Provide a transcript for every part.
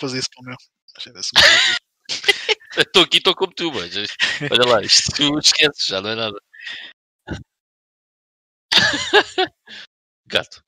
fazer isso para o meu. Estou aqui, estou como tu, mas olha lá, isto tu esqueces, já não é nada. Gato.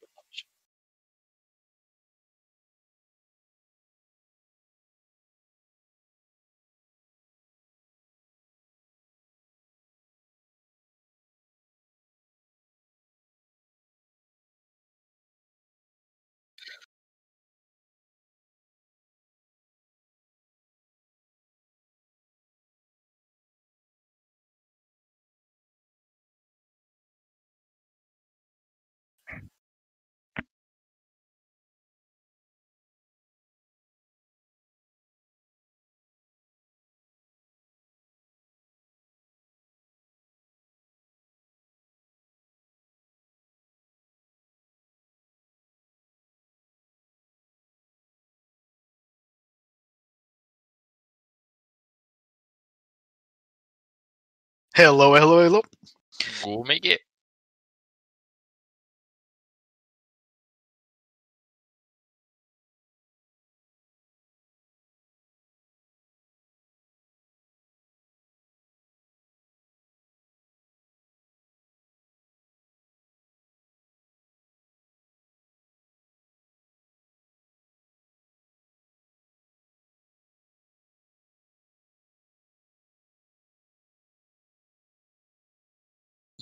Hello, hello, hello. Como é que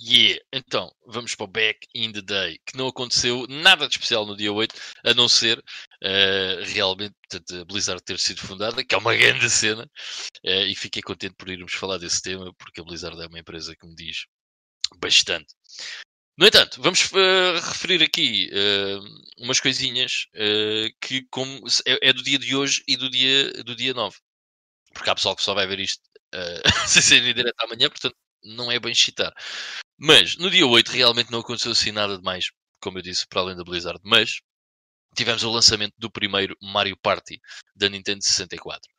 Yeah, então vamos para o Back in the Day, que não aconteceu nada de especial no dia 8, a não ser uh, realmente portanto, a Blizzard ter sido fundada, que é uma grande cena, uh, e fiquei contente por irmos falar desse tema, porque a Blizzard é uma empresa que me diz bastante. No entanto, vamos uh, referir aqui umas coisinhas que como, é, é, do dia de hoje e do dia, do dia 9, porque há pessoal que só vai ver isto sem ser em direto amanhã, portanto não é bem citar. Mas no dia 8 realmente não aconteceu assim nada de mais, como eu disse, para além da Blizzard. Mas tivemos o lançamento do primeiro Mario Party da Nintendo 64.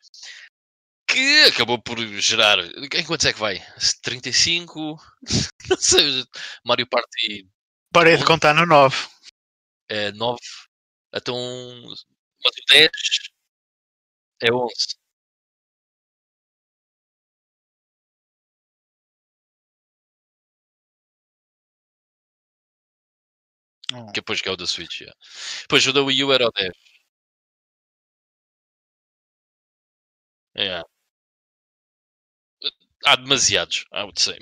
Que acabou por gerar. Em quantos é que vai? 35? Não sei. Mario Party. Parei de contar no 9. É 9. Então. Mas o 10 é 11. Oh. Que depois que é o da Switch, yeah. Depois o da Wii U era o 10. Yeah. Há demasiados, I would say.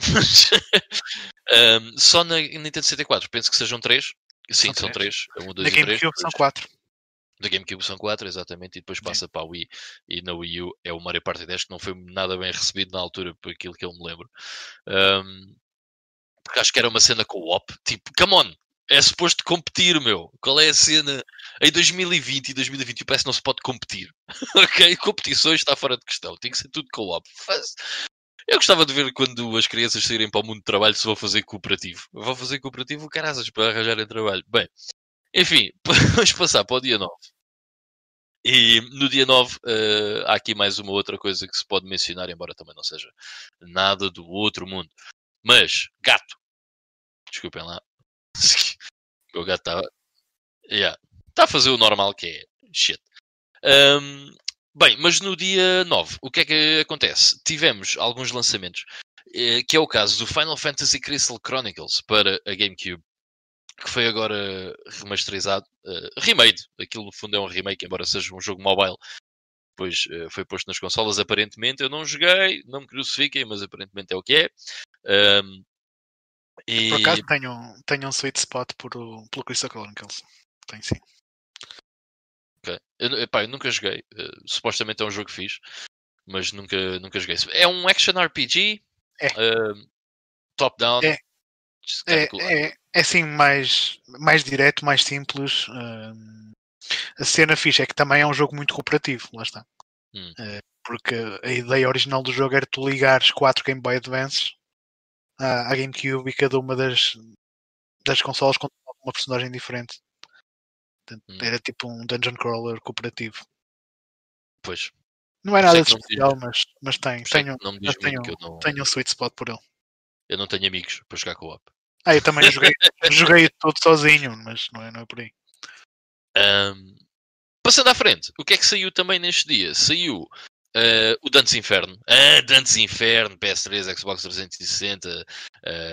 um, só na Nintendo 64, penso que sejam 3. Sim, são 3. Um, na GameCube são 4. Da GameCube são 4, exatamente, e depois passa para a Wii e na Wii U é o Mario Party 10 que não foi nada bem recebido na altura por aquilo que eu me lembro. Um, porque acho que era uma cena co-op, tipo, come on, é suposto competir, meu. Qual é a cena? Em 2020 e 2021 parece que não se pode competir. ok? Competições está fora de questão. Tem que ser tudo co-op. Eu gostava de ver quando as crianças saírem para o mundo de trabalho se vão fazer cooperativo. Vão fazer cooperativo, caraças, para arranjarem trabalho. Bem, enfim, vamos passar para o dia 9. E no dia 9 uh, eh, há aqui mais uma outra coisa que se pode mencionar, embora também não seja nada do outro mundo. Mas, gato. Desculpem lá, o gato está. Yeah. Está a fazer o normal que é shit. Um, bem, mas no dia 9, o que é que acontece? Tivemos alguns lançamentos, eh, que é o caso do Final Fantasy Crystal Chronicles para a GameCube, que foi agora remasterizado, uh, remade. Aquilo no fundo é um remake, embora seja um jogo mobile. Depois uh, foi posto nas consolas, aparentemente. Eu não joguei, não me crucifiquem, mas aparentemente é o que é. Um, e... Por acaso tenho, tenho um sweet spot por, pelo Crystal Chronicles. Tenho sim. Ok. Eu, epá, eu nunca joguei. Uh, supostamente é um jogo fixe, mas nunca, nunca joguei. É um action RPG? É. Uh, Top-down? É. É, é, é assim mais, mais direto, mais simples. Uh, a cena fixe é que também é um jogo muito cooperativo, lá está. Hum. Uh, porque a ideia original do jogo era tu ligares quatro Game Boy Advance à, à GameCube e cada uma das, das consolas com uma personagem diferente. Portanto, hum. Era tipo um dungeon crawler cooperativo. Pois. Não é nada de especial, mas, mas tem. Tenho, não me tenho, não... tenho um sweet spot por ele. Eu não tenho amigos para jogar com o op. Ah, eu também joguei, joguei todo sozinho, mas não é, não é por aí. Um, Passando à frente, o que é que saiu também neste dia? Saiu uh, o Dantes Inferno. Ah, Dantes Inferno, PS3, Xbox 360, uh,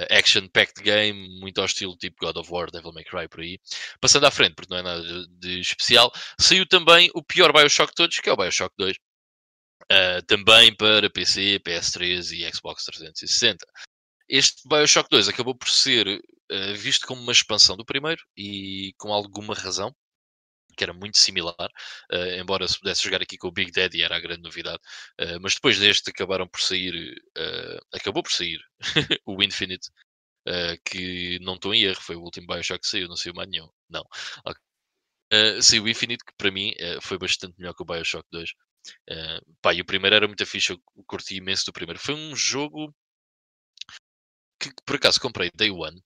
Action Packed Game, muito ao estilo tipo God of War, Devil May Cry, por aí. Passando à frente, porque não é nada de, de especial, saiu também o pior Bioshock de todos, que é o Bioshock 2. Uh, também para PC, PS3 e Xbox 360. Este Bioshock 2 acabou por ser visto como uma expansão do primeiro e com alguma razão, que era muito similar, uh, embora se pudesse jogar aqui com o Big Daddy era a grande novidade. Uh, mas depois deste acabaram por sair, acabou por sair o Infinite, que não estou em erro, foi o último Bioshock que saiu, não saiu mais nenhum. Não. Okay. o Infinite, que para mim foi bastante melhor que o Bioshock 2. Uh, pá, e o primeiro era muito fixe, eu curti imenso do primeiro. Foi um jogo que, por acaso comprei day one.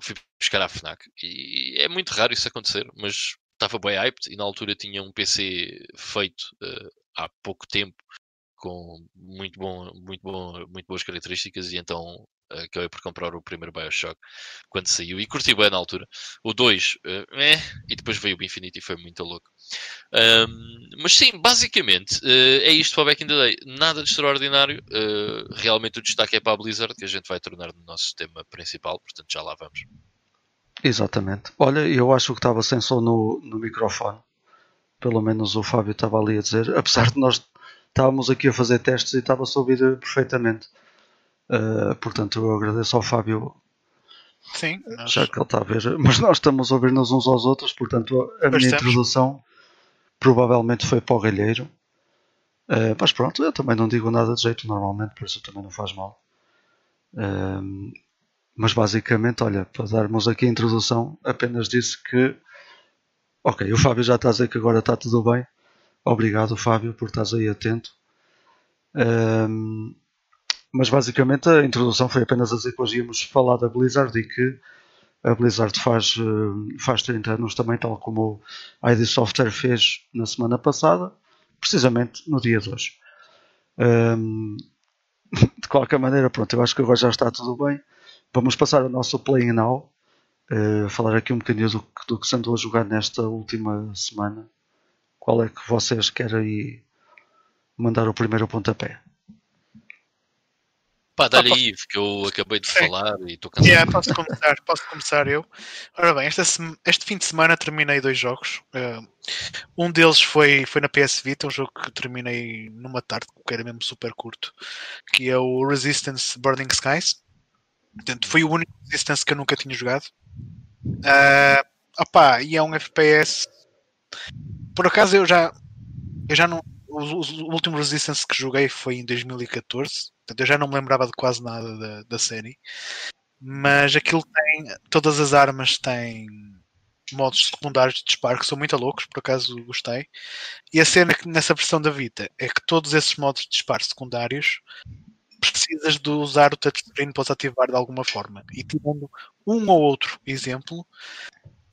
Fui buscar à FNAC e é muito raro isso acontecer, mas estava bem hyped e na altura tinha um PC feito uh, há pouco tempo com muito, bom, muito, bom, muito boas características e então acabei por comprar o primeiro Bioshock quando saiu e curti bem na altura. O 2, uh, eh, e depois veio o Infinity e foi muito louco. Um, mas sim, basicamente uh, é isto para Back in the Day. Nada de extraordinário. Uh, realmente o destaque é para a Blizzard, que a gente vai tornar no nosso tema principal, portanto já lá vamos. Exatamente. Olha, eu acho que estava sem som no, no microfone. Pelo menos o Fábio estava ali a dizer, apesar de nós estávamos aqui a fazer testes e estava-se a ouvir perfeitamente. Uh, portanto, eu agradeço ao Fábio. Sim, nós... já que ele está a ver, mas nós estamos a ouvir-nos uns aos outros, portanto, a minha introdução provavelmente foi para o galheiro. Uh, mas pronto, eu também não digo nada de jeito normalmente, por isso também não faz mal. Uh, mas basicamente, olha, para darmos aqui a introdução, apenas disse que. Ok, o Fábio já está a dizer que agora está tudo bem. Obrigado, Fábio, por estás aí atento. Um, mas basicamente a introdução foi apenas a dizer que hoje íamos falar da Blizzard e que a Blizzard faz, faz 30 anos também, tal como a ID Software fez na semana passada, precisamente no dia de hoje. Um, de qualquer maneira, pronto, eu acho que agora já está tudo bem. Vamos passar ao nosso Play Now, uh, falar aqui um bocadinho do, do que se andou a jogar nesta última semana qual é que vocês querem mandar o primeiro pontapé? Pá, dá-lhe aí, porque eu acabei de falar e estou cansado. Yeah, posso começar, posso começar eu. Ora bem, esta, este fim de semana terminei dois jogos. Uh, um deles foi, foi na PS Vita, um jogo que terminei numa tarde, que era mesmo super curto, que é o Resistance Burning Skies. Portanto, foi o único Resistance que eu nunca tinha jogado. Uh, opá, e é um FPS por acaso eu já eu já não o, último Resistance que joguei foi em 2014 portanto eu já não me lembrava de quase nada da, da série mas aquilo tem todas as armas têm modos secundários de disparo que são muito loucos, por acaso gostei. E a cena que nessa versão da Vita é que todos esses modos de disparo secundários precisas de usar o touchscreen para os ativar de alguma forma. E tirando um ou outro exemplo,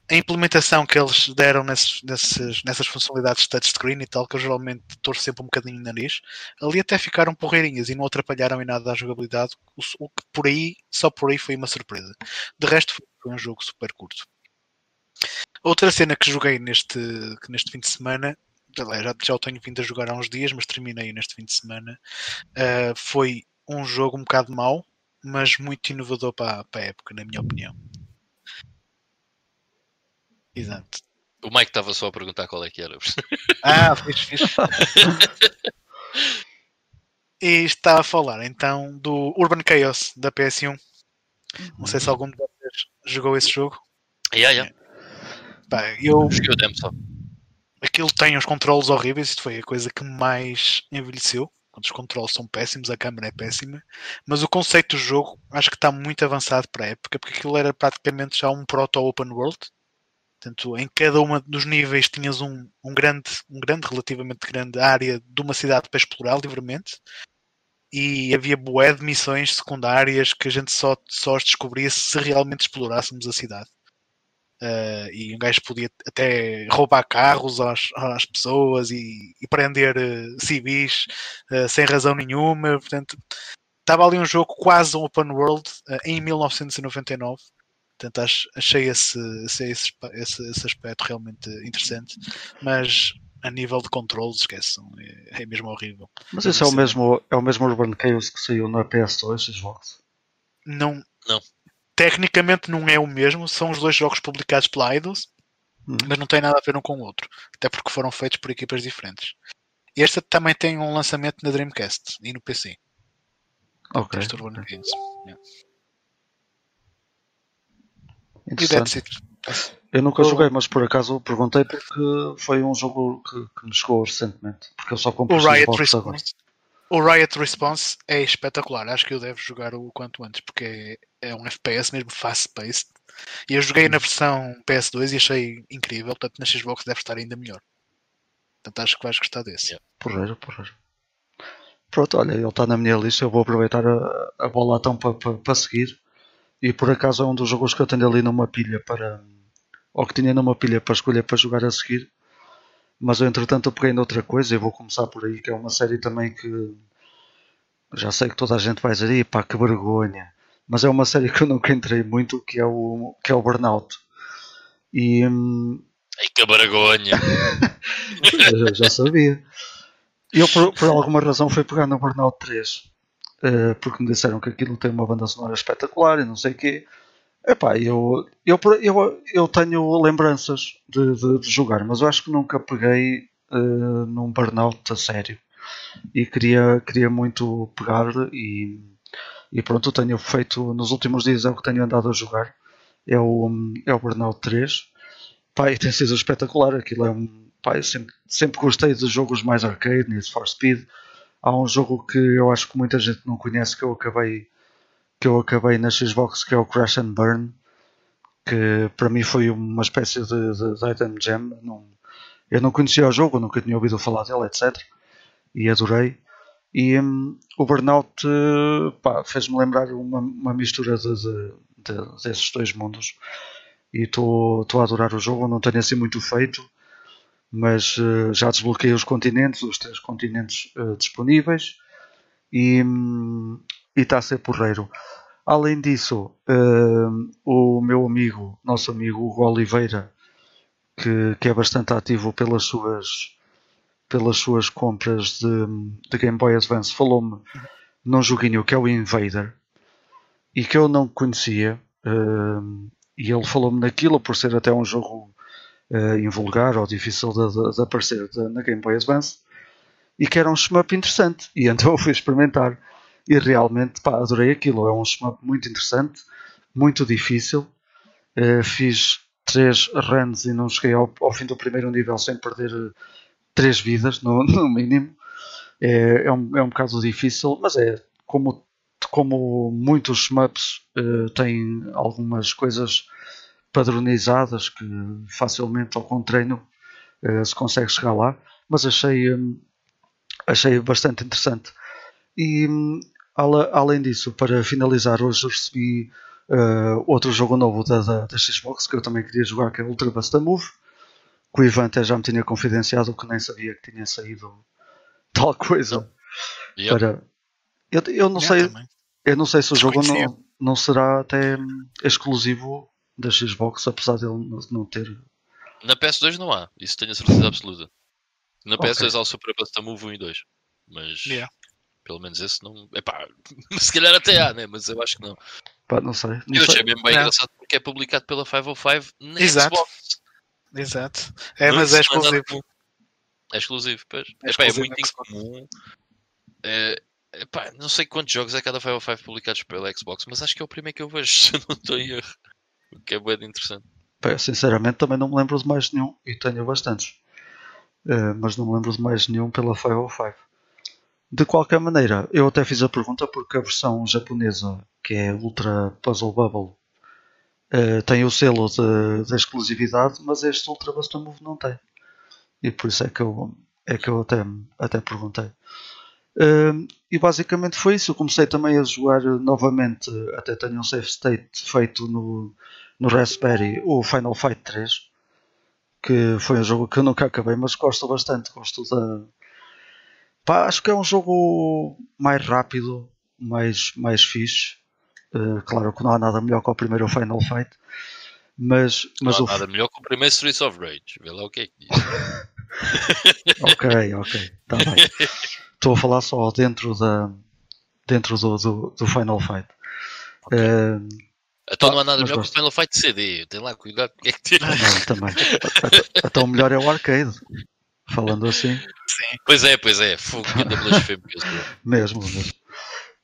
a implementação que eles deram nesses, nesses, nessas funcionalidades de touchscreen e tal, que eu geralmente torço sempre um bocadinho o nariz, ali até ficaram porreirinhas e não atrapalharam em nada a jogabilidade, o, o, que por aí, só por aí foi uma surpresa. De resto, foi um jogo super curto. Outra cena que joguei neste, neste fim de semana, já, já o tenho vindo a jogar há uns dias, mas terminei neste fim de semana, uh, foi um jogo um bocado mau, mas muito inovador para, para a época, na minha opinião. Exato. O Mike estava só a perguntar qual é que era. Ah, fixe, fixe. e está a falar então do Urban Chaos da PS1. Não sei se algum de vocês jogou esse jogo. Yeah, yeah. Pá, eu... Joguei o demo só. Aquilo tem os controles horríveis, isto foi a coisa que mais envelheceu. Os controles são péssimos, a câmera é péssima, mas o conceito do jogo acho que está muito avançado para a época, porque aquilo era praticamente já um proto-open world Portanto, em cada um dos níveis tinhas um, um, grande, um grande, relativamente grande área de uma cidade para explorar livremente. E havia bué de missões secundárias que a gente só, só descobria se realmente explorássemos a cidade. Uh, e um gajo podia até roubar carros às, às pessoas e, e prender uh, civis uh, sem razão nenhuma. Portanto, estava ali um jogo quase um open world em 1999 Portanto, achei esse, esse, esse, esse, aspecto realmente interessante, mas a nível de controle, esqueçam, é, é mesmo horrível. Mas esse é o, mesmo, é o mesmo Urban Chaos que saiu na PS2, Xbox? Não. Não. Tecnicamente não é o mesmo, são os dois jogos publicados pela Eidos, hum. mas não tem nada a ver um com o outro, até porque foram feitos por equipas diferentes. Este também tem um lançamento na Dreamcast e no PC. Ok. Este Urban okay. Chaos. Yeah. Interessante. Eu nunca joguei, mas por acaso perguntei porque foi um jogo que, que me chegou recentemente. Porque eu só comprei o Riot Response. O Riot Response é espetacular. Acho que eu devo jogar o quanto antes, porque é, é um FPS mesmo fast-paced. E eu joguei na versão PS2 e achei incrível. Portanto, na Xbox deve estar ainda melhor. Portanto, acho que vais gostar desse. Yeah. Porreiro, porreiro. Pronto, olha, ele está na minha lista. Eu vou aproveitar a, a bola então para, para, para seguir. E por acaso é um dos jogos que eu tenho ali numa pilha para. ou que tinha numa pilha para escolher para jogar a seguir. Mas eu entretanto eu peguei noutra coisa e vou começar por aí, que é uma série também que. Já sei que toda a gente vai dizer, pá, que vergonha. Mas é uma série que eu nunca entrei muito, que é o, que é o Burnout. E. Hum... Ai, que vergonha! já, já sabia. E eu, por, por alguma razão, fui pegar no Burnout 3 uh, porque me disseram que aquilo tem uma banda sonora espetacular e não sei o quê. Epá, eu, eu, eu, eu tenho lembranças de, de, de jogar, mas eu acho que nunca peguei uh, num burnout a sério. E queria, queria muito pegar e, e pronto, tenho feito nos últimos dias é o que tenho andado a jogar. É o, é o Burnout 3. Pá, e tem sido espetacular. Aquilo é um. Pá, sempre, sempre gostei de jogos mais arcade, Need for Speed há um jogo que eu acho que muita gente não conhece que eu acabei que eu acabei na Xbox que é o Crash and Burn que para mim foi uma espécie de, de, de item gem. Não, eu não conhecia o jogo nunca tinha ouvido falar dele etc e adorei. E um, o Burnout fez-me lembrar uma, uma mistura de, de, desses dois mundos. E estou a adorar o jogo não tenho assim muito feito mas uh, já desbloqueei os continentes, os três continentes uh, disponíveis e está a ser porreiro. Além disso, uh, o meu amigo, nosso amigo Hugo Oliveira, que, que é bastante ativo pelas suas, pelas suas compras de, de Game Boy Advance, falou-me num joguinho que é o Invader e que eu não conhecia. e ele falou-me naquilo por ser até um jogo uh, invulgar ou difícil de, de, aparecer de, na Game Boy Advance e que era um shmup interessante. E então eu fui experimentar e realmente pá, adorei aquilo. É um shmup muito interessante, muito difícil. Uh, fiz três runs e não cheguei ao, ao, fim do primeiro nível sem perder uh, três vidas, no, no mínimo. É, é, um, é um bocado difícil, mas é como, como muitos shmups uh, têm algumas coisas padronizadas que facilmente ou com treino uh, se consegue chegar lá, mas achei, um, achei bastante interessante. E um, além disso, para finalizar, hoje recebi uh, outro jogo novo da, da, da, Xbox que eu também queria jogar, que é Ultra Move, que o Ivan até já me tinha confidenciado que nem sabia que tinha saído tal coisa. Yep. Para... Eu, eu não sei. Eu não sei se o jogo não, não será até hum, exclusivo da Xbox, apesar de ele não ter. Na PS2 não há, isso tenho a certeza absoluta. Na okay. PS2 há o Super Move 1 e 2, mas yeah. pelo menos esse não. Epá, se calhar até há, né? mas eu acho que não. Pá, não sei. Não eu sei. achei mesmo bem não. engraçado porque é publicado pela 505 na Exato. Xbox. Exato. É, mas é exclusivo. É exclusivo, pois. É, Epá, é muito incomum. É, epá, não sei quantos jogos é cada 505 publicados pela Xbox, mas acho que é o primeiro que eu vejo, se eu não estou em erro. O que é bem interessante. Pá, sinceramente também não me lembro de mais nenhum e tenho bastantes. Uh, mas não me lembro de mais nenhum pela 505. De qualquer maneira, eu até fiz a pergunta porque a versão japonesa, que é Ultra Puzzle Bubble, uh, tem o selo de, exclusividade, mas este Ultra Buster Move não tem. E por isso é que eu, é que eu até, até perguntei. Uh, e basicamente foi isso. Eu comecei também a jogar novamente, até tenho um save state feito no, no Raspberry, o Final Fight 3, que foi um jogo que eu nunca acabei, mas gosto bastante. Gosto da. Pá, acho que é um jogo mais rápido, mais, mais fixe. Uh, claro que não há nada melhor que o primeiro Final Fight. Mas, mas não há o... nada melhor que o primeiro Streets of Rage. Vê lá o que é que diz. ok, ok. Está bem. Estou a falar só dentro, da, dentro do, do, do Final Fight. Okay. Uh, então não há nada melhor que o Final Fight CD. Tem lá cuidado o que é que tira. Não, também. então o melhor é o arcade. Falando assim. Sim. Pois é, pois é. Fogo da blasfêmia. mesmo, mesmo.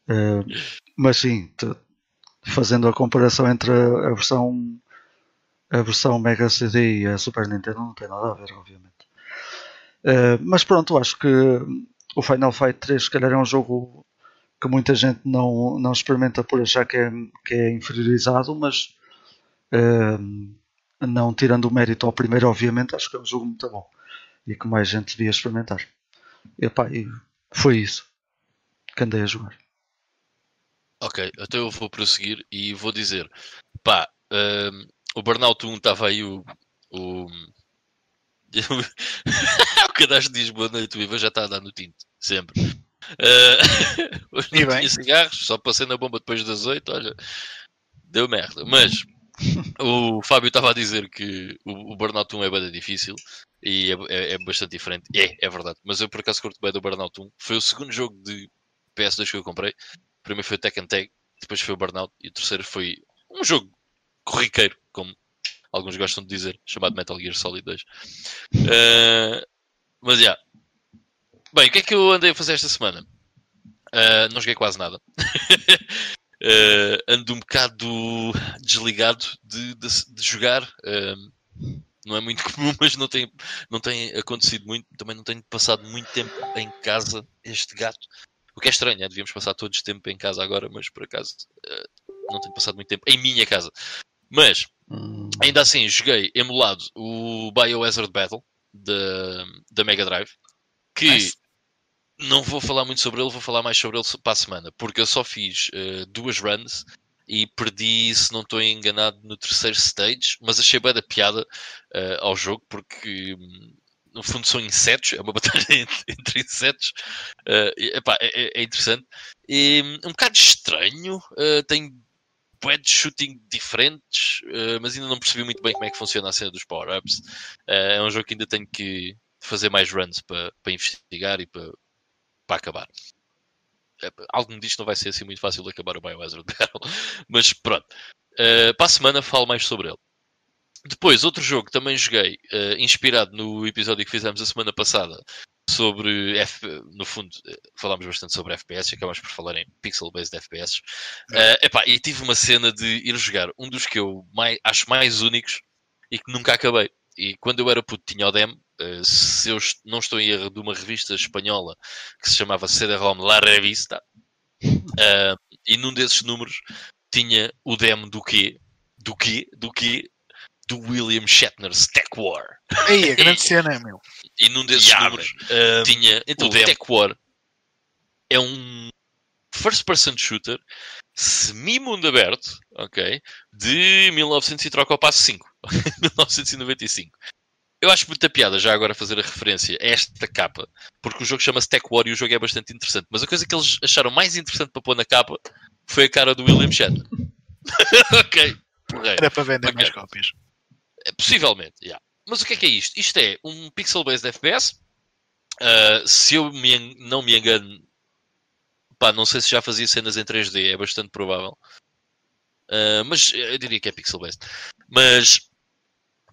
Uh, mas sim, fazendo a comparação entre a, a, versão a versão Mega CD e a Super Nintendo não tem nada a ver, obviamente. Uh, mas pronto, acho que o Final Fight 3 se calhar é um jogo que muita gente não, não experimenta por achar que é, que é inferiorizado, mas uh, não tirando o mérito ao primeiro, obviamente, acho que é um jogo muito bom e que mais gente devia experimentar. E, e foi isso que andei a jogar. Ok, então eu vou prosseguir e vou dizer: pá, um, o Burnout 1 estava aí o. o... o cadastro diz boa noite, o Ivan já está a dar no tinto, sempre. Uh, hoje não tinha cigarros, só passei na bomba depois das 8, olha, deu merda. Mas o Fábio estava a dizer que o, o Burnout 1 é bem difícil e é, é, é, bastante diferente. É, é verdade. Mas eu por acaso curto bem do Burnout 1. Foi o segundo jogo de PS2 que eu comprei. O primeiro foi o Tekken Tag, depois foi o Burnout e o terceiro foi um jogo corriqueiro, como alguns gostam de dizer, chamado Metal Gear Solid 2. Uh, mas já. Yeah. Bem, o que é que eu andei a fazer esta semana? Uh, não joguei quase nada. uh, ando um bocado desligado de, de, de jogar. Uh, não é muito comum, mas não tem, não tem acontecido muito. Também não tenho passado muito tempo em casa este gato. O que é estranho, é? devíamos passar todos tempo em casa agora, mas por acaso não tenho passado muito tempo em minha casa. Mas, hum. ainda assim, joguei emulado o Biohazard Battle da Mega Drive, que nice não vou falar muito sobre ele, vou falar mais sobre ele para a semana, porque eu só fiz uh, duas runs e perdi, se não estou enganado, no terceiro stage, mas achei bem da piada uh, ao jogo, porque hum, no fundo são insetos, é uma batalha entre, entre insetos, uh, epá, é, é, é, interessante, e um, um bocado estranho, uh, tem bué de shooting diferentes, uh, mas ainda não percebi muito bem como é que funciona a cena dos power-ups. é um jogo que ainda tenho que fazer mais runs para, investigar e para, acabar. É, algo me diz que não vai ser assim muito fácil acabar o Biohazard Battle, mas pronto. Uh, para a semana falo mais sobre ele. Depois, outro jogo que também joguei, uh, inspirado no episódio que fizemos a semana passada, sobre, F... no fundo, uh, falámos bastante sobre FPS, acabamos por falar em pixel-based FPS. Uh, epá, e tive uma cena de ir jogar um dos que eu mais, acho mais únicos e que nunca acabei. E quando eu era puto tinha o demo, Uh, se eu não estou em erro, de uma revista espanhola que se chamava CD-ROM La Revista, uh, e num desses números tinha o demo do quê? Do quê? Do quê? Do William Shatner's Tech War. Ei, a grande e, cena, meu. E num desses yeah, números uh, tinha então, o, o Tech War. É um first person shooter semi-mundo aberto, ok? De 1900 e troca ao passo 5. 1995. Eu acho muita piada já agora fazer a referência a esta capa, porque o jogo chama-se Tech War e o jogo é bastante interessante. Mas a coisa que eles acharam mais interessante para pôr na capa foi a cara do William Shatner. ok. Porreiro. Era para vender okay. mais cópias. É, possivelmente, yeah. Mas o que é que é isto? Isto é um pixel-based FPS. Uh, se eu me, não me engano, pá, não sei se já fazia cenas em 3D, é bastante provável. Uh, mas eu diria que é pixel-based. Mas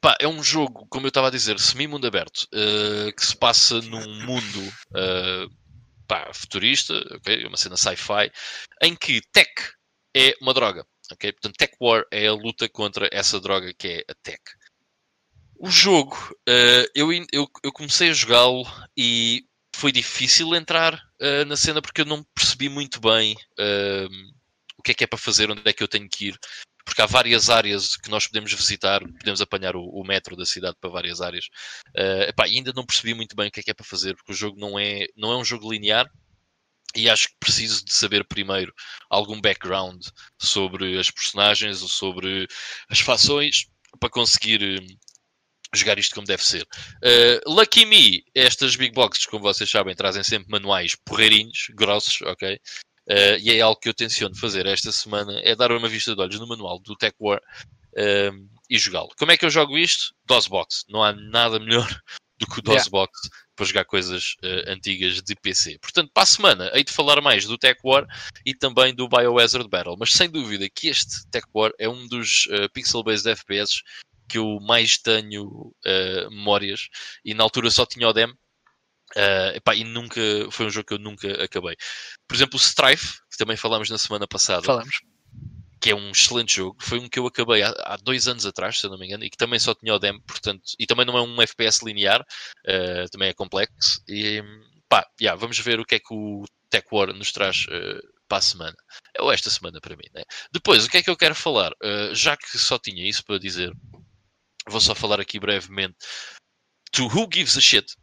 Pá, é um jogo, como eu estava a dizer, semi-mundo aberto, uh, que se passa num mundo pá, futurista, okay? uma cena sci-fi, em que tech é uma droga. Portanto, Tech War é a luta contra essa droga que é a tech. O jogo, uh, eu, eu, eu, comecei a jogá-lo e foi difícil entrar uh, na cena porque eu não percebi muito bem uh, o que é que é para fazer, onde é que eu tenho que ir porque há várias áreas que nós podemos visitar, podemos apanhar o, o metro da cidade para várias áreas. Uh, epá, ainda não percebi muito bem o que é que é para fazer, porque o jogo não é, não é um jogo linear. E acho que preciso de saber primeiro algum background sobre as personagens ou sobre as fações para conseguir jogar isto como deve ser. Uh, Lucky Me, estas big boxes, como vocês sabem, trazem sempre manuais porreirinhos, grossos, ok? uh, e é algo que eu tenciono fazer esta semana, é dar uma vista de olhos no manual do Tech War uh, e jogá-lo. Como é que eu jogo isto? DOSBox. Não há nada melhor do que o DOSBox yeah. para jogar coisas uh, antigas de PC. Portanto, para a semana, hei de falar mais do Tech War e também do Biohazard Battle. Mas sem dúvida que este Tech War é um dos pixel-based FPS que eu mais tenho memórias e na altura só tinha o demo Uh, epá, e nunca foi um jogo que eu nunca acabei. Por exemplo, o Strife, que também falámos na semana passada, falamos. que é um excelente jogo, foi um que eu acabei há, há, dois anos atrás, se eu não me engano, e que também só tinha o demo, portanto, e também não é um FPS linear, uh, também é complexo. E pá, yeah, vamos ver o que é que o Tech War nos traz uh, para a semana, ou esta semana para mim. Né? Depois, o que é que eu quero falar? já que só tinha isso para dizer, vou só falar aqui brevemente. To Who Gives a Shit,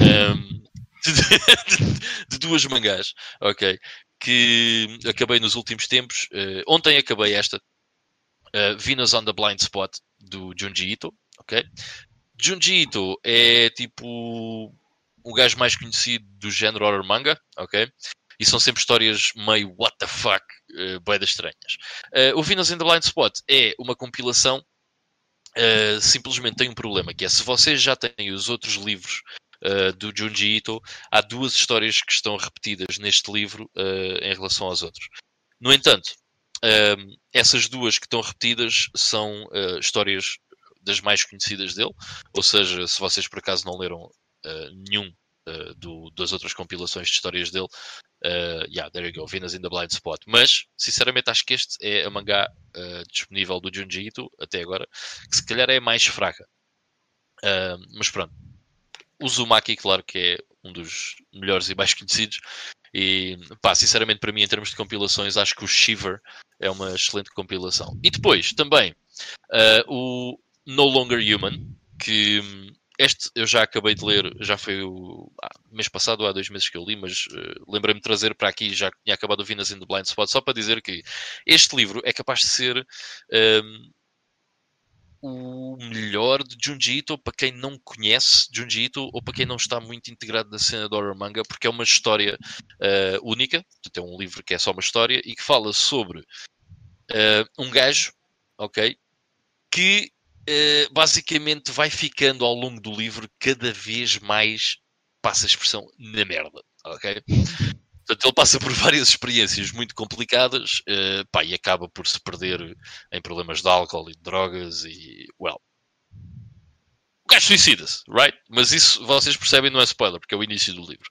um, de, de, duas mangás, ok? Que acabei nos últimos tempos. Uh, ontem acabei esta. Uh, Venus on the Blind Spot do Junji Ito, ok? Junji Ito é tipo o gajo mais conhecido do género horror manga, ok? E são sempre histórias meio what the fuck, uh, boedas estranhas. Uh, o Venus in the Blind Spot é uma compilação, uh, simplesmente tem um problema, que é se vocês já têm os outros livros uh, do Junji Ito, há duas histórias que estão repetidas neste livro uh, em relação aos outros. No entanto, uh, essas duas que estão repetidas são histórias das mais conhecidas dele, ou seja, se vocês por acaso não leram nenhum do, das outras compilações de histórias dele, uh, yeah, there you go, Venus in the Blind Spot. Mas, sinceramente, acho que este é a mangá uh, disponível do Junji Ito até agora, que se calhar é mais fraca. Uh, mas pronto, o Zumaki, claro que é um dos melhores e mais conhecidos. E pá, sinceramente, para mim, em termos de compilações, acho que o Shiver é uma excelente compilação. E depois, também, uh, o No Longer Human, que este eu já acabei de ler, já foi o ah, mês passado há dois meses que eu li, mas uh, lembrei-me de trazer para aqui, já tinha acabado o Venus in the Blind Spot, só para dizer que este livro é capaz de ser. Um, o melhor de Junji Ito para quem não conhece Junji Ito ou para quem não está muito integrado na cena do horror manga, porque é uma história uh, única, portanto é um livro que é só uma história e que fala sobre uh, um gajo, ok, que uh, basicamente vai ficando ao longo do livro cada vez mais, passa a expressão, na merda, ok? Portanto, ele passa por várias experiências muito complicadas uh, pá, e acaba por se perder em problemas de álcool e de drogas e, well, o gajo suicida-se, right? Mas isso vocês percebem, não é spoiler, porque é o início do livro.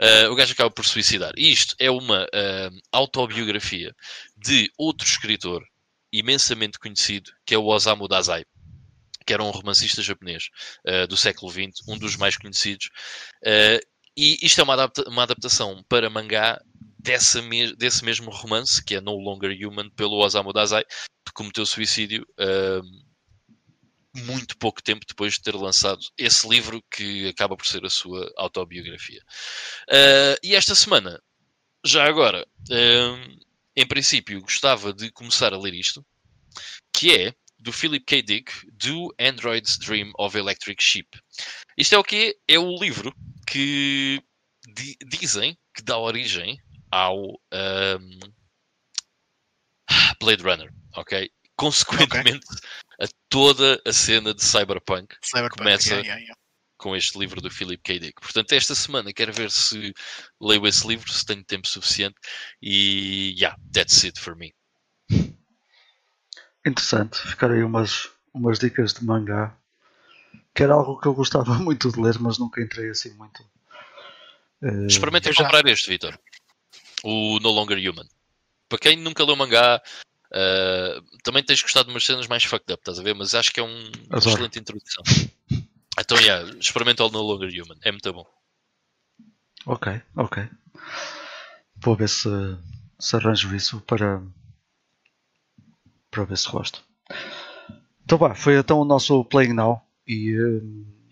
Uh, o gajo acaba por suicidar. E isto é uma uh, autobiografia de outro escritor imensamente conhecido, que é o Osamu Dazai, que era um romancista japonês uh, do século XX, um dos mais conhecidos. E isto é uma, adapta uma adaptação para mangá dessa me desse mesmo romance, que é No Longer Human, pelo Osamu Dazai, que cometeu suicídio uh, muito pouco tempo depois de ter lançado esse livro, que acaba por ser a sua autobiografia. Uh, e esta semana, já agora, uh, em princípio, gostava de começar a ler isto, que é do Philip K. Dick, do Android's Dream of Electric Sheep. Isto é o que é o livro que di dizem que dá origem ao um, Blade Runner, ok? Consequentemente, okay. a toda a cena de Cyberpunk, Cyberpunk começa yeah, yeah, yeah. com este livro do Philip K. Dick. Portanto, esta semana quero ver se leio esse livro, se tenho tempo suficiente. E yeah, that's it for me. Interessante, ficaram aí umas, umas dicas de mangá que era algo que eu gostava muito de ler, mas nunca entrei assim muito. Uh, Experimentem já... comprar este, Vitor. O No Longer Human. Para quem nunca leu mangá, uh, também tens gostado de umas cenas mais fucked up, estás a ver? Mas acho que é um, uma excelente introdução. então, yeah, experimenta o No Longer Human. É muito bom. Ok, ok. Vou ver se, se arranjo isso para, para ver se gosto. Então vá, foi então o nosso Playing Now. E eh,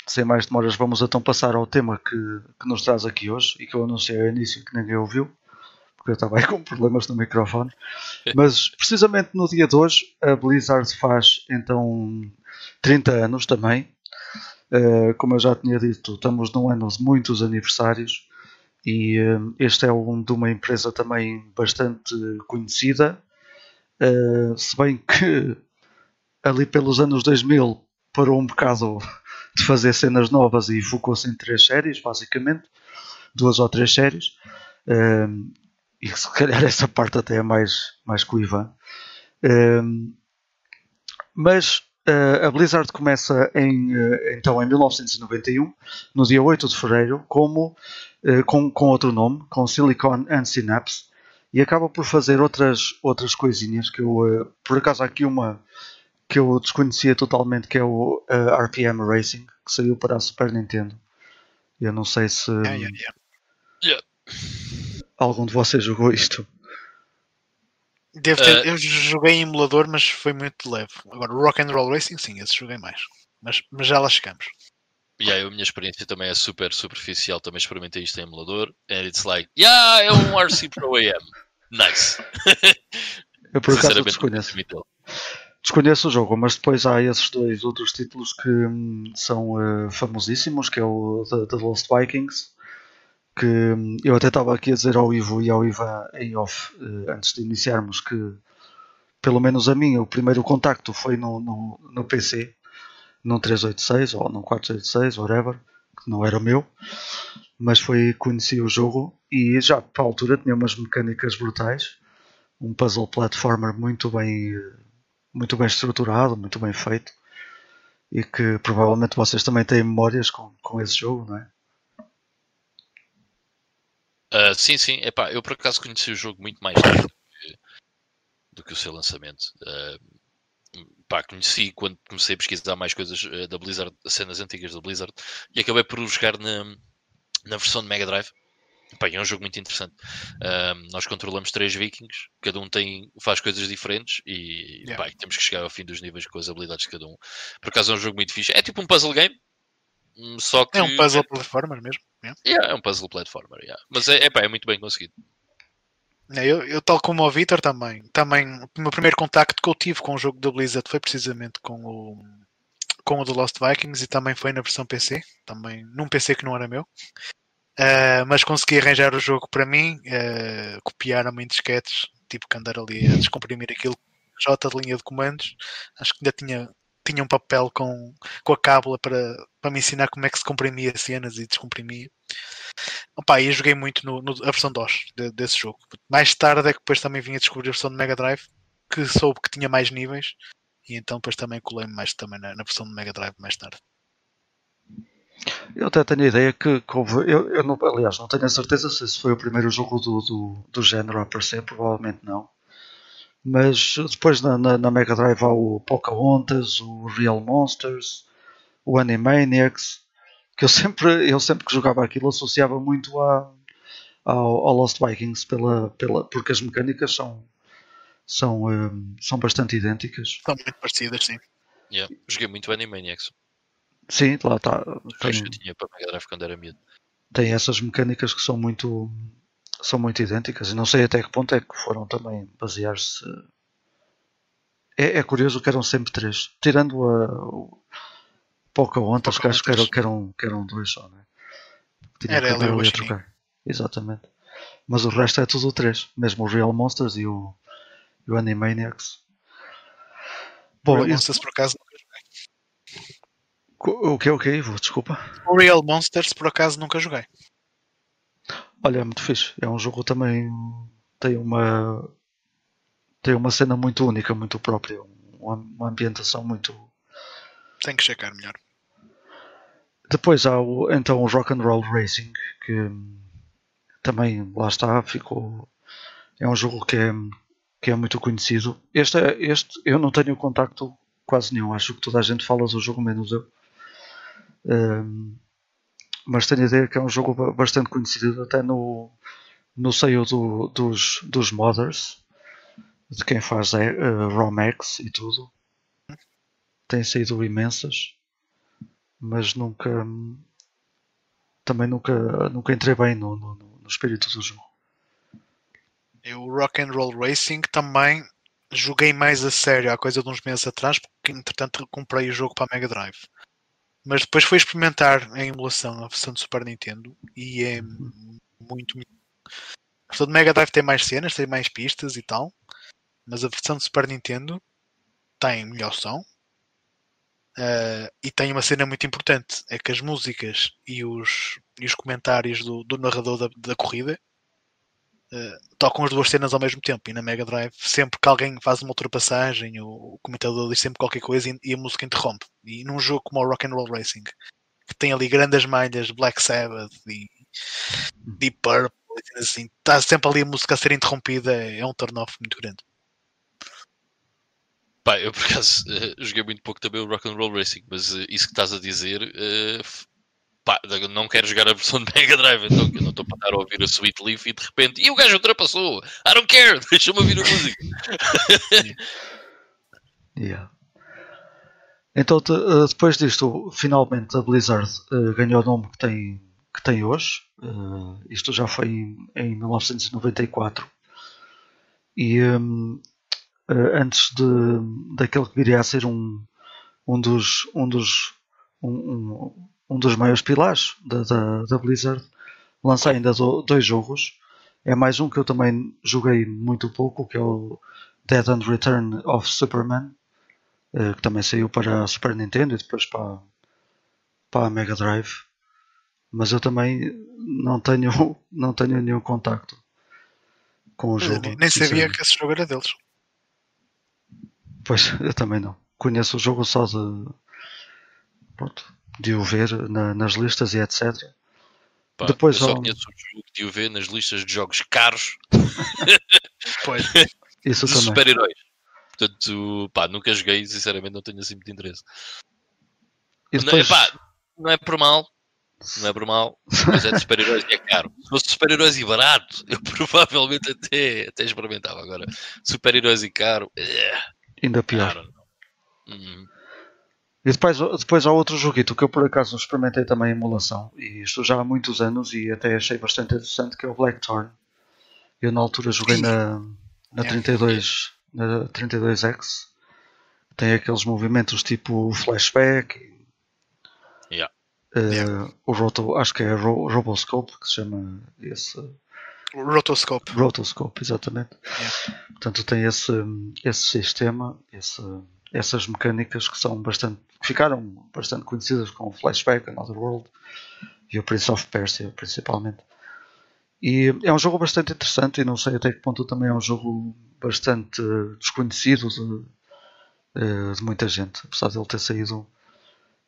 sem mais demoras, vamos então passar ao tema que, que nos traz aqui hoje e que eu anunciei ao início que ninguém ouviu, porque eu estava aí com problemas no microfone. Mas precisamente no dia de hoje, a Blizzard faz então 30 anos também. Uh, como eu já tinha dito, estamos num ano de muitos aniversários E uh, este é um de uma empresa também bastante conhecida, uh, se bem que ali pelos anos 2000 parou um bocado de fazer cenas novas e focou-se em três séries, basicamente, duas ou três séries. Uh, e se calhar essa parte até é mais, mais com o Ivan. mas Uh, a Blizzard começa em, então em 1991, no dia 8 de fevereiro, como, com, com outro nome, com Silicon and Synapse, e acaba por fazer outras, outras coisinhas que eu, por acaso, há aqui uma que eu desconhecia totalmente, que é o RPM Racing, que saiu para a Super Nintendo. Eu não sei se yeah, yeah, yeah. algum de vocês jogou isto. Devo ter, uh, eu joguei em emulador, mas foi muito leve. Agora, o Rock and Roll Racing, sim, esse joguei mais. Mas, mas já lá chegamos. E aí, a minha experiência também é super superficial. Também experimentei isto em emulador. And it's like, yeah, é um RC Pro AM. Nice. eu por acaso desconheço. Desconheço o jogo, mas depois há esses dois outros títulos que hum, são uh, famosíssimos, que é o The, The Lost Vikings que eu até estava aqui a dizer ao Ivo e ao Ivan em off eh, antes de iniciarmos que pelo menos a mim o primeiro contacto foi no, no, no PC num 386 ou num 486 whatever que não era o meu mas foi conheci o jogo e já para a altura tinha umas mecânicas brutais um puzzle platformer muito bem muito bem estruturado muito bem feito e que provavelmente vocês também têm memórias com, com esse jogo não é? Uh, sim, sim. Epá, eu por acaso conheci o jogo muito mais tarde do que, do que o seu lançamento. Uh, pá, conheci quando comecei a pesquisar mais coisas uh, da Blizzard, cenas antigas da Blizzard, e acabei por jogar na, na versão de Mega Drive. Pá, é um jogo muito interessante. nós controlamos três vikings, cada um tem, faz coisas diferentes e yeah. pá, temos que chegar ao fim dos níveis com as habilidades de cada um. Por acaso é um jogo muito fixe. É tipo um puzzle game, hum, só que... É um puzzle platformer mesmo. Yeah. yeah. é um puzzle platformer, yeah. mas é, é, pá, é muito bem conseguido. Eu, eu, tal como o Victor também, também o meu primeiro contacto que eu tive com o jogo da Blizzard foi precisamente com o com o The Lost Vikings e também foi na versão PC, também num PC que não era meu. Uh, mas consegui arranjar o jogo para mim, uh, copiaram-me em disquetes, tipo que andar ali a descomprimir aquilo J de linha de comandos. Acho que ainda tinha tinha um papel com, com a cábula para, para me ensinar como é que se comprimia cenas e descomprimia. Opa, e eu joguei muito no, no, a versão DOS de, desse jogo. Mais tarde é que depois também vim a descobrir a versão de Mega Drive, que soube que tinha mais níveis, e então depois também colei-me mais também na, na, versão de Mega Drive mais tarde. Eu até tenho a ideia que, que houve, eu, eu não, aliás, não tenho a certeza se esse foi o primeiro jogo do, do, do género a aparecer, provavelmente não mas depois na, na, na, Mega Drive há o Pocahontas, o Real Monsters, o Animaniacs, que eu sempre, eu sempre que jogava aquilo associava muito a, ao, ao Lost Vikings pela, pela, porque as mecânicas são, são, um, são bastante idênticas. São muito parecidas, sim. Yeah. Joguei muito Animaniacs. Sim, lá está. Tem, eu tinha para Mega Drive quando era miúdo. Tem essas mecânicas que são muito são muito idênticas e não sei até que ponto é que foram também basear-se. É, é, curioso que eram sempre três, tirando a, o Pocahontas, que acho que eram, que, eram, que eram dois só, né? Tinha Era ela e trocar. Exatamente. Mas o resto é tudo três, mesmo o Real Monsters e o, e o Animaniacs. Bom, Real Monsters por acaso nunca joguei. O que o que Desculpa. O Real Monsters por acaso nunca joguei. Olha, é muito fixe. É um jogo também tem uma tem uma cena muito única, muito própria, uma, ambientação muito. Tem que checar melhor. Depois há o, então o Rock and Roll Racing que também lá está ficou é um jogo que é que é muito conhecido. Este, é, este eu não tenho contacto quase nenhum. Acho que toda a gente fala do jogo menos eu. Um, mas tenho a ideia que é um jogo bastante conhecido até no, no seio do, dos, dos modders, de quem faz uh, eh, Romex e tudo. Tem saído imensas, mas nunca também nunca, nunca entrei bem no, no, no espírito do jogo. Eu Rock and Roll Racing também joguei mais a sério há coisa de uns meses atrás, porque entretanto comprei o jogo para a Mega Drive. Mas depois foi experimentar a emulação na versão do Super Nintendo e é muito. A versão do Mega Drive tem mais cenas, tem mais pistas e tal, mas a versão do Super Nintendo tem melhor som uh, e tem uma cena muito importante: é que as músicas e os, e os comentários do, do narrador da, da corrida Uh, tocam as duas cenas ao mesmo tempo. E na Mega Drive sempre que alguém faz uma ultrapassagem o, o comentador diz sempre qualquer coisa e, e, a música interrompe. E num jogo como o Rock and Roll Racing que tem ali grandes malhas Black Sabbath e Deep Purple assim, está sempre ali a música a ser interrompida é um turn off muito grande. Pá, eu por acaso uh, joguei muito pouco também o Rock and Roll Racing mas uh, isso que estás a dizer pá, não quero jogar a versão de Mega Drive, então eu não estou para estar a ouvir a Sweet Leaf e de repente, e o gajo ultrapassou, I don't care, deixa-me ouvir a música. yeah. Então, eh, depois disto, finalmente a Blizzard uh, ganhou o nome que tem, que tem hoje. Uh, isto já foi em, em 1994. E um, uh, antes de, daquele que viria a ser um, um dos, um dos um, um, um dos maiores pilares da, da, da Blizzard. Lança ainda do, dois jogos. É mais um que eu também joguei muito pouco, que é o Dead and Return of Superman, eh, que também saiu para a Super Nintendo e depois para, para a Mega Drive. Mas eu também não tenho, não tenho nenhum contacto com o jogo. Nem, nem sabia que esse jogo era deles. Pois, eu também não. Conheço o jogo só de. Pronto, de o ver na, nas listas e etc. Pá, Depois, eu só conheço o jogo de o ver nas listas de jogos caros. pois. Isso de também. super-heróis. Portanto, pá, nunca joguei e sinceramente não tenho assim muito interesse. E depois... não, é, não é por mal, não é por mal, mas é de super-heróis e é caro. Se fosse super-heróis e barato, eu provavelmente até, até experimentava. Agora, super-heróis e caro, é, ainda pior. Uhum. E depois, depois há outro joguito que eu por acaso experimentei também em emulação, e estou já há muitos anos e até achei bastante interessante, que é o Blackthorn. Eu na altura joguei na, na 32 na 32X. Tem aqueles movimentos tipo flashback. Yeah. Uh, yeah. O Roto, acho que é Ro, Roboscope que se chama esse. Rotoscope. Rotoscope, exatamente. Yeah. Portanto, tem esse, esse sistema, esse, essas mecânicas que são bastante ficaram bastante conhecidas com Flashback, Another World e o Prince of Persia principalmente. E é um jogo bastante interessante e não sei até que ponto também é um jogo bastante desconhecido de, eh, de muita gente, apesar de ele ter saído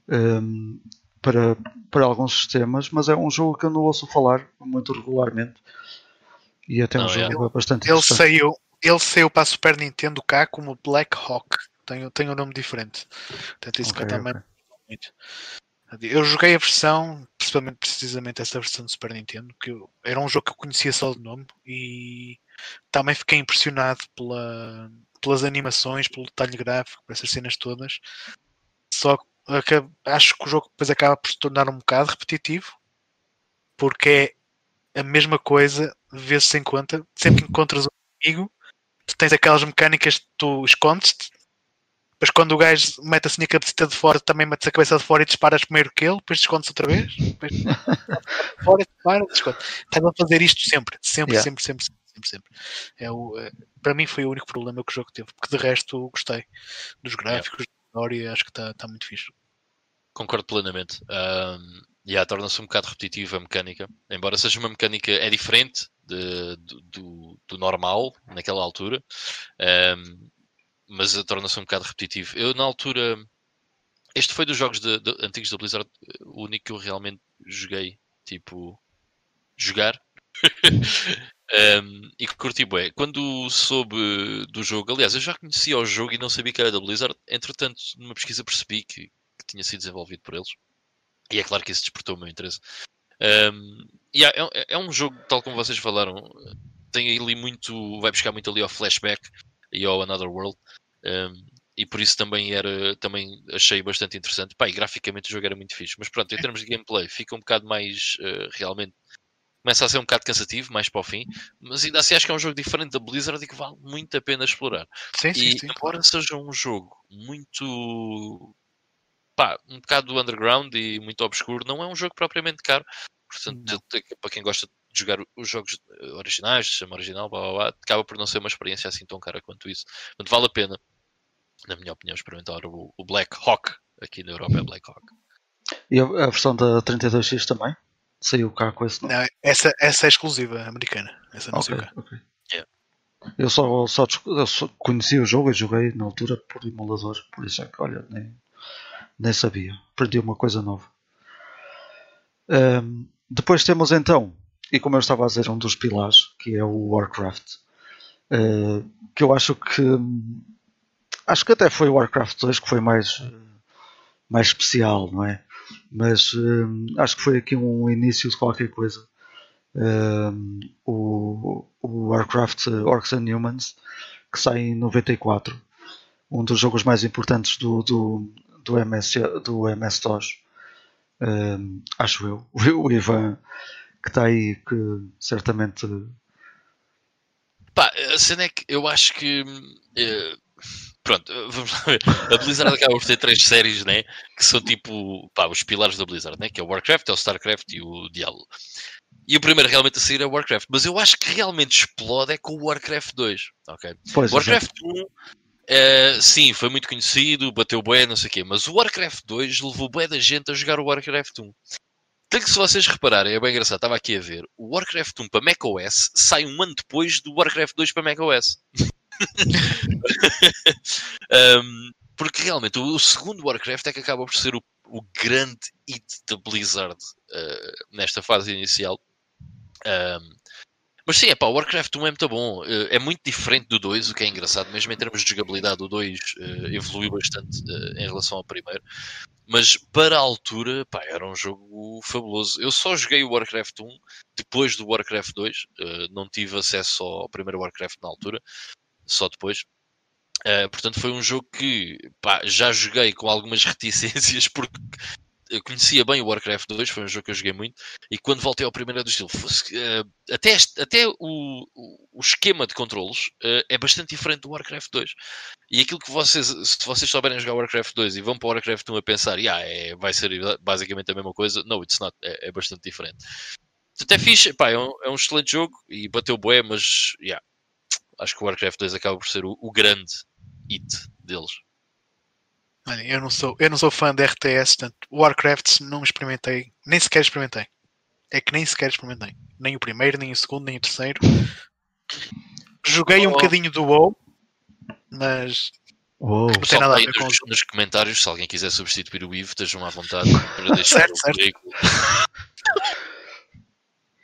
um, ehm, para, para alguns sistemas, mas é um jogo que eu não ouço falar muito regularmente e até é um não, jogo é. bastante ele saiu Ele saiu para a Super Nintendo cá como Black Hawk tem, tem um nome diferente. Portanto, isso okay, que eu também muito. Eu joguei a versão, principalmente precisamente essa versão do Super Nintendo, que eu, era um jogo que eu conhecia só de nome e também fiquei impressionado pela, pelas animações, pelo detalhe gráfico, por essas cenas todas. Só que acho que o jogo depois acaba por se tornar um bocado repetitivo, porque é a mesma coisa, vezes sem conta, sempre que encontras um amigo, tu tens aquelas mecânicas que tu escondes-te depois quando o gajo mete assim a cabecita de fora, também metes a cabeça de fora e disparas primeiro que ele, depois descontes outra vez, depois fora, dispara, desconto. Estás a fazer isto sempre, sempre, yeah. sempre, sempre, sempre, sempre. É o, é, para mim foi o único problema que o jogo teve, porque de resto gostei dos gráficos, yeah. da história, acho que está tá muito fixe. Concordo plenamente. Um, yeah, torna-se um bocado repetitiva a mecânica, embora seja uma mecânica é diferente de, do, do, do normal naquela altura. Um, mas torna-se um bocado repetitivo. Eu, na altura, este foi dos jogos de, de, antigos da Blizzard, o único que eu realmente joguei, tipo, jogar. um, e que curti bem. Quando soube do jogo, aliás, eu já conhecia o jogo e não sabia que era da Blizzard. Entretanto, numa pesquisa percebi que, que tinha sido desenvolvido por eles. E é claro que isso despertou o meu interesse. Um, e é, é, é, um jogo, tal como vocês falaram, tem ali muito. vai buscar muito ali ao flashback e ao Another World. Um, e por isso também era também achei bastante interessante. Pá, e graficamente o jogo era muito fixe. Mas pronto, em termos de gameplay, fica um bocado mais uh, realmente. Começa a ser um bocado cansativo, mais para o fim, mas ainda assim acho que é um jogo diferente da Blizzard e que vale muito a pena explorar. Sim, sim, e sim. embora seja um jogo muito pá, um bocado underground e muito obscuro, não é um jogo propriamente caro. Portanto, para quem gosta de jogar os jogos originais, chama original, blá, blá, blá, acaba por não ser uma experiência assim tão cara quanto isso. Portanto, vale a pena, na minha opinião, experimentar o, o Black Hawk. Aqui na Europa é Black Hawk. E a, a versão da 32X também? Saiu cá com esse nome? Não, essa, essa é exclusiva americana. Essa não Ok, saiu cá. Yeah. Eu só, só, eu só conheci o jogo e joguei na altura por emulador, por isso é que, olha, nem, nem sabia. Aprendi uma coisa nova. Ahm, depois temos então, e como eu estava a dizer, um dos pilares, que é o Warcraft. Ah, que eu acho que acho que até foi o Warcraft 2 que foi mais, eh, mais especial, não é? Mas hum, acho que foi aqui um início de qualquer coisa. Um, o, o Warcraft Orcs and Humans, que sai em 94, um dos jogos mais importantes do, do, do, MS, do MS-DOS, um, acho eu. O Ivan, que está aí, que certamente. Pá, a cena é que eu acho que. eh, pronto, vamos lá ver. A Blizzard acaba por ter três séries, né? Que são tipo. Pá, os pilares da Blizzard, né? Que é o Warcraft, é o Starcraft e o Diablo. E o primeiro realmente a sair é o Warcraft. Mas eu acho que realmente explode é com o Warcraft 2. Ok? Pois, O Warcraft 1, eh, sim, foi muito conhecido, bateu bué, não sei o quê, mas o Warcraft 2 levou bué da gente a jogar o Warcraft 1. Tanto que se vocês repararem, é bem engraçado, estava aqui a ver, o Warcraft 1 para macOS sai um ano depois do Warcraft 2 para macOS. Um, porque realmente o segundo Warcraft é que acaba por ser o, o grande hit da Blizzard uh, nesta fase inicial. Um, mas sim, é pá, o Warcraft 1 é muito bom. Uh, é muito diferente do 2, o que é engraçado, mesmo em termos de jogabilidade, o 2 uh, evoluiu bastante uh, em relação ao primeiro. Mas para a altura, pá, era um jogo fabuloso. Eu só joguei o Warcraft 1 depois do Warcraft 2, uh, não tive acesso ao primeiro Warcraft na altura, só depois. Uh, portanto, foi um jogo que pá, já joguei com algumas reticências porque eu conhecia bem o Warcraft 2, foi um jogo que eu joguei muito, e quando voltei ao primeiro é do estilo, fosse, uh, até, este- até o, o- esquema de controlos uh, é bastante diferente do Warcraft 2. E aquilo que vocês, se vocês souberem jogar Warcraft 2 e vão para o Warcraft 1 a pensar, yeah, é, vai ser basicamente a mesma coisa, no, it's not, é, é bastante diferente. Portanto, é fixe, pá, é, um, é um excelente jogo e bateu bué, mas yeah, acho que o Warcraft 2 acaba por ser o, o grande hit deles. Olha, eu não sou, eu não sou fã de RTS, portanto, Warcraft não experimentei, nem sequer experimentei. É que nem sequer experimentei. Nem o primeiro, nem o segundo, nem o terceiro. Joguei um Oh. bocadinho do WoW, mas tem Pessoal, nada a aí ver com nos, nos comentários, se alguém quiser substituir o Ivo, estejam à vontade para deixar Certo, o currículo.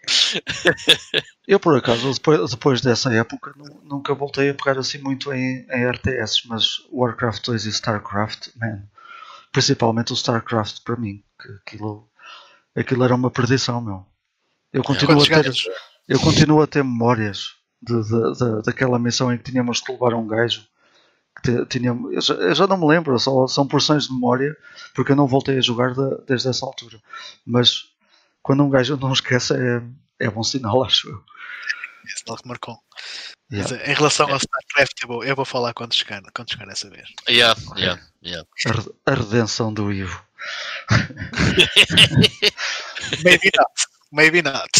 Eu, por acaso, depois, depois dessa época, nu- nunca voltei a pegar assim muito em, em RTS, mas Warcraft 2 e StarCraft, man, principalmente o StarCraft para mim, que aquilo, aquilo era uma perdição, meu. Eu continuo, Quantos a ter, eu continuo a ter memórias de, de- de- daquela missão em que tínhamos que levar um gajo. Que tínhamos, eu, já, eu já não me lembro, só, são porções de memória, porque eu não voltei a jogar da- desde essa altura. Mas quando um gajo não esquece, é, é bom sinal, acho eu. esse tal que marcou. Yeah. Mas, em relação ao StarCraft, eu vou, eu vou falar quando chegar, quando chegar essa vez. Yeah, yeah, yeah. A re- A redenção do Ivo. Maybe not. Maybe not.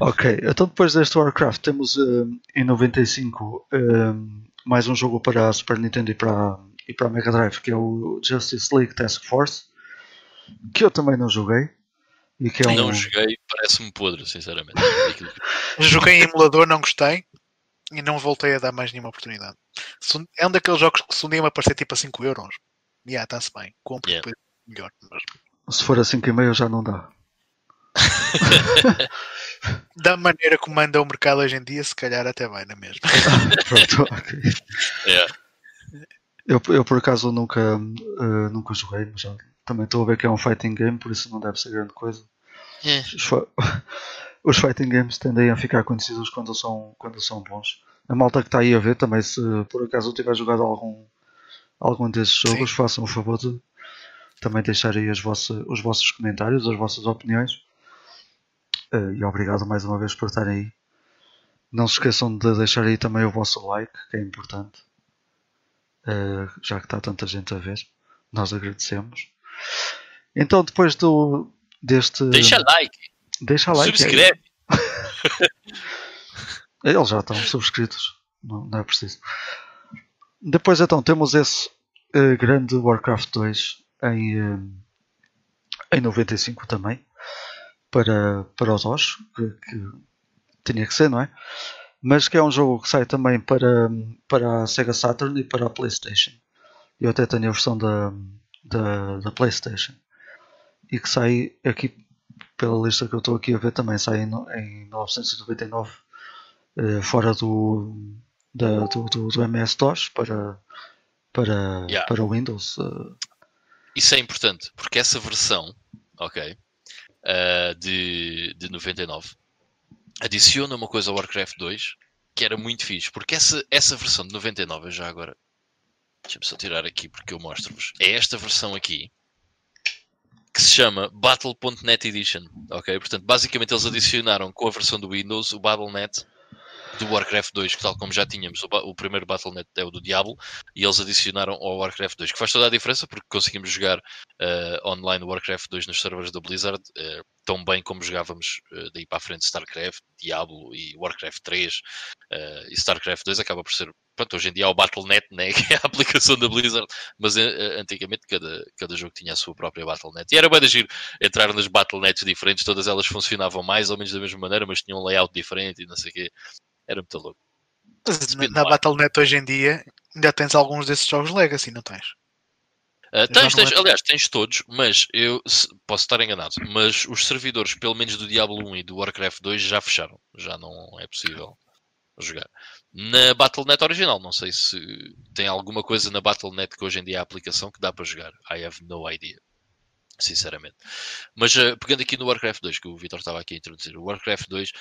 Ok, então depois deste Warcraft temos hum, em 95 hum, mais um jogo para a Super Nintendo e para, e para a Mega Drive que é o Justice League Task Force que eu também não joguei e que é um, Não joguei, parece-me podre, sinceramente. Joguei em emulador, não gostei e não voltei a dar mais nenhuma oportunidade. É um daqueles jogos que se um dia me aparecer tipo a 5 euros, já está-se bem, compro Yeah. depois melhor. Mas se for a 5,5 já não dá. da maneira como anda o mercado hoje em dia, se calhar até vai na mesma. Pronto, ok. Yeah. eu, eu por acaso nunca, uh, nunca joguei, mas já, também estou a ver que é um fighting game, por isso não deve ser grande coisa. É. Os, os fighting games tendem a ficar conhecidos quando são, quando são bons. A malta que está aí a ver também, se por acaso tiver jogado algum, algum desses jogos, façam o favor de também deixar aí as vossa, os vossos comentários, as vossas opiniões. Eh, e obrigado mais uma vez por estarem aí. Não se esqueçam de deixar aí também o vosso like, que é importante. Eh, já que está tanta gente a ver. Nós agradecemos. Então, depois do, deste. Deixa like. Deixa like. Subscreve. Eles já estão subscritos. Não, não é preciso. Depois então temos esse uh, grande Warcraft 2 em, uh, em 95 também. Para, para os DOS, que, que tinha que ser, não é? Mas que é um jogo que sai também para, para a Sega Saturn e para a Playstation. Eu até tenho a versão da, da, da Playstation. E que sai aqui pela lista que eu estou aqui a ver também sai em, em 1999 eh, fora do, da, do, do, do MS-DOS para, para, Yeah. para Windows. eh, Isso é importante, porque essa versão, ok, ah, de, de 99, adiciona uma coisa ao Warcraft 2 que era muito fixe, porque essa, essa versão de 99, eu já agora, deixa-me só tirar aqui porque eu mostro-vos, é esta versão aqui, que se chama Battle.net Edition, ok? Portanto, basicamente eles adicionaram com a versão do Windows o Battle.net do Warcraft 2, que tal como já tínhamos, o, o primeiro Battle.net é o do Diablo, e eles adicionaram ao Warcraft 2, que faz toda a diferença porque conseguimos jogar eh, online Warcraft 2 nos servers da Blizzard eh, tão bem como jogávamos eh, daí para a frente StarCraft, Diablo e Warcraft 3 eh, e StarCraft 2 acaba por ser, pronto, hoje em dia há o Battle.net, né, que é a aplicação da Blizzard, mas antigamente cada, cada jogo tinha a sua própria Battle.net e era bem de giro entrar nas Battle.nets diferentes, todas elas funcionavam mais ou menos da mesma maneira, mas tinham um layout diferente e não sei o quê, era muito louco. Na do Battle.net hoje em dia ainda tens alguns desses jogos Legacy, não tens? Uh, tens, tens, aliás, tens todos, mas eu posso estar enganado. Mas os servidores, pelo menos do Diablo 1 e do Warcraft 2, já fecharam. Já não é possível jogar. Na Battle.net original, não sei se tem alguma coisa na Battle.net que hoje em dia é a aplicação que dá para jogar. I have no idea. Sinceramente. Mas uh, pegando aqui no Warcraft 2, que o Vitor estava aqui a introduzir, o Warcraft 2,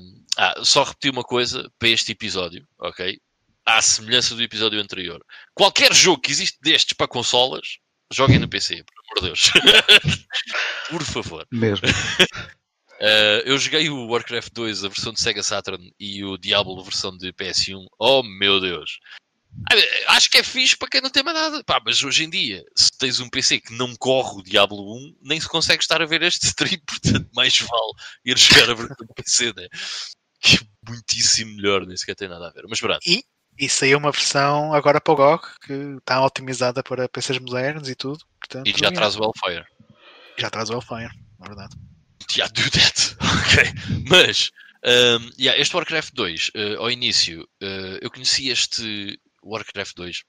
um, ah, só repetir uma coisa para este episódio, ok? À semelhança do episódio anterior. Qualquer jogo que existe destes para consolas, joguem no PC, por amor de Deus. por favor. mesmo. Uh, eu joguei o Warcraft 2, a versão de Sega Saturn, e o Diablo, a versão de PS1. Oh meu Deus! Ah, Acho que é fixe para quem não tem mais nada. Pá, mas hoje em dia, se tens um PC que não corre o Diablo 1, nem se consegue estar a ver este stream, portanto, mais vale ir jogar a versão do PC, né? Que é muitíssimo melhor, nem sequer tem nada a ver. Mas pronto, E saiu uma versão agora para o GOG que está otimizada para PCs modernos e tudo. Portanto, e já yeah, traz o Hellfire. já traz o Hellfire, na verdade. Yeah, do that. Ok. Mas, um, yeah, este Warcraft 2, uh, ao início, uh, eu conheci este Warcraft 2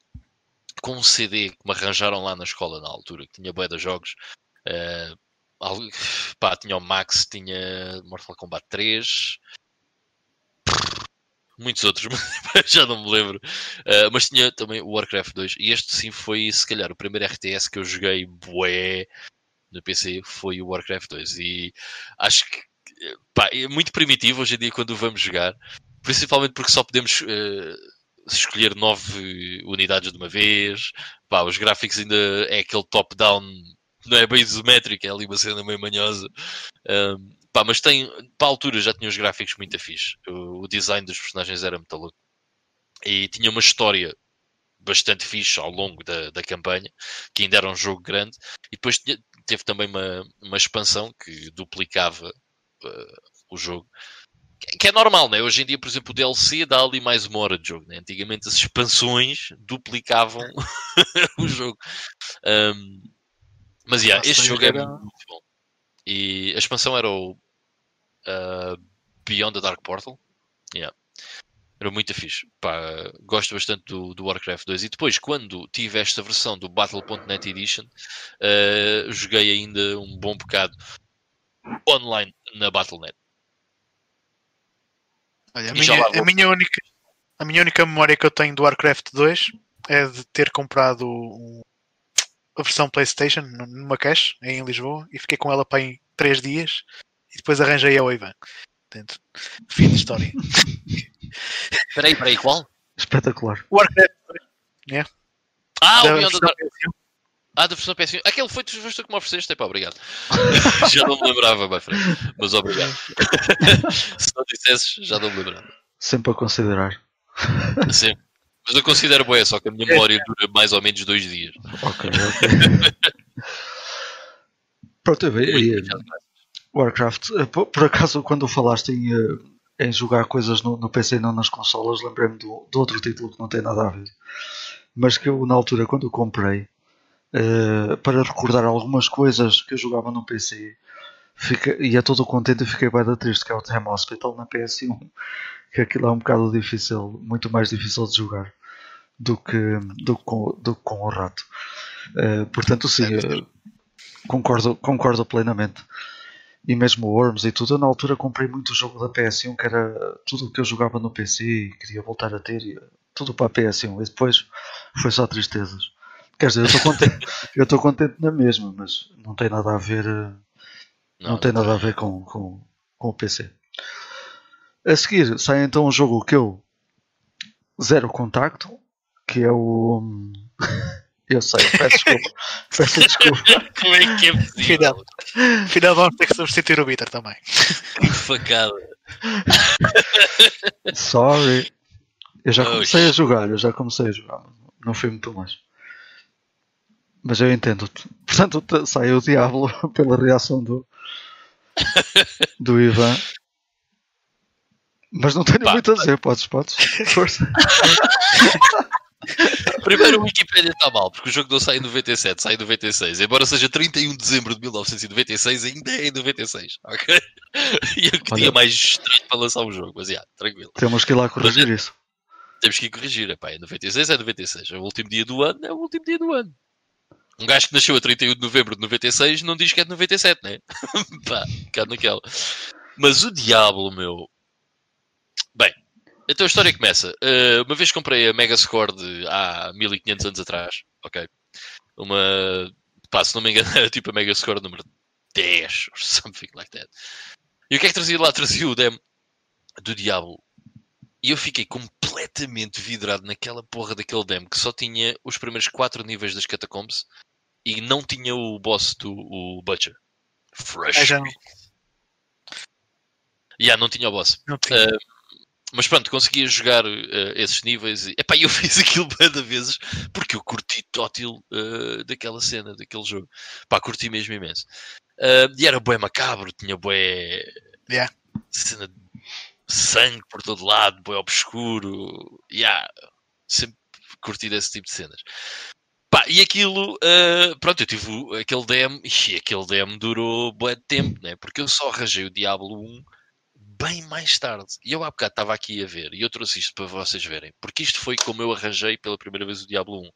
com um CD que me arranjaram lá na escola na altura, que tinha bué de jogos. Uh, pá, tinha o Max, tinha Mortal Kombat 3, muitos outros, mas já não me lembro. Uh, mas tinha também o Warcraft 2, e este sim foi, se calhar, o primeiro RTS que eu joguei bué no PC foi o Warcraft 2 e acho que pá, é muito primitivo hoje em dia quando vamos jogar, principalmente porque só podemos eh, escolher nove unidades de uma vez, pá, os gráficos ainda é aquele top-down, não é bem isométrico, é ali uma cena meio manhosa. Um, pá, mas tem, para a altura já tinha os gráficos muito fixe, o, o design dos personagens era muito louco e tinha uma história bastante fixe ao longo da, da campanha, que ainda era um jogo grande, e depois tinha- teve também uma, uma expansão que duplicava uh, o jogo. Que- é normal, né? Hoje em dia, por exemplo, o DLC dá ali mais uma hora de jogo. Né? Antigamente as expansões duplicavam o jogo. Um, mas yeah, este jogo é era- muito bom. E a expansão era o uh, Beyond the Dark Portal. Yeah. Era muito fixe. Pá, gosto bastante do, do Warcraft 2. E depois, quando tive esta versão do Battle.net Edition, uh, joguei ainda um bom bocado online na Battle.net. Olha, a, minha, a, minha única, a minha única memória que eu tenho do Warcraft 2 é de ter comprado um- a versão PlayStation num- numa cache em Lisboa e fiquei com ela para em 3 dias e depois arranjei a Oivan. Portanto, fim de história. Espera aí, espera aí, qual? Espetacular. Warcraft Ah, o da Beyond the versão Dark PS1. Ah, da versão PS1. Aquele foi tu, foste tu que me ofereceste, pá, obrigado. já não me lembrava, my friend. Mas obrigado. Se não dissesses, já não me lembrava. Sempre a considerar. Sim. Mas eu considero boa, só que a minha memória dura mais ou menos dois dias. Ok, ok. Pronto, eu vi. Warcraft, eh, por, por, acaso, quando falaste em, eh, em jogar coisas no, no PC e não nas consolas, lembrei-me do, do, outro título que não tem nada a ver. Mas que eu, na altura, quando comprei, uh, para recordar algumas coisas que eu jogava no PC, fica, ia todo contente e fiquei bem da triste, que é o Time Hospital na PS1. Que aquilo é um bocado difícil, muito mais difícil de jogar do que, do que, com, do que com o rato. Uh, portanto, sim, uh, concordo, concordo plenamente. E mesmo o Worms e tudo, eu na altura comprei muito jogo da PS1 que era tudo o que eu jogava no PC e queria voltar a ter, e, tudo para a PS1. E depois foi só tristezas. Quer dizer, eu estou contente, eu estou contente na mesma, mas não tem nada a ver, eh, não, não tem nada a ver com, com, com o PC. A seguir sai então um jogo que eu zero contacto, que é o. Eu sei, peço desculpa. peço desculpa. Como é que é possível? Final, final vamos ter que substituir o Bitter também. Que facada. Sorry. Eu já comecei a jogar, eu já comecei a jogar, não fui muito mais. Mas eu entendo-te. Portanto, sai o Diablo pela reação do, do Ivan. Mas não tenho Pá, muito a dizer, podes, podes. Força. Primeiro, o Wikipedia está mal, porque o jogo não sai em 97, sai em 96. Embora seja 31 de dezembro de 1996, ainda é em 96, ok? E eu queria mais estranho para lançar um jogo, mas yeah, tranquilo. Temos que ir lá corrigir mas, isso. Temos que ir corrigir, epá, é 96 é 96. É o último dia do ano, é o último dia do ano. Um gajo que nasceu a 31 de novembro de 96 não diz que é de 97, né? Pá, cá naquela. Mas o Diablo, meu. Bem, então a história começa. Uh, uma vez comprei a Mega Score de há 1500 anos atrás, ok? Uma. Pá, se não me engano, era tipo a Mega Score número 10 or something like that. E o que é que trazia lá? Trazia o demo do Diablo. E eu fiquei completamente vidrado naquela porra daquele demo que só tinha os primeiros 4 níveis das Catacombs e não tinha o boss do o Butcher. Fresh. É, já não. Yeah, não tinha o boss. Não tinha. Uh, mas pronto, conseguia jogar uh, esses níveis e epá, eu fiz aquilo banda vezes porque eu curti tótil uh, daquela cena, daquele jogo. Pá, curti mesmo imenso. Uh, e era bué macabro, tinha bué yeah. cena sangue por todo lado, bué obscuro. Yeah, sempre curti desse tipo de cenas. Pá, e aquilo, uh, pronto, eu tive aquele demo e aquele demo durou bué de tempo, né? Porque eu só arranjei o Diablo 1 bem mais tarde. E eu há bocado estava aqui a ver, e eu trouxe isto para vocês verem, porque isto foi como eu arranjei pela primeira vez o Diablo 1,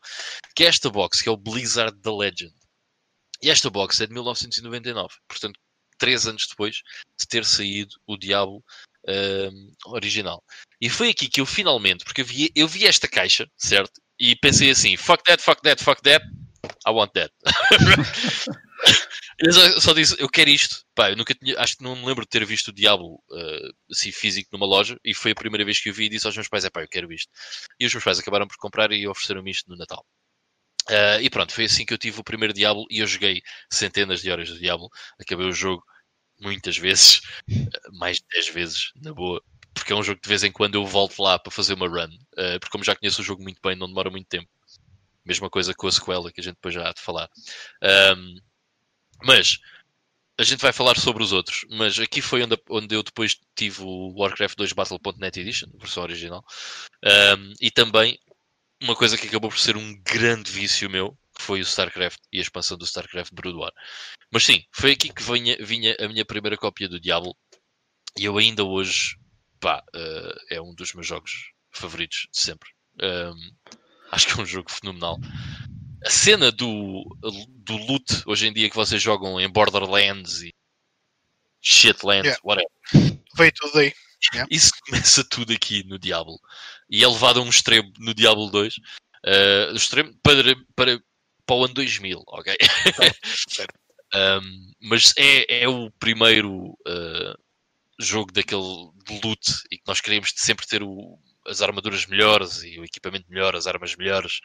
que é esta box, que é o Blizzard The Legend. E esta box é de 1999, portanto, três anos depois de ter saído o Diablo uh, original. E foi aqui que eu finalmente, porque eu vi, eu vi esta caixa, certo? E pensei assim, fuck that, fuck that, fuck that, I want that. Eu só disse, eu quero isto. Pá, eu nunca tinha, acho que não me lembro de ter visto o Diablo uh, assim físico numa loja e foi a primeira vez que eu vi e disse aos meus pais: é pá, eu quero isto. E os meus pais acabaram por comprar e ofereceram-me isto no Natal. Uh, e pronto, foi assim que eu tive o primeiro Diablo e eu joguei centenas de horas de Diablo. Acabei o jogo muitas vezes, uh, mais de 10 vezes, na boa. Porque é um jogo que de vez em quando eu volto lá para fazer uma run. porque como já conheço o jogo muito bem, não demora muito tempo. Mesma coisa com a sequela que a gente depois já há de falar. Um, mas a gente vai falar sobre os outros, mas aqui foi onde, onde eu depois tive o Warcraft 2 Battle.net Edition, versão original, um, e também uma coisa que acabou por ser um grande vício meu, que foi o StarCraft e a expansão do StarCraft Brood War. Mas sim, foi aqui que vinha, vinha a minha primeira cópia do Diablo, e eu ainda hoje, pá, uh, é um dos meus jogos favoritos de sempre. Um, acho que é um jogo fenomenal a cena do, do loot hoje em dia que vocês jogam em Borderlands e Shitlands, yeah. whatever. Veio tudo aí. Yeah. Isso começa tudo aqui no Diablo. E é levado a um extremo no Diablo 2. Uh, eh, extremo para, para, para o ano 2000, ok? Um, mas é, é o primeiro uh, jogo daquele loot e que nós queremos sempre ter o, as armaduras melhores e o equipamento melhor, as armas melhores.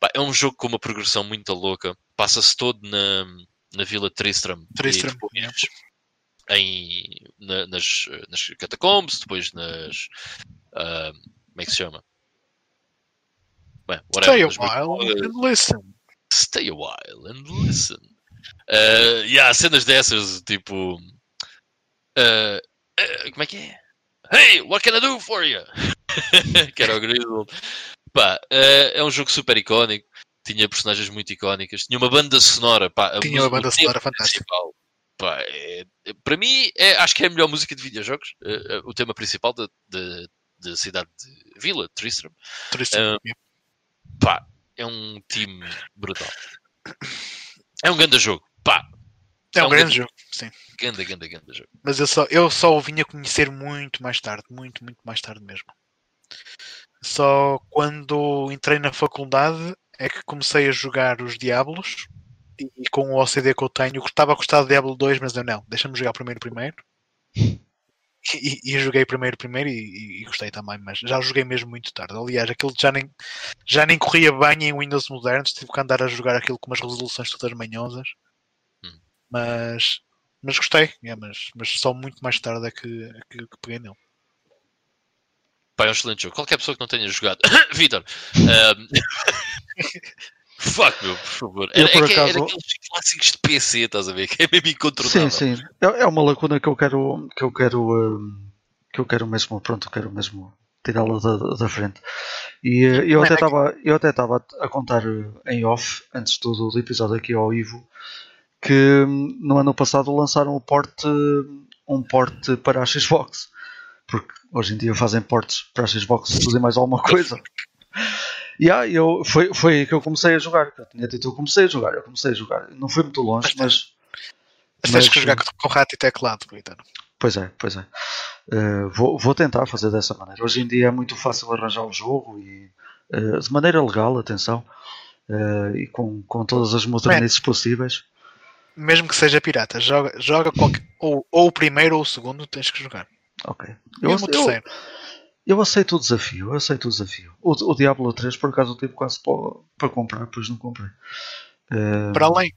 Pá, é um jogo com uma progressão muito louca. Passa-se todo na, na Vila Tristram. Tristram. Depois, em, na, nas, nas catacombs, depois nas. Uh, como é que se chama? Bem, whatever, Stay a while and listen. Stay a while and listen. Uh, e há cenas dessas, tipo. Uh, uh, como é que é? Hey, what can I do for you? que era o Griswold. Pá, é um jogo super icónico. Tinha personagens muito icónicas. Tinha uma banda sonora. Pá, Tinha uma banda sonora fantástica. Pá, é, para mim, é, acho que é a melhor música de videojogos. o tema principal da cidade de Vila, Tristram. Tristram. pá, é um time brutal. É um grande jogo. Pá. É, é um, um grande, grande jogo, sim. Ganda, ganda, ganda jogo. Mas eu só, eu só o vim a conhecer muito mais tarde. Muito, muito mais tarde mesmo. Só quando entrei na faculdade é que comecei a jogar os Diablos e, com o OCD que eu tenho, eu estava a gostar do Diablo 2, mas eu não, deixa-me jogar primeiro primeiro. E, e, joguei primeiro primeiro e, e, gostei também, mas já joguei mesmo muito tarde. Aliás, aquilo já nem, já nem corria bem em Windows modernos, tive que andar a jogar aquilo com umas resoluções todas manhosas. Hum. Mas, mas gostei, é, mas, mas só muito mais tarde é que, que, que peguei nele. Pá, é um excelente jogo. Qualquer pessoa que não tenha jogado. Vitor! Um... Fuck, meu, por favor. Era, por é, acaso... era aqueles clássicos de PC, estás a ver? Que é mesmo incontrolável. Sim, sim. É, é uma lacuna que eu quero. Que eu quero. Um, que eu quero mesmo. Pronto, quero mesmo tirá-la da, da frente. E uh, eu, até estava, eu até estava a contar eh, em off, antes do, do episódio aqui ao Ivo, que hum, no ano passado lançaram o porte, um porte para a Xbox. Porque hoje em dia fazem portes para a Xbox tudo e mais alguma coisa. E aí eu, foi, foi aí que eu comecei a jogar. Eu tinha dito, eu comecei a jogar, eu comecei a jogar. Não foi muito longe, mas. Mas, tens que jogar com rato e teclado, Caetano. Pois é, pois é. Uh, vou, vou tentar fazer dessa maneira. Hoje em dia é muito fácil arranjar o jogo e uh, de maneira legal, atenção, uh, e com, com todas as modernices possíveis. Mesmo que seja pirata, joga, joga qualquer, ou, ou o primeiro ou o segundo, tens que jogar. Ok. Eu, eu, eu aceito o desafio, eu aceito o desafio. O, o Diablo 3 por acaso eu tive quase para, para comprar, depois não comprei. Uh... Para além,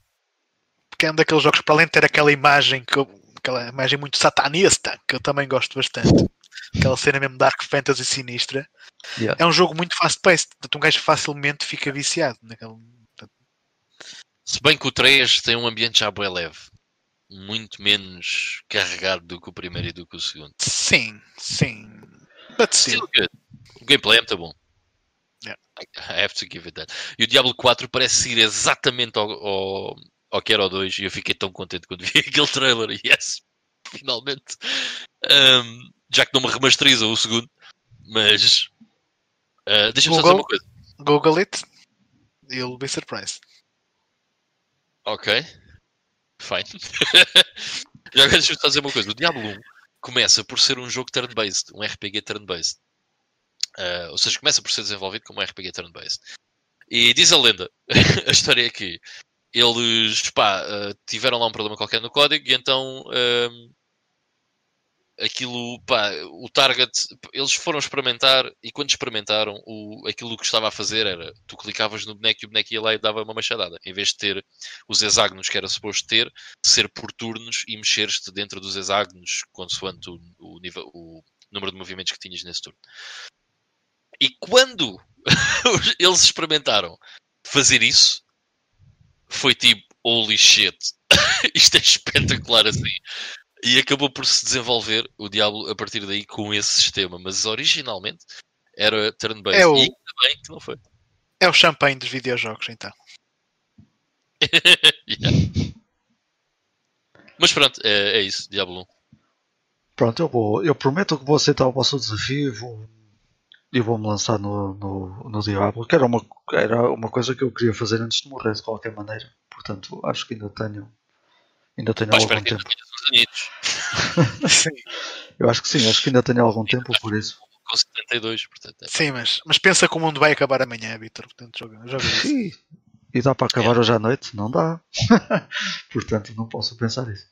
porque é um daqueles jogos para além de ter aquela imagem que eu, aquela imagem muito satanista, que eu também gosto bastante. Aquela cena mesmo Dark Fantasy sinistra. Yeah. É um jogo muito fast-paced, portanto um gajo facilmente fica viciado naquele. Se bem que o 3 tem um ambiente já bem leve muito menos carregado do que o primeiro e do que o segundo. Sim, sim. But still, good. O gameplay é muito bom. Yeah. I have to give it that. E o Diablo 4 parece ir exatamente ao, ao, ao que era o 2 e eu fiquei tão contente quando vi aquele trailer. Yes, finalmente. Um, já que não me remasteriza o segundo, mas uh, deixa-me só dizer uma coisa. Google it, you'll be surprised. Ok, fine. já agora deixa-me só dizer uma coisa. O Diablo 1 começa por ser um jogo turn-based, um RPG turn-based. Uh, ou seja, começa por ser desenvolvido como um RPG turn-based. E diz a lenda, a história é que eles pá, uh, tiveram lá um problema qualquer no código e então uh, aquilo, pá, o target, eles foram experimentar e quando experimentaram, o, aquilo que estava a fazer era tu clicavas no boneco e o boneco ia lá e dava uma machadada, em vez de ter os hexágonos que era suposto ter, ser por turnos e mexeres-te dentro dos hexágonos consoante o, o, nível, o número de movimentos que tinhas nesse turno. E quando eles experimentaram fazer isso, foi tipo, holy shit, isto é espetacular assim. E acabou por se desenvolver o Diablo a partir daí com esse sistema. Mas originalmente era turn-based. É o... E também que não foi. É o champanhe dos videojogos, então. yeah. Mas pronto, é, é, isso, Diablo 1. Pronto, eu, vou, eu prometo que vou aceitar o vosso desafio e vou, e vou-me lançar no, no, no Diablo, que era uma, era uma coisa que eu queria fazer antes de morrer de qualquer maneira. Portanto, acho que ainda tenho, ainda tenho Pá, algum tempo. sim. Eu acho que sim, acho que ainda tenho algum tempo por isso. Com 72, portanto. É sim, mas, mas pensa que o mundo vai acabar amanhã, Vitor. Portanto, joga, joga sim. E dá para acabar é. hoje à noite? Não dá. portanto, não posso pensar isso.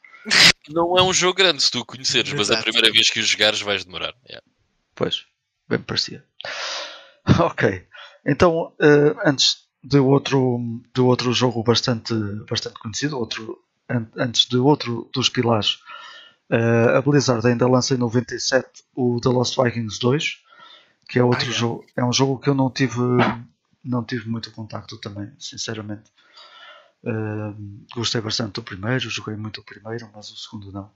Não é um jogo grande se tu o conheceres, Exato. mas a primeira vez que o jogares vais demorar. Yeah. Pois, bem parecia. ok. Então, uh, antes de outro, de outro jogo bastante, bastante conhecido, outro antes de outro dos pilares, uh, a Blizzard ainda lança em 97 o The Lost Vikings 2, que é outro ah, é. jogo, é um jogo que eu não tive, não tive muito contacto também, sinceramente. Uh, gostei bastante do primeiro, joguei muito o primeiro, mas o segundo não.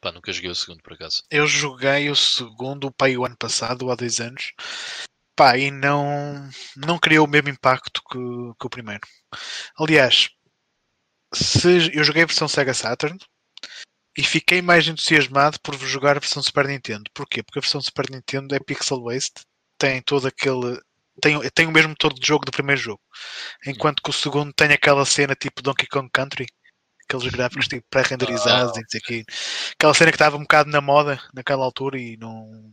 Pá, nunca joguei o segundo por acaso. Eu joguei o segundo, pai, o ano passado, há dois anos. Pá, e não, não criou o mesmo impacto que, que o primeiro. Aliás, se, eu joguei a versão Sega Saturn e fiquei mais entusiasmado por jogar a versão Super Nintendo. Porquê? Porque a versão Super Nintendo é pixel based, tem todo aquele tem, tem o mesmo motor de jogo do primeiro jogo. Enquanto que o segundo tem aquela cena tipo Donkey Kong Country, aqueles gráficos tipo pré-renderizados ah. e Aquela cena que estava um bocado na moda naquela altura e não.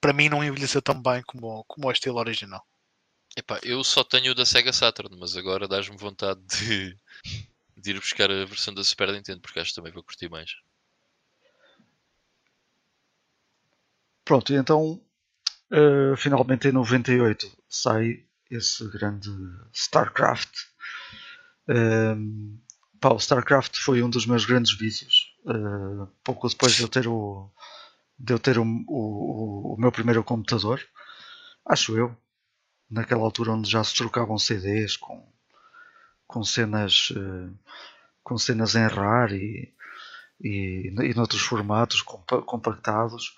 Para mim não envelheceu tão bem como, como o estilo original. Epá, eu só tenho o da Sega Saturn, mas agora dás-me vontade de, de ir buscar a versão da Super Nintendo, porque acho que também vou curtir mais. Pronto, e então Uh, finalmente em 98 sai esse grande StarCraft. Uh, pá, o StarCraft foi um dos meus grandes vícios. Uh, pouco depois de eu ter o, de eu ter o, o, o, meu primeiro computador, acho eu, naquela altura onde já se trocavam CDs com, com cenas uh, com cenas em RAR e, e, e noutros formatos compactados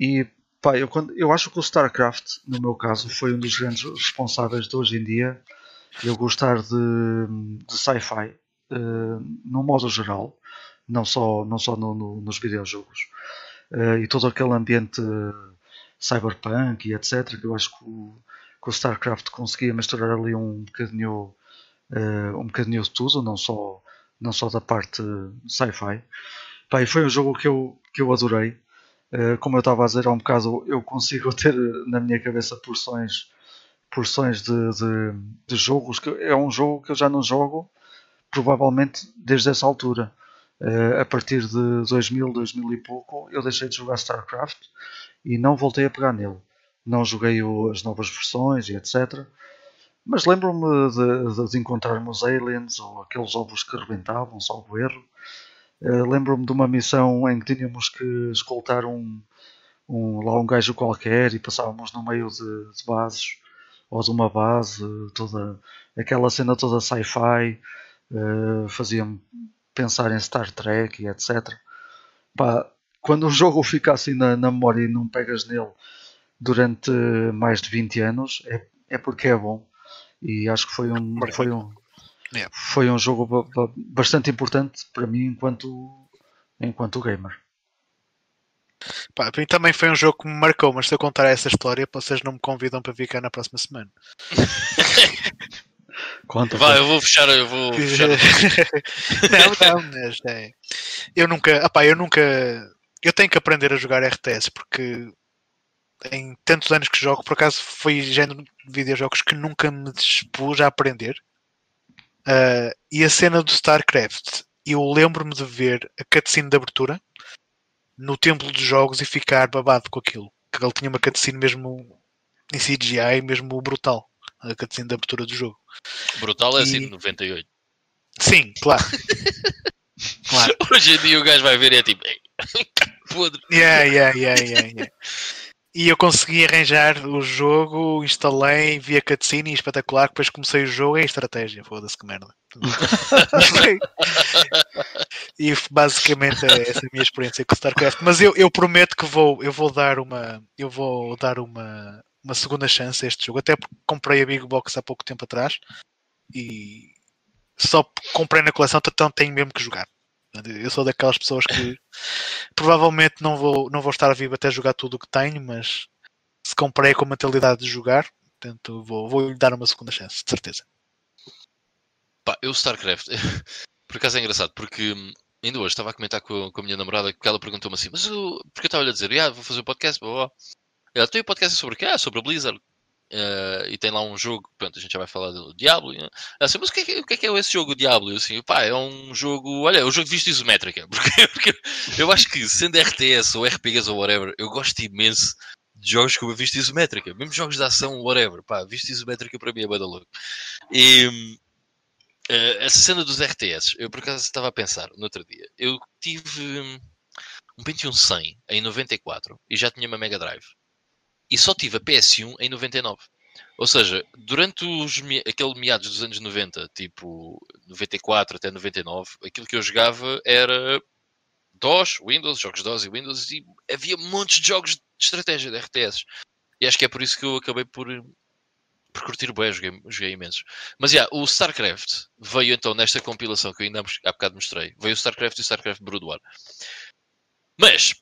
e Pá, eu, quando, eu acho que o StarCraft, no meu caso, foi um dos grandes responsáveis de hoje em dia eu gostar de, de sci-fi uh, no modo geral, não só, não só no, no, nos videojogos. Uh, e todo aquele ambiente cyberpunk e etc. que eu acho que o, que o StarCraft conseguia misturar ali um bocadinho, uh, um bocadinho de tudo, não só, não só da parte sci-fi. foi um jogo que eu, que eu adorei. Eh, como eu estava a dizer há um bocado, eu consigo ter na minha cabeça porções, porções de, de, de jogos. que É um jogo que eu já não jogo, provavelmente desde essa altura. Uh, a partir de 2000, 2000 e pouco, eu deixei de jogar StarCraft e não voltei a pegar nele. Não joguei o, as novas versões e etc. Mas lembro-me de, de, encontrarmos aliens ou aqueles ovos que rebentavam, salvo erro. Uh, Lembro-me de uma missão em que tínhamos que escoltar um, um, lá um gajo qualquer e passávamos no meio de, de bases ou de uma base, toda aquela cena toda sci-fi, uh, fazia-me pensar em Star Trek e etc. Pá, quando um jogo fica assim na, na, memória e não pegas nele durante mais de 20 anos, é, é porque é bom. E acho que foi um, foi um, Yeah. Foi um jogo bastante importante para mim enquanto, enquanto gamer. Pá, para mim também foi um jogo que me marcou, mas se eu contar essa história, vocês não me convidam para vir cá na próxima semana. Conta, Vai, eu vou fechar, eu vou fechar. não, não, mas é. Eu nunca, apá, eu nunca. Eu tenho que aprender a jogar RTS porque em tantos anos que jogo, por acaso foi género de videojogos que nunca me dispus a aprender. Uh, e a cena do StarCraft, eu lembro-me de ver a cutscene de abertura no templo dos jogos e ficar babado com aquilo. Que ele tinha uma cutscene mesmo em CGI, mesmo brutal. A cutscene de abertura do jogo. Brutal é assim de 98. Sim, claro. claro. Hoje em dia o gajo vai ver e é tipo. Podre. Yeah, yeah, yeah, yeah, yeah. E eu consegui arranjar o jogo, instalei, vi a cutscene espetacular. Depois comecei o jogo, é estratégia. Foda-se que merda. e basicamente é essa a minha experiência com StarCraft. Mas eu, eu prometo que vou, eu vou dar uma, eu vou dar uma, uma segunda chance a este jogo. Até porque comprei a Big Box há pouco tempo atrás e só comprei na coleção, então tenho mesmo que jogar. Eu sou daquelas pessoas que provavelmente não vou, não vou estar vivo até jogar tudo o que tenho, mas se comprei com a mentalidade de jogar, portanto vou, vou lhe dar uma segunda chance, de certeza. Pá, eu StarCraft, por acaso é engraçado, porque ainda hoje estava a comentar com, com a minha namorada que ela perguntou-me assim, mas eu, porque eu estava a dizer, ah, vou fazer o um podcast, blá, blá. ela tem o podcast sobre o quê? Ah, sobre a Blizzard. Uh, e tem lá um jogo, pronto, a gente já vai falar do Diablo. Né? Assim, mas o que, é que, o que, é esse jogo Diablo? Eu assim, pá, é um jogo, olha, é um jogo de vista isométrica. Porque, porque, eu acho que sendo RTS ou RPGs ou whatever, eu gosto imenso de jogos com a vista isométrica, mesmo jogos de ação, whatever, pá, vista isométrica para mim é bada louco. E uh, essa cena dos RTS, eu por acaso estava a pensar no outro dia, eu tive um Pentium 100 em 94 e já tinha uma Mega Drive e só tive a PS1 em 99. Ou seja, durante os, aquele meados dos anos 90, tipo 94 até 99, aquilo que eu jogava era DOS, Windows, jogos DOS e Windows, e havia montes de jogos de estratégia de RTS. E acho que é por isso que eu acabei por, por curtir bem, joguei, joguei imensos. Mas yeah, o StarCraft veio então nesta compilação que eu ainda há bocado mostrei. Veio o StarCraft e o StarCraft Brood War. Mas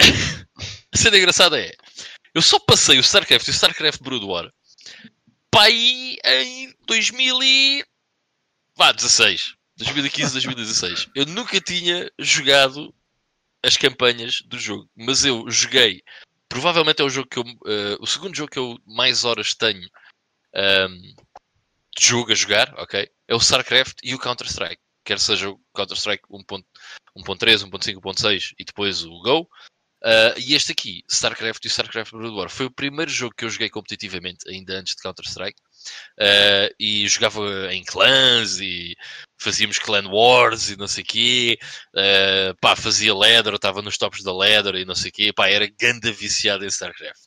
a cena engraçada é eu só passei o StarCraft e o StarCraft Brood War para aí em 2016. 2015, 2016. Eu nunca tinha jogado as campanhas do jogo, mas eu joguei. Provavelmente é o jogo que eu, uh, o segundo jogo que eu mais horas tenho um, ehm, de jogo a jogar, ok? É o StarCraft e o Counter-Strike. Quer seja o Counter-Strike 1.3, 1.5, 1.6 e depois o Go, Uh, e este aqui, StarCraft e StarCraft Brood War, foi o primeiro jogo que eu joguei competitivamente, ainda antes de Counter-Strike. Uh, e jogava em clãs e fazíamos clan wars e não sei o quê. Uh, pá, fazia ladder, estava nos tops da ladder e não sei o quê. Pá, era ganda viciado em StarCraft.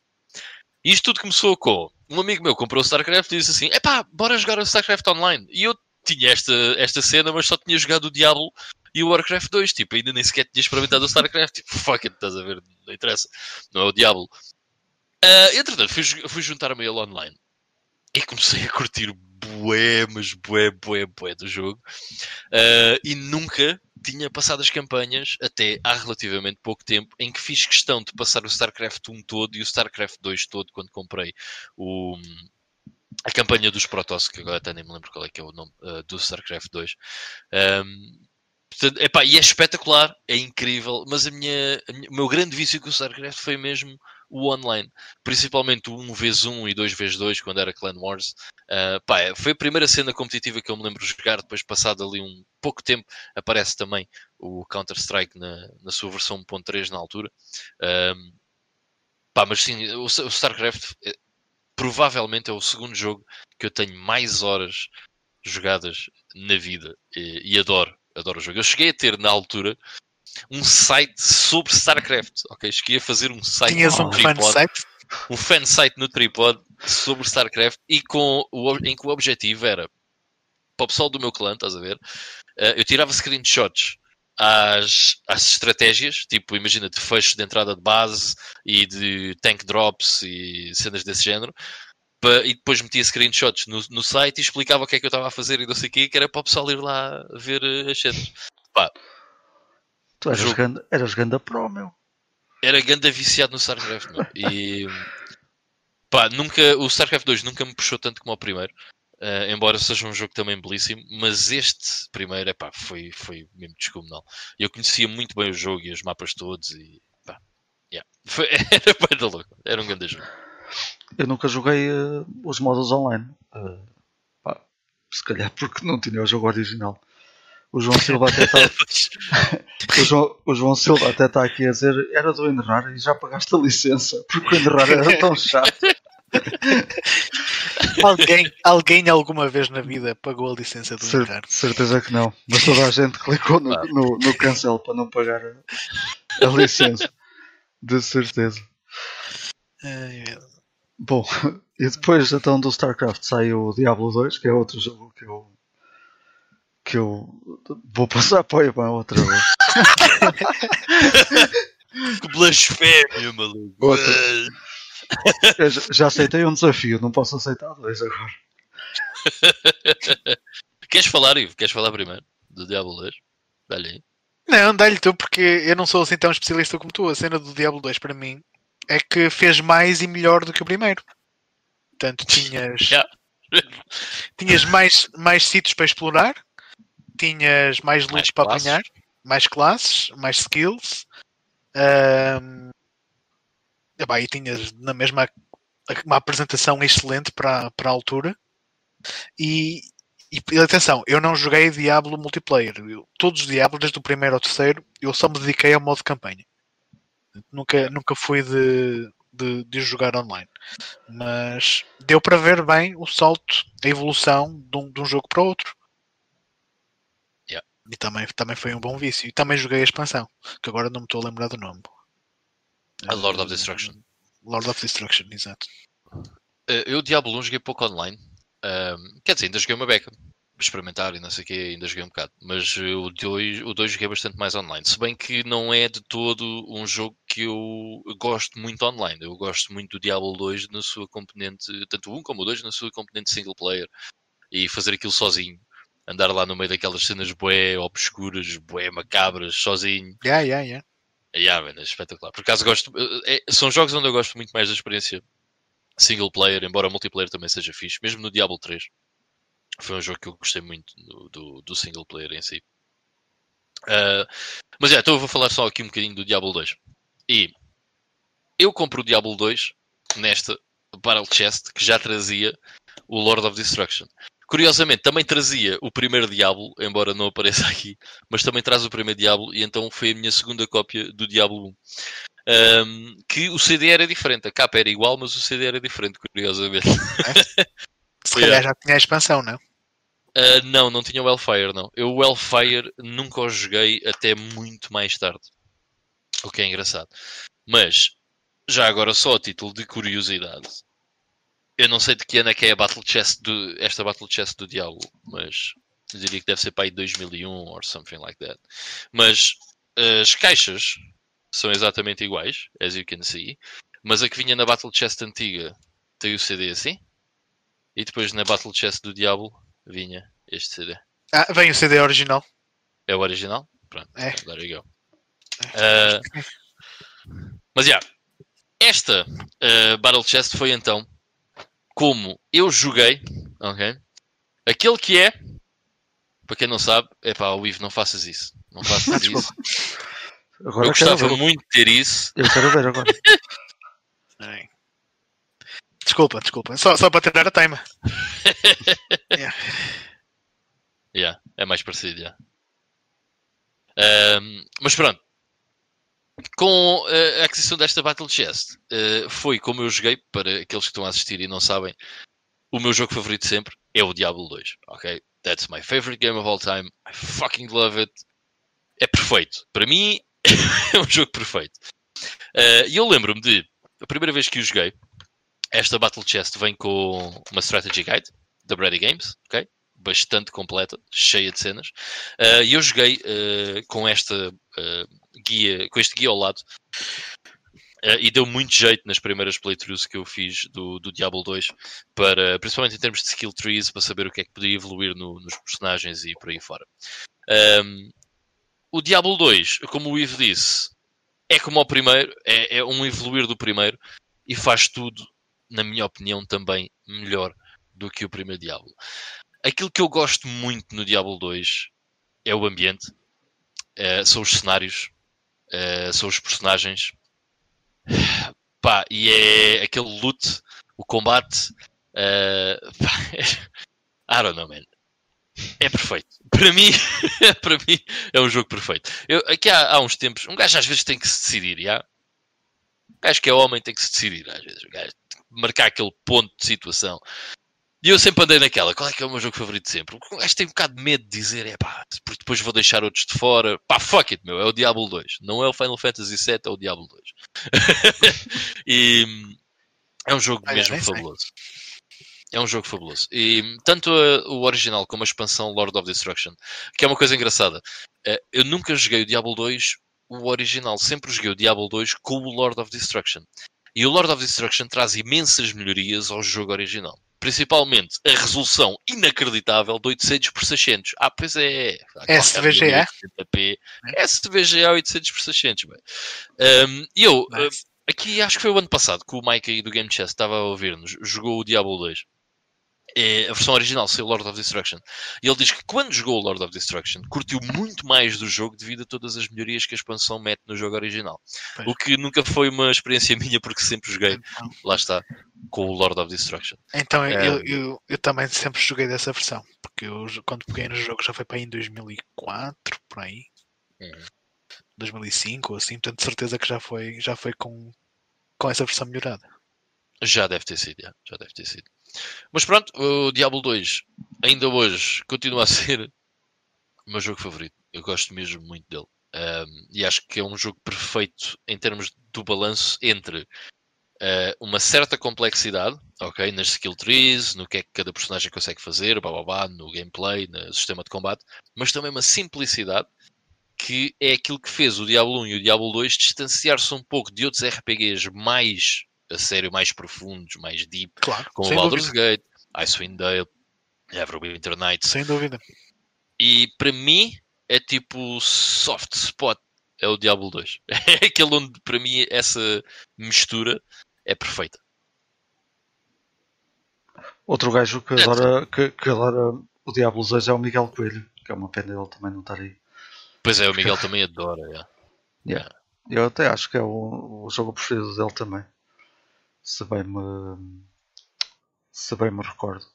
E isto tudo começou com um amigo meu comprou StarCraft e disse assim: epá, bora jogar o StarCraft online. E eu tinha esta, esta cena, mas só tinha jogado o Diablo e o Warcraft 2, tipo, ainda nem sequer tinha experimentado o StarCraft, tipo, fuck it, estás a ver, não interessa, não é o Diablo. Uh, entretanto, fui, fui juntar-me ele online. E comecei a curtir bué, mas bué, bué, bué do jogo. Uh, e nunca tinha passado as campanhas até há relativamente pouco tempo em que fiz questão de passar o StarCraft 1 todo e o StarCraft 2 todo quando comprei o, a campanha dos Protoss, que agora até nem me lembro qual é que é o nome uh, do StarCraft 2. Um, Portanto, epá, e é espetacular, é incrível, mas a minha, a minha, o meu grande vício com o StarCraft foi mesmo o online, principalmente o 1x1 e 2x2 quando era Clan Wars. Uh, pá, foi a primeira cena competitiva que eu me lembro de jogar. Depois, passado ali um pouco tempo, aparece também o Counter-Strike na, na sua versão 1.3 na altura. Uh, pá, mas sim, o, o StarCraft é, provavelmente é o segundo jogo que eu tenho mais horas jogadas na vida e, e adoro adoro o jogo. Eu cheguei a ter na altura um site sobre StarCraft, ok? Cheguei a fazer um site Tinhas um fan site? Um fan site no tripod sobre StarCraft e com o, em que o objetivo era para o pessoal do meu clã, estás a ver? Uh, eu tirava screenshots às, às estratégias, tipo, imagina, de fecho de entrada de base e de tank drops e cenas desse género, e depois metia screenshots no, no site e explicava o que é que eu estava a fazer e não sei o quê, que era para o pessoal ir lá ver eh, as cenas. Pá, tu eras, jogo... ganda, eras ganda pro, meu. Era ganda viciado no StarCraft, meu. E pá, nunca, o StarCraft 2 nunca me puxou tanto como o primeiro. Uh, embora seja um jogo também belíssimo, mas este primeiro epá, foi, foi mesmo descomunal. Eu conhecia muito bem o jogo e os mapas todos e pá, yeah. foi, era bem da louco, era um grande jogo. Eu nunca joguei uh, os modos online. Uh, pá, se calhar porque não tinha o jogo original. O João Silva até está. o, João, o João Silva até está aqui a dizer era do Enderrar e já pagaste a licença porque o Enderrar era tão chato. alguém, alguém alguma vez na vida pagou a licença do Cer Enderrar? Certeza que não. Mas toda a gente clicou no, no, no cancel para não pagar a, a licença. De certeza. Ai, Bom, e depois então do StarCraft saiu o Diablo 2, que é outro jogo que eu que eu vou passar para o Ivan outra vez. que blasfémia, maluco. Outra. Já, já aceitei um desafio, não posso aceitar dois agora. Queres falar, Ivo? Queres falar primeiro do Diablo 2? Dá-lhe aí. Não, dá-lhe tu, porque eu não sou assim tão especialista como tu. A cena do Diablo 2 para mim é que fez mais e melhor do que o primeiro. Portanto, tinhas, tinhas mais, mais sítios para explorar, tinhas mais loots para classes. apanhar, mais classes, mais skills. Um, e tinhas na mesma uma apresentação excelente para, para a altura. E, e atenção, eu não joguei Diablo multiplayer. Eu, todos os Diablos, desde o primeiro ao terceiro, eu só me dediquei ao modo campanha. Nunca, nunca fui de, de, de, jogar online. Mas deu para ver bem o salto, a evolução de um, de um jogo para outro. Yeah. E também, também foi um bom vício. E também joguei a expansão, que agora não me estou a lembrar do nome. A Lord of Destruction. Lord of Destruction, exato. Uh, eu Diablo 1 joguei pouco online. Um, quer dizer, ainda joguei uma beca. Experimentar e não sei o que, ainda joguei um bocado. Mas o 2 o dois joguei bastante mais online. Se bem que não é de todo um jogo que eu gosto muito online. Eu gosto muito do Diablo 2 na sua componente, tanto o 1 como o 2 na sua componente single player. E fazer aquilo sozinho. Andar lá no meio daquelas cenas bué obscuras, bué macabras, sozinho. Yeah, yeah, yeah. Yeah, man, é espetacular. Por acaso gosto. É, são jogos onde eu gosto muito mais da experiência single player, embora multiplayer também seja fixe, mesmo no Diablo 3. Foi um jogo que eu gostei muito do, do, do single player em si. Uh, mas é, então eu vou falar só aqui um bocadinho do Diablo 2. E eu compro o Diablo 2 nesta Battle Chest que já trazia o Lord of Destruction. Curiosamente, também trazia o primeiro Diablo, embora não apareça aqui, mas também traz o primeiro Diablo, e então foi a minha segunda cópia do Diablo 1. Um, que o CD era diferente, a capa era igual, mas o CD era diferente, curiosamente. Se calhar já tinha a expansão, não? Uh, não, não tinha o Hellfire, não. Eu o Hellfire nunca o joguei até muito mais tarde. O que é engraçado. Mas, já agora só a título de curiosidade, eu não sei de que ano é que é a Battle Chest do, esta Battle Chest do Diablo, mas eu diria que deve ser para aí 2001 or something like that. Mas as caixas são exatamente iguais, as you can see, mas a que vinha na Battle Chest antiga tem o CD assim, e depois na Battle Chest do Diablo vinha este CD. Ah, vem o CD original. É o original? Pronto, é. there you go. Uh, mas já, yeah, esta uh, Battle Chest foi então como eu joguei, ok? Aquele que é, para quem não sabe, é pá, o Ivo, não faças isso. Não faças isso. Agora eu gostava muito de ter isso. Eu quero ver agora. desculpa, desculpa. Só, só para tirar a time. yeah. yeah. é mais parecido, yeah. Um, mas pronto, com a aquisição desta Battle Chest, uh, foi como eu joguei, para aqueles que estão a assistir e não sabem, o meu jogo favorito sempre é o Diablo 2, ok? That's my favorite game of all time. I fucking love it. É perfeito. Para mim, é um jogo perfeito. Uh, e eu lembro-me de, a primeira vez que o joguei, esta Battle Chest vem com uma Strategy Guide da Brady Games, ok? Bastante completa, cheia de cenas. Uh, e eu joguei uh, com esta guia, com este guia ao lado. Uh, e deu muito jeito nas primeiras playthroughs que eu fiz do, do Diablo 2, para, principalmente em termos de skill trees, para saber o que é que podia evoluir no, nos personagens e por aí fora. Um, o Diablo 2, como o Ivo disse, é como o primeiro, é, é, um evoluir do primeiro e faz tudo, na minha opinião, também melhor do que o primeiro Diablo. Aquilo que eu gosto muito no Diablo 2 é o ambiente, é, são os cenários, uh, são os personagens. Pá, e é aquele loot, o combate. Pá, I don't know, man. É perfeito. Para mim, para mim é um jogo perfeito. Eu, aqui há, há uns tempos, um gajo às vezes tem que se decidir, já? Um gajo que é homem tem que se decidir, às vezes. Um gajo marcar aquele ponto de situação. E eu sempre andei naquela, qual é que é o meu jogo favorito sempre? O gajo tem um bocado de medo de dizer, é pá, porque depois vou deixar outros de fora. Pá, fuck it, meu, é o Diablo 2. Não é o Final Fantasy VII, é o Diablo 2. e é um jogo mesmo fabuloso. É um jogo fabuloso. E tanto a, o original como a expansão Lord of Destruction, que é uma coisa engraçada. Eh, eu nunca joguei o Diablo 2, o original, sempre joguei o Diablo 2 com o Lord of Destruction. E o Lord of Destruction traz imensas melhorias ao jogo original principalmente a resolução inacreditável de 800 por 600. Ah, pois é. SVGA? SVGA 800 por 600. Um, e eu, nice. aqui acho que foi o ano passado que o Mike aí do Game Chess estava a ouvir-nos, jogou o Diablo 2 é, a versão original saiu Lord of Destruction. E ele diz que quando jogou o Lord of Destruction, curtiu muito mais do jogo devido a todas as melhorias que a expansão mete no jogo original. Pois. O que nunca foi uma experiência minha, porque sempre joguei, então, lá está, com o Lord of Destruction. Então é... eu, eu, eu, também sempre joguei dessa versão, porque eu, quando peguei no jogo já foi para aí em 2004, por aí. Uhum. 2005 ou assim, portanto de certeza que já foi, já foi com, com essa versão melhorada. Já deve ter sido, já, já deve ter sido. Mas pronto, o Diablo 2 ainda hoje continua a ser o meu jogo favorito. Eu gosto mesmo muito dele. Um, e acho que é um jogo perfeito em termos do balanço entre uh, uma certa complexidade, ok? Nas skill trees, no que é que cada personagem consegue fazer, blá, blá, blá, no gameplay, no sistema de combate, mas também uma simplicidade que é aquilo que fez o Diablo 1 e o Diablo 2 distanciar-se um pouco de outros RPGs mais a sério, mais profundos, mais deep, claro, como o Baldur's Gate, Icewind Dale, Everwinter Nights. Sem dúvida. E para mim é tipo soft spot é o Diablo 2. É aquele onde para mim essa mistura é perfeita. Outro gajo que adora, que, que adora o Diablo 2 é o Miguel Coelho, que é uma pena ele também não estar aí. Pois é, o Miguel também adora. Yeah. Yeah. Eu até acho que é o, o jogo preferido dele também. Se bem me, se bem me recordo.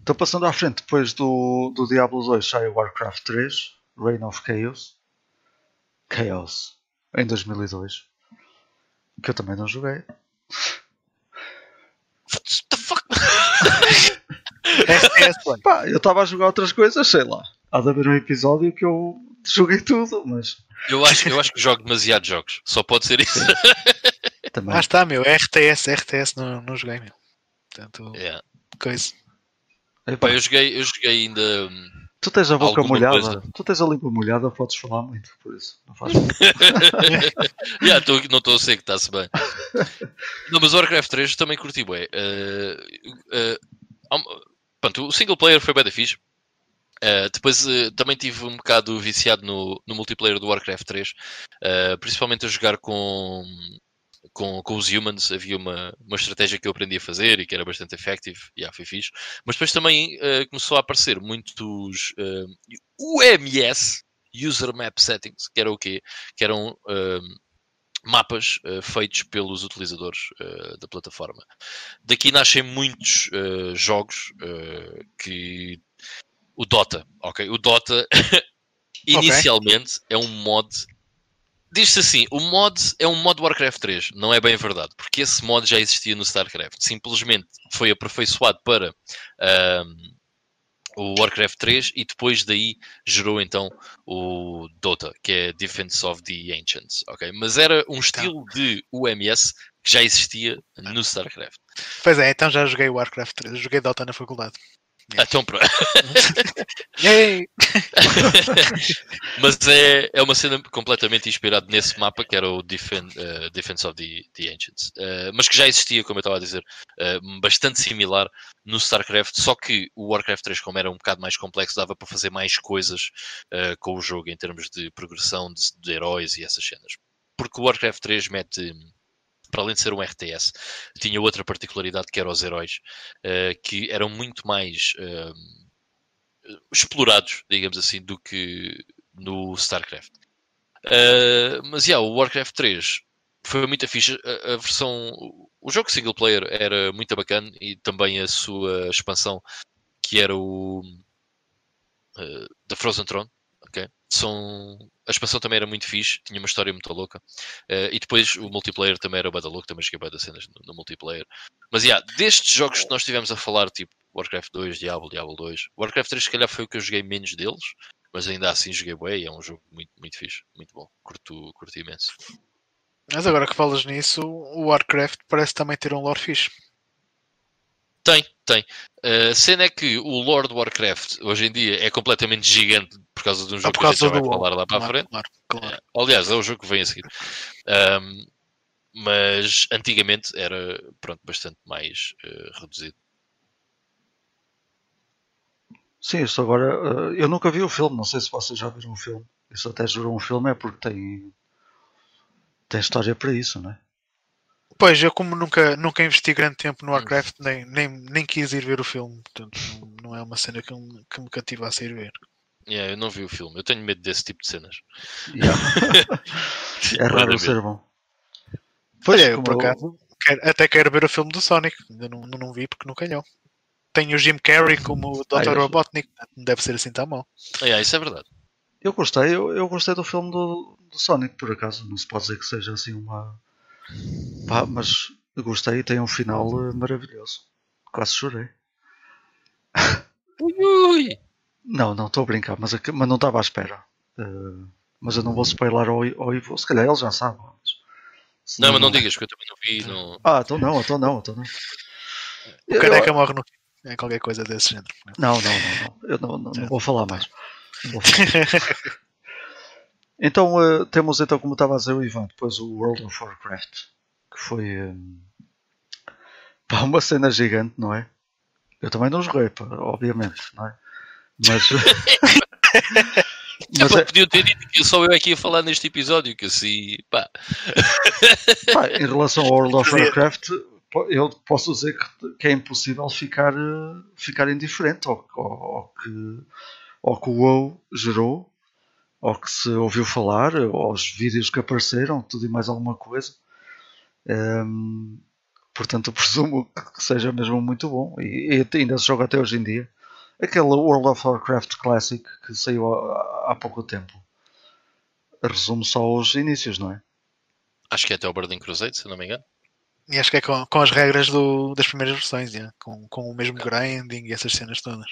Estou passando à frente depois do, do Diablo 2 sai o Warcraft 3, Reign of Chaos. Chaos. Em 2002. Que eu também não joguei. What the fuck? Pá, eu estava a jogar outras coisas, sei lá. Há de haver um episódio que eu joguei tudo, mas. Eu acho, eu acho que jogo demasiados jogos. Só pode ser isso. Também. Ah, está, meu. RTS, RTS não, não joguei, meu. Portanto, yeah. coisa. Epá, eu joguei, eu joguei ainda. Tu tens a boca molhada, coisa. tu tens a língua molhada, podes falar muito, por isso não faz yeah, tô, Não estou a ser que está-se bem. não, mas o Warcraft 3 também curti bem. Uh, uh, pronto, o single player foi bem da fixe. Uh, depois uh, também tive um bocado viciado no, no multiplayer do Warcraft 3, uh, principalmente a jogar com, com, com os humans havia uma, uma estratégia que eu aprendi a fazer e que era bastante effective, e yeah, foi fixe. Mas depois também uh, começou a aparecer muitos uh, eh, UMS, User Map Settings, que era o quê? Que eram uh, mapas feitos pelos utilizadores da plataforma. Daqui nascem muitos jogos que o Dota, ok? O Dota inicialmente okay. é um mod Diz-se assim, o mod é um mod Warcraft 3. Não é bem verdade, porque esse mod já existia no StarCraft. Simplesmente foi aperfeiçoado para um, o Warcraft 3 e depois daí gerou então o Dota, que é Defense of the Ancients. Okay? Mas era um estilo de UMS que já existia no StarCraft. Pois é, então já joguei Warcraft 3. Joguei Dota na faculdade. Então pronto. Mas é, é uma cena completamente inspirada nesse mapa que era o uh, Defense of the, the Ancients. Uh, mas que já existia, como eu estava a dizer, uh, bastante similar no StarCraft, só que o Warcraft 3, como era um bocado mais complexo, dava para fazer mais coisas com o jogo em termos de progressão de, de heróis e essas cenas. Porque o Warcraft 3 mete para além de ser um RTS, tinha outra particularidade que eram os heróis, uh, que eram muito mais uh, explorados, digamos assim, do que no StarCraft. Uh, mas, yeah, o Warcraft 3 foi muito fixe. A, a, versão... O jogo single player era muito bacana e também a sua expansão, que era o... da Frozen Throne, São... A expansão também era muito fixe, tinha uma história muito louca. Uh, e depois o multiplayer também era bada louco, também cheguei bada cenas no, no, multiplayer. Mas, yeah, destes jogos que nós tivemos a falar, tipo Warcraft 2, Diablo, Diablo 2, Warcraft 3 se calhar foi o que eu joguei menos deles, mas ainda assim joguei bem é um jogo muito, muito fixe, muito bom. Curto, curto imenso. Mas agora que falas nisso, o Warcraft parece também ter um lore fixe. Tem, tem. A uh, cena é que o Lord Warcraft hoje em dia é completamente gigante por causa de um jogo que a gente vai falar lá para claro, a frente. Claro, claro. É, aliás, é o jogo que vem a seguir. Um, mas antigamente era pronto, bastante mais uh, reduzido. Sim, isso agora. Uh, eu nunca vi o filme, não sei se vocês já viram o filme. Isso até jurou um filme é porque tem. tem história para isso, não é? Pois, eu como nunca, nunca investi grande tempo no hum. Warcraft, nem, nem, nem quis ir ver o filme, portanto não, não é uma cena que, que me cativa a sair ver. Yeah, eu não vi o filme, eu tenho medo desse tipo de cenas. Yeah. é raro ser bom. Pois é, eu por acaso quero, até quero ver o filme do Sonic, ainda não, não, não vi porque não calhou. Tenho o Jim Carrey como o Dr. Ah, Robotnik, não deve ser assim tão mal. Yeah, isso é verdade. Eu gostei, eu, eu gostei do filme do, do Sonic, por acaso, não se pode dizer que seja assim uma Pá, mas gostei e tem um final eh, maravilhoso. Quase chorei. Ui! Não, não estou a brincar, mas, mas não estava à espera. Uh, mas eu não vou spoiler ao, ao Ivo. Se calhar ele já sabe. Mas Não, mas não digas, porque eu também não vi. Não... Ah, então não, então não, então não. O careca eu... morre no. É qualquer coisa desse género. Não, não, não, não. Eu não, não, não vou falar mais. Vou falar. então uh, temos então, como estava a dizer o Ivan, depois o World of Warcraft, que foi um, pá, uma cena gigante, não é? Eu também não joguei, pá, obviamente, não é? Mas. Mas é... podiam ter dito que só eu aqui a falar neste episódio, que assim, pá. pá em relação ao World of Warcraft, eu posso dizer que, que é impossível ficar, ficar indiferente ao, ao, ao, que, ao que o WoW gerou, ao que se ouviu falar, aos vídeos que apareceram, tudo e mais alguma coisa. Um, portanto, eu presumo que seja mesmo muito bom e, e ainda se joga até hoje em dia aquele World of Warcraft Classic que saiu há, há pouco tempo. Resume só os inícios, não é? Acho que é até o Burning Crusade, se não me engano. E acho que é com, com as regras do, das primeiras versões, yeah. com, com o mesmo grinding e essas cenas todas.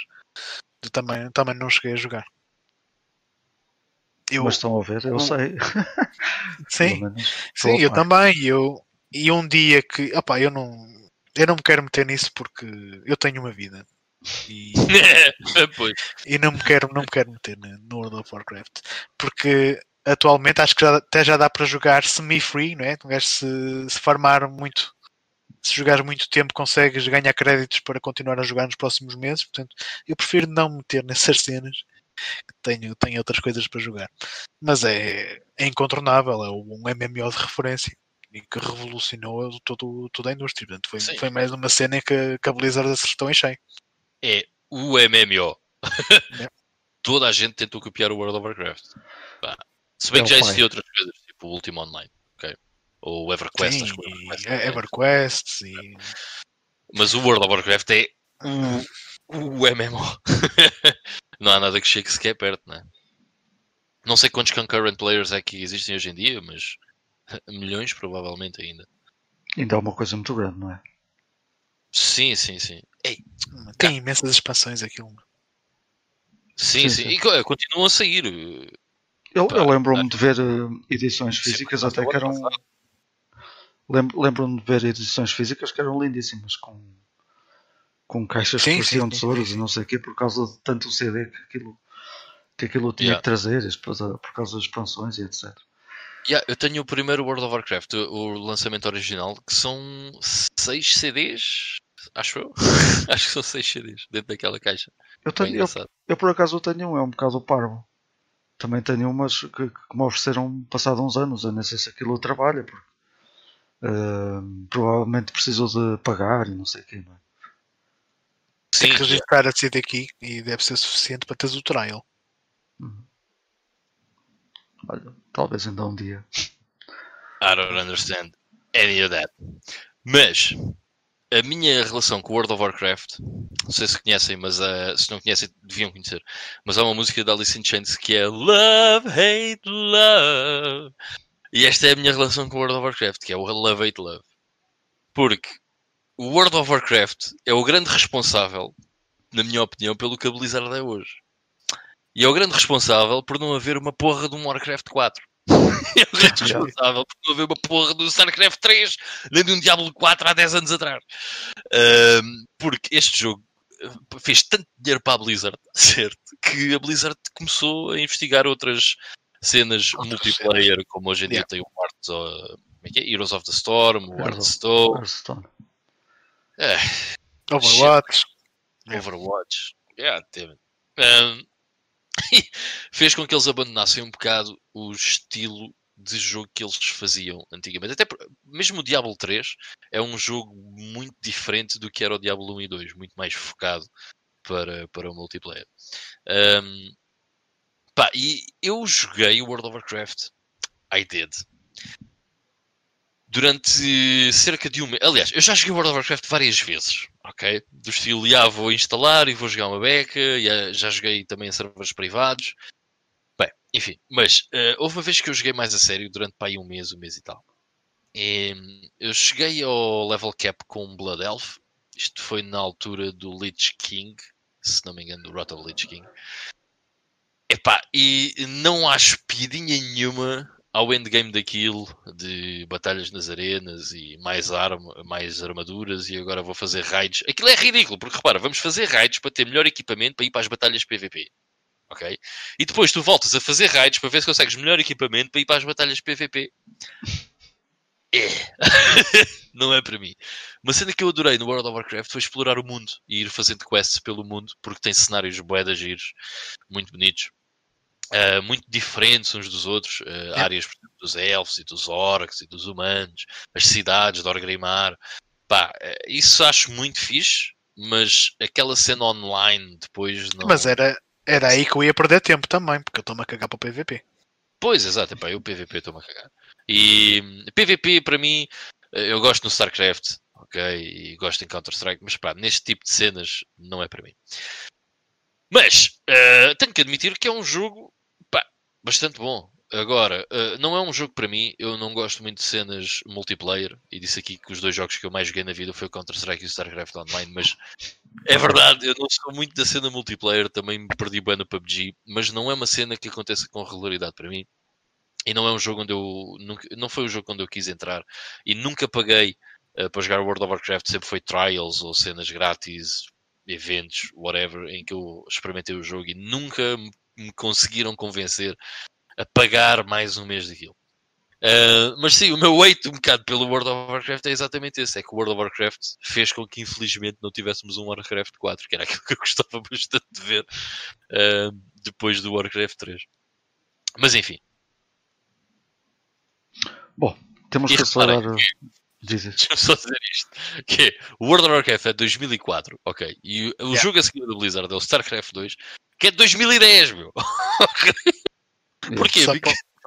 Eu também, também não cheguei a jogar. Eu, Mas estão a ver, eu sei. Sim, sim eu também. Eu, e um dia que, opa, eu não, eu não me quero meter nisso porque eu tenho uma vida. E, e não, me quero, não me quero meter no World of Warcraft porque atualmente acho que já, até já dá para jogar semi-free, não é? Um se, se farmar muito, se jogares muito tempo, consegues ganhar créditos para continuar a jogar nos próximos meses. Portanto, eu prefiro não meter nessas cenas tenho, tenho outras coisas para jogar. Mas é, é incontornável, é um MMO de referência e que revolucionou todo, toda a indústria. Portanto, foi, foi mais uma cena que, que a Blizzard acertou em cheio é o MMO. Toda a gente tentou copiar o World of Warcraft. Bah. Se bem é que já existiam outras coisas, tipo o Ultima Online, ok? Ou EverQuest, Sim, acho que é EverQuest, e... Mas o World of Warcraft é o, o MMO. não há nada que chegue sequer perto, né? Não sei quantos concurrent players é que existem hoje em dia, mas milhões provavelmente ainda. Ainda é uma coisa muito grande, não é? Sim, sim, sim. Ei, tem imensas expansões aquilo. Sim, sim, sim. E eh, continuam a sair. Eu, eu lembro-me de ver uh, edições físicas sim, até que eram. Lembro-me de ver edições físicas que eram lindíssimas, com, com caixas sim, que pareciam tesouros e não sei o quê, por causa de tanto CD que aquilo, que aquilo tinha yeah. que trazer, por causa das expansões e etc. Yeah, eu tenho o primeiro World of Warcraft, o lançamento original, que são 6 CDs, acho eu. acho que são 6 CDs dentro daquela caixa. Eu, tenho, eu, eu, por acaso tenho um, é um bocado parvo. Também tenho umas que, que me ofereceram passado uns anos. Eu nem sei se aquilo trabalha, porque uh, provavelmente precisou de pagar e não sei o é? Sim, Tem que registrar a CD aqui e deve ser suficiente para teres o trial. Uhum. Olha, talvez ainda um dia. I don't understand any of that. Mas a minha relação com World of Warcraft, não sei se conhecem, mas uh, se não conhecem, deviam conhecer. Mas há uma música da Alice in Chains que é Love, Hate, Love. E esta é a minha relação com World of Warcraft, que é o Love, Hate, Love. Porque o World of Warcraft é o grande responsável, na minha opinião, pelo que a Blizzard é hoje. E é o grande responsável por não haver uma porra de um Warcraft 4. é o grande responsável por não haver uma porra do StarCraft 3 nem de um Diablo 4 há 10 anos atrás. Um, porque este jogo eh, fez tanto dinheiro para a Blizzard, certo? Que a Blizzard começou a investigar outras cenas multiplayer, cenas. como hoje em dia yeah. tem o Hearts, uh? Heroes of the Storm, o Hearthstone. Hearthstone. É. Overwatch. Overwatch. Yeah, damn it. Um, fez com que eles abandonassem um bocado o estilo de jogo que eles faziam antigamente. Até mesmo o Diablo 3 é um jogo muito diferente do que era o Diablo 1 e 2, muito mais focado para, para o multiplayer. Um, pá, e eu joguei o World of Warcraft. I did durante cerca de um mês. Aliás, eu já joguei World of Warcraft várias vezes, ok? Do estilo, já vou instalar e vou jogar uma beca, já joguei também em servers privados. Bem, enfim, mas uh, houve uma vez que eu joguei mais a sério durante pá, um mês, um mês e tal. E, eu cheguei ao level cap com Blood Elf. Isto foi na altura do Lich King, se não me engano, do Rot of Lich King. Epá, e não acho piadinha nenhuma ao endgame daquilo, de batalhas nas arenas e mais, arma, mais armaduras, e agora vou fazer raids. Aquilo é ridículo, porque repara, vamos fazer raids para ter melhor equipamento para ir para as batalhas PVP. Ok? E depois tu voltas a fazer raids para ver se consegues melhor equipamento para ir para as batalhas PVP. É. não é para mim. Uma cena que eu adorei no World of Warcraft foi explorar o mundo e ir fazendo quests pelo mundo, porque tem cenários boedas giros, muito bonitos. Uh, muito diferentes uns dos outros, uh, áreas dos elfos e dos orcs e dos humanos, as cidades de Orgrimmar. Pá, uh, isso acho muito fixe, mas aquela cena online depois não. Mas era, era aí que eu ia perder tempo também, porque eu estou-me a cagar para o PVP. Pois, exato, epá, eu PVP estou-me a cagar. E PVP para mim, eu gosto no StarCraft, ok? E gosto em Counter-Strike, mas pá, neste tipo de cenas não é para mim. Mas tenho que admitir que é um jogo bastante bom. Agora, uh, não é um jogo para mim, eu não gosto muito de cenas multiplayer, e disse aqui que os dois jogos que eu mais joguei na vida foi o Counter-Strike e o StarCraft Online, mas é verdade, eu não sou muito da cena multiplayer, também me perdi bem no PUBG, mas não é uma cena que aconteça com regularidade para mim, e não é um jogo onde eu, nunca, não foi um jogo onde eu quis entrar, e nunca paguei uh, para jogar World of Warcraft, sempre foi trials ou cenas grátis, eventos, whatever, em que eu experimentei o jogo e nunca me conseguiram convencer a pagar mais um mês daquilo. Uh, mas sim, o meu weight um bocado pelo World of Warcraft é exatamente esse: é que o World of Warcraft fez com que infelizmente não tivéssemos um Warcraft 4, que era aquilo que eu gostava bastante de ver uh, depois do Warcraft 3. Mas enfim. Bom, temos e que Deixa-me só dizer isto: que é, o World of Warcraft é 2004, ok? E o yeah. jogo a seguir do Blizzard é o StarCraft 2, que é de 2010, meu. Porquê?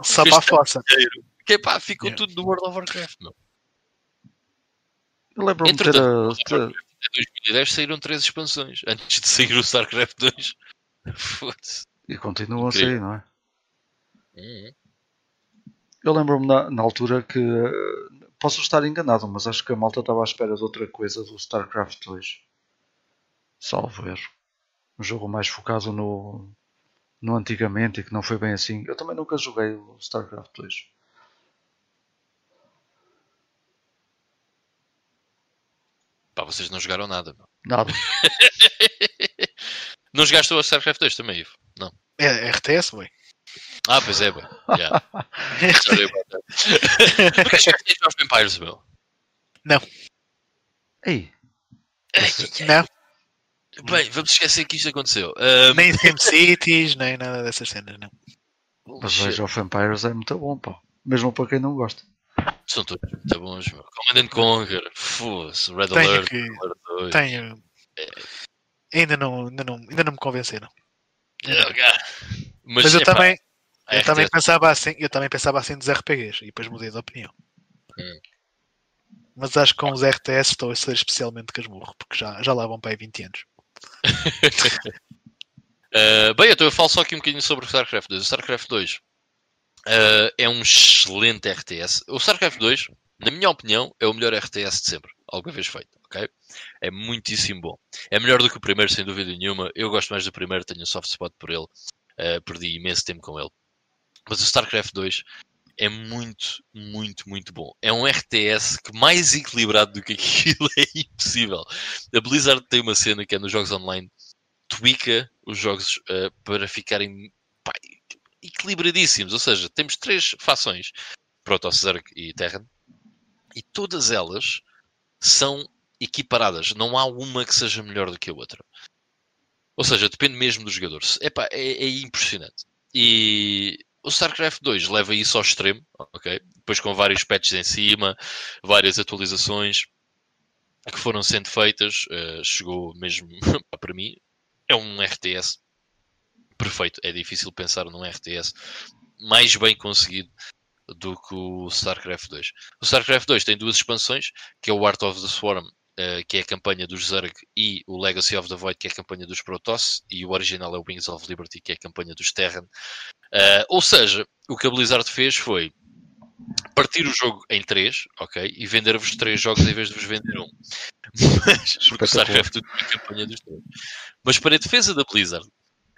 Só, para a força. Que pá, ficou yeah. tudo do World of Warcraft, meu. Eu lembro-me de ter. Em 2010 saíram três expansões antes de sair o StarCraft 2. E continuam a sair, não é? Uhum. Eu lembro-me na, na, altura que posso estar enganado, mas acho que a malta estava à espera de outra coisa do StarCraft 2. Salvo erro um jogo mais focado no, no antigamente e que não foi bem assim. Eu também nunca joguei o StarCraft 2. Pá, vocês não jogaram nada. Não. Nada. não jogaste o StarCraft 2 também, Ivo? Não. É, é RTS, boi. Ah, pois é, boi. Yeah. Sorry about that. Nunca jogaste Age of Empires, meu? Não. Ei. Não. Bem, vamos esquecer que isto aconteceu. Um... Nem Cities, nem nada dessas cenas, não. Mas Age of Empires é muito bom, pá. Mesmo para quem não gosta. São todos muito bons, meu. Command Conquer, Foda-se, Red tenho Alert, que... Alert Tenho. É. Ainda, não, ainda, não, ainda não me convenceram. Mas, Mas, eu também. Eu também, pensava assim, eu também pensava assim dos RPGs e depois mudei de opinião. Hum. Mas acho que com os RTS estou a ser especialmente casmurro, porque já, já lá vão para aí 20 anos uh, bem, então eu falo só aqui um bocadinho sobre o StarCraft 2. O StarCraft 2 uh, é um excelente RTS. O StarCraft 2, na minha opinião, é o melhor RTS de sempre, alguma vez feito. Okay? É muitíssimo bom. É melhor do que o primeiro, sem dúvida nenhuma. Eu gosto mais do primeiro, tenho um soft spot por ele. Uh, perdi imenso tempo com ele. Mas o StarCraft 2 é muito, muito, muito bom. É um RTS que mais equilibrado do que aquilo é impossível. A Blizzard tem uma cena que é nos jogos online, tweaka os jogos uh, para ficarem pá, equilibradíssimos. Ou seja, temos três fações: Protoss, Zerg e Terran, e todas elas são equiparadas. Não há uma que seja melhor do que a outra. Ou seja, depende mesmo dos jogadores. Epá, é, é impressionante. E o StarCraft 2 leva isso ao extremo, ok? Depois com vários patches em cima, várias atualizações que foram sendo feitas, uh, chegou mesmo para mim, é um RTS perfeito. É difícil pensar num RTS mais bem conseguido do que o StarCraft 2. O StarCraft 2 tem duas expansões, que é o Art of the Swarm, uh, que é a campanha dos Zerg, e o Legacy of the Void, que é a campanha dos Protoss, e o original é o Wings of Liberty, que é a campanha dos Terran. Uh, ou seja, o que a Blizzard fez foi partir o jogo em três, ok? E vender-vos três jogos em vez de vos vender um. Mas, porque o StarCraft 2 é a campanha dos três. Mas para a defesa da Blizzard,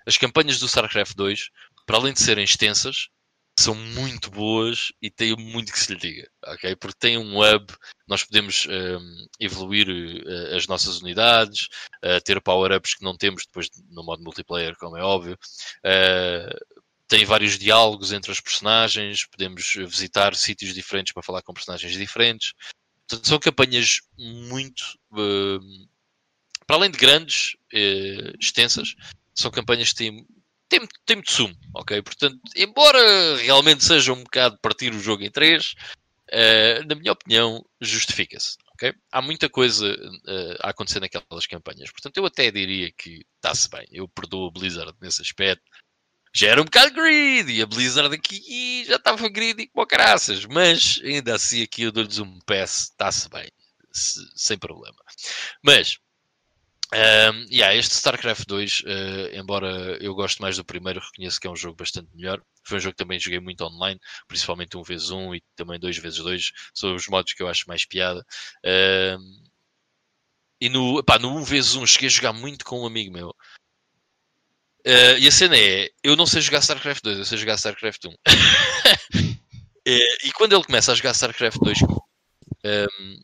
as campanhas do StarCraft 2, para além de serem extensas, são muito boas e têm muito que se lhe diga, ok? Porque tem um hub, nós podemos um, evoluir uh, as nossas unidades, uh, ter power-ups que não temos depois no modo multiplayer, como é óbvio. Uh, tem vários diálogos entre os personagens, podemos visitar sítios diferentes para falar com personagens diferentes. Portanto, são campanhas muito. Uh, para além de grandes, extensas, são campanhas que têm, têm, têm muito sumo, ok? Portanto, embora realmente seja um bocado partir o jogo em três, uh, na minha opinião, justifica-se. Okay? Há muita coisa uh, a acontecer naquelas campanhas. Portanto, eu até diria que está-se bem. Eu perdoo o Blizzard nesse aspecto já era um bocado greedy. A Blizzard aqui já estava greedy como caraças. Mas ainda assim aqui eu dou-lhes um pass, está-se bem. Se, sem problema. Mas, um, yeah, este StarCraft 2, uh, eh, embora eu goste mais do primeiro, reconheço que é um jogo bastante melhor. Foi um jogo que também joguei muito online, principalmente 1x1 e também 2x2. São os modos que eu acho mais piada. Um, e no, pá, no 1x1 cheguei a jogar muito com um amigo meu. Uh, e a cena é: eu não sei jogar StarCraft 2, eu sei jogar StarCraft 1. e quando ele começa a jogar StarCraft 2, um,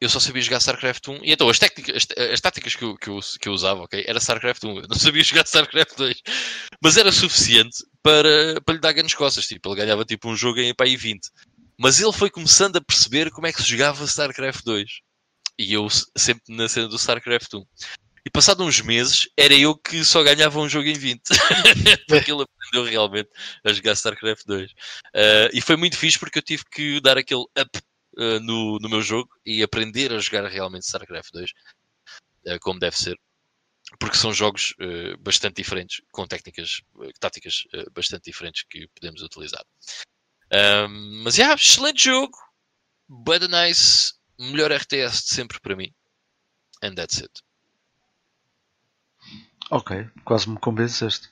eu só sabia jogar StarCraft 1. E então as, técnicas, as, as táticas que eu, que, eu, que eu usava, ok? Era StarCraft 1. Eu não sabia jogar StarCraft 2. Mas era suficiente para, para lhe dar grandes costas. Tipo, ele ganhava tipo um jogo em pai 20. Mas ele foi começando a perceber como é que se jogava StarCraft 2. E eu sempre na cena do StarCraft 1. E passado uns meses, era eu que só ganhava um jogo em 20. porque ele aprendeu realmente a jogar StarCraft 2. Uh, e foi muito fixe porque eu tive que dar aquele up uh, no, no meu jogo e aprender a jogar realmente StarCraft 2, uh, ah, como deve ser. Porque são jogos bastante diferentes, com técnicas, táticas bastante diferentes que podemos utilizar. mas, yeah, excelente jogo. But nice. Melhor RTS de sempre para mim. And that's it. Ok, quase me convenceste.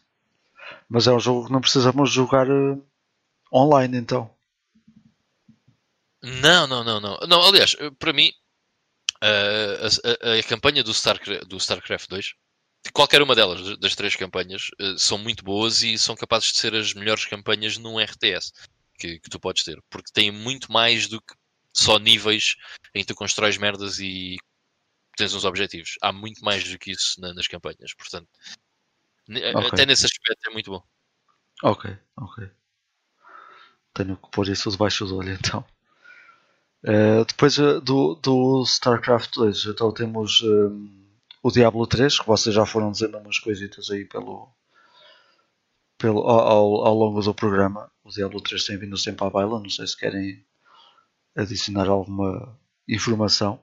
Mas é um jogo que não precisamos jogar uh, online então. Não, não, não, não. não aliás, eh, para mim, a, a, a, campanha do, Star, do StarCraft 2, qualquer uma delas, das três campanhas, uh, são muito boas e são capazes de ser as melhores campanhas num RTS que, que tu podes ter. Porque têm muito mais do que só níveis em que tu constróis merdas e tens uns objetivos. Há muito mais do que isso na, nas campanhas, portanto, okay. até nesse aspecto é muito bom. Ok, ok. Tenho que pôr isso debaixo do olho então. Uh, depois uh, do, do StarCraft 2, então temos um, o Diablo 3, que vocês já foram dizendo umas coisitas aí pelo, pelo, ao, ao longo do programa. O Diablo 3 tem vindo sempre à baila, não sei se querem adicionar alguma informação.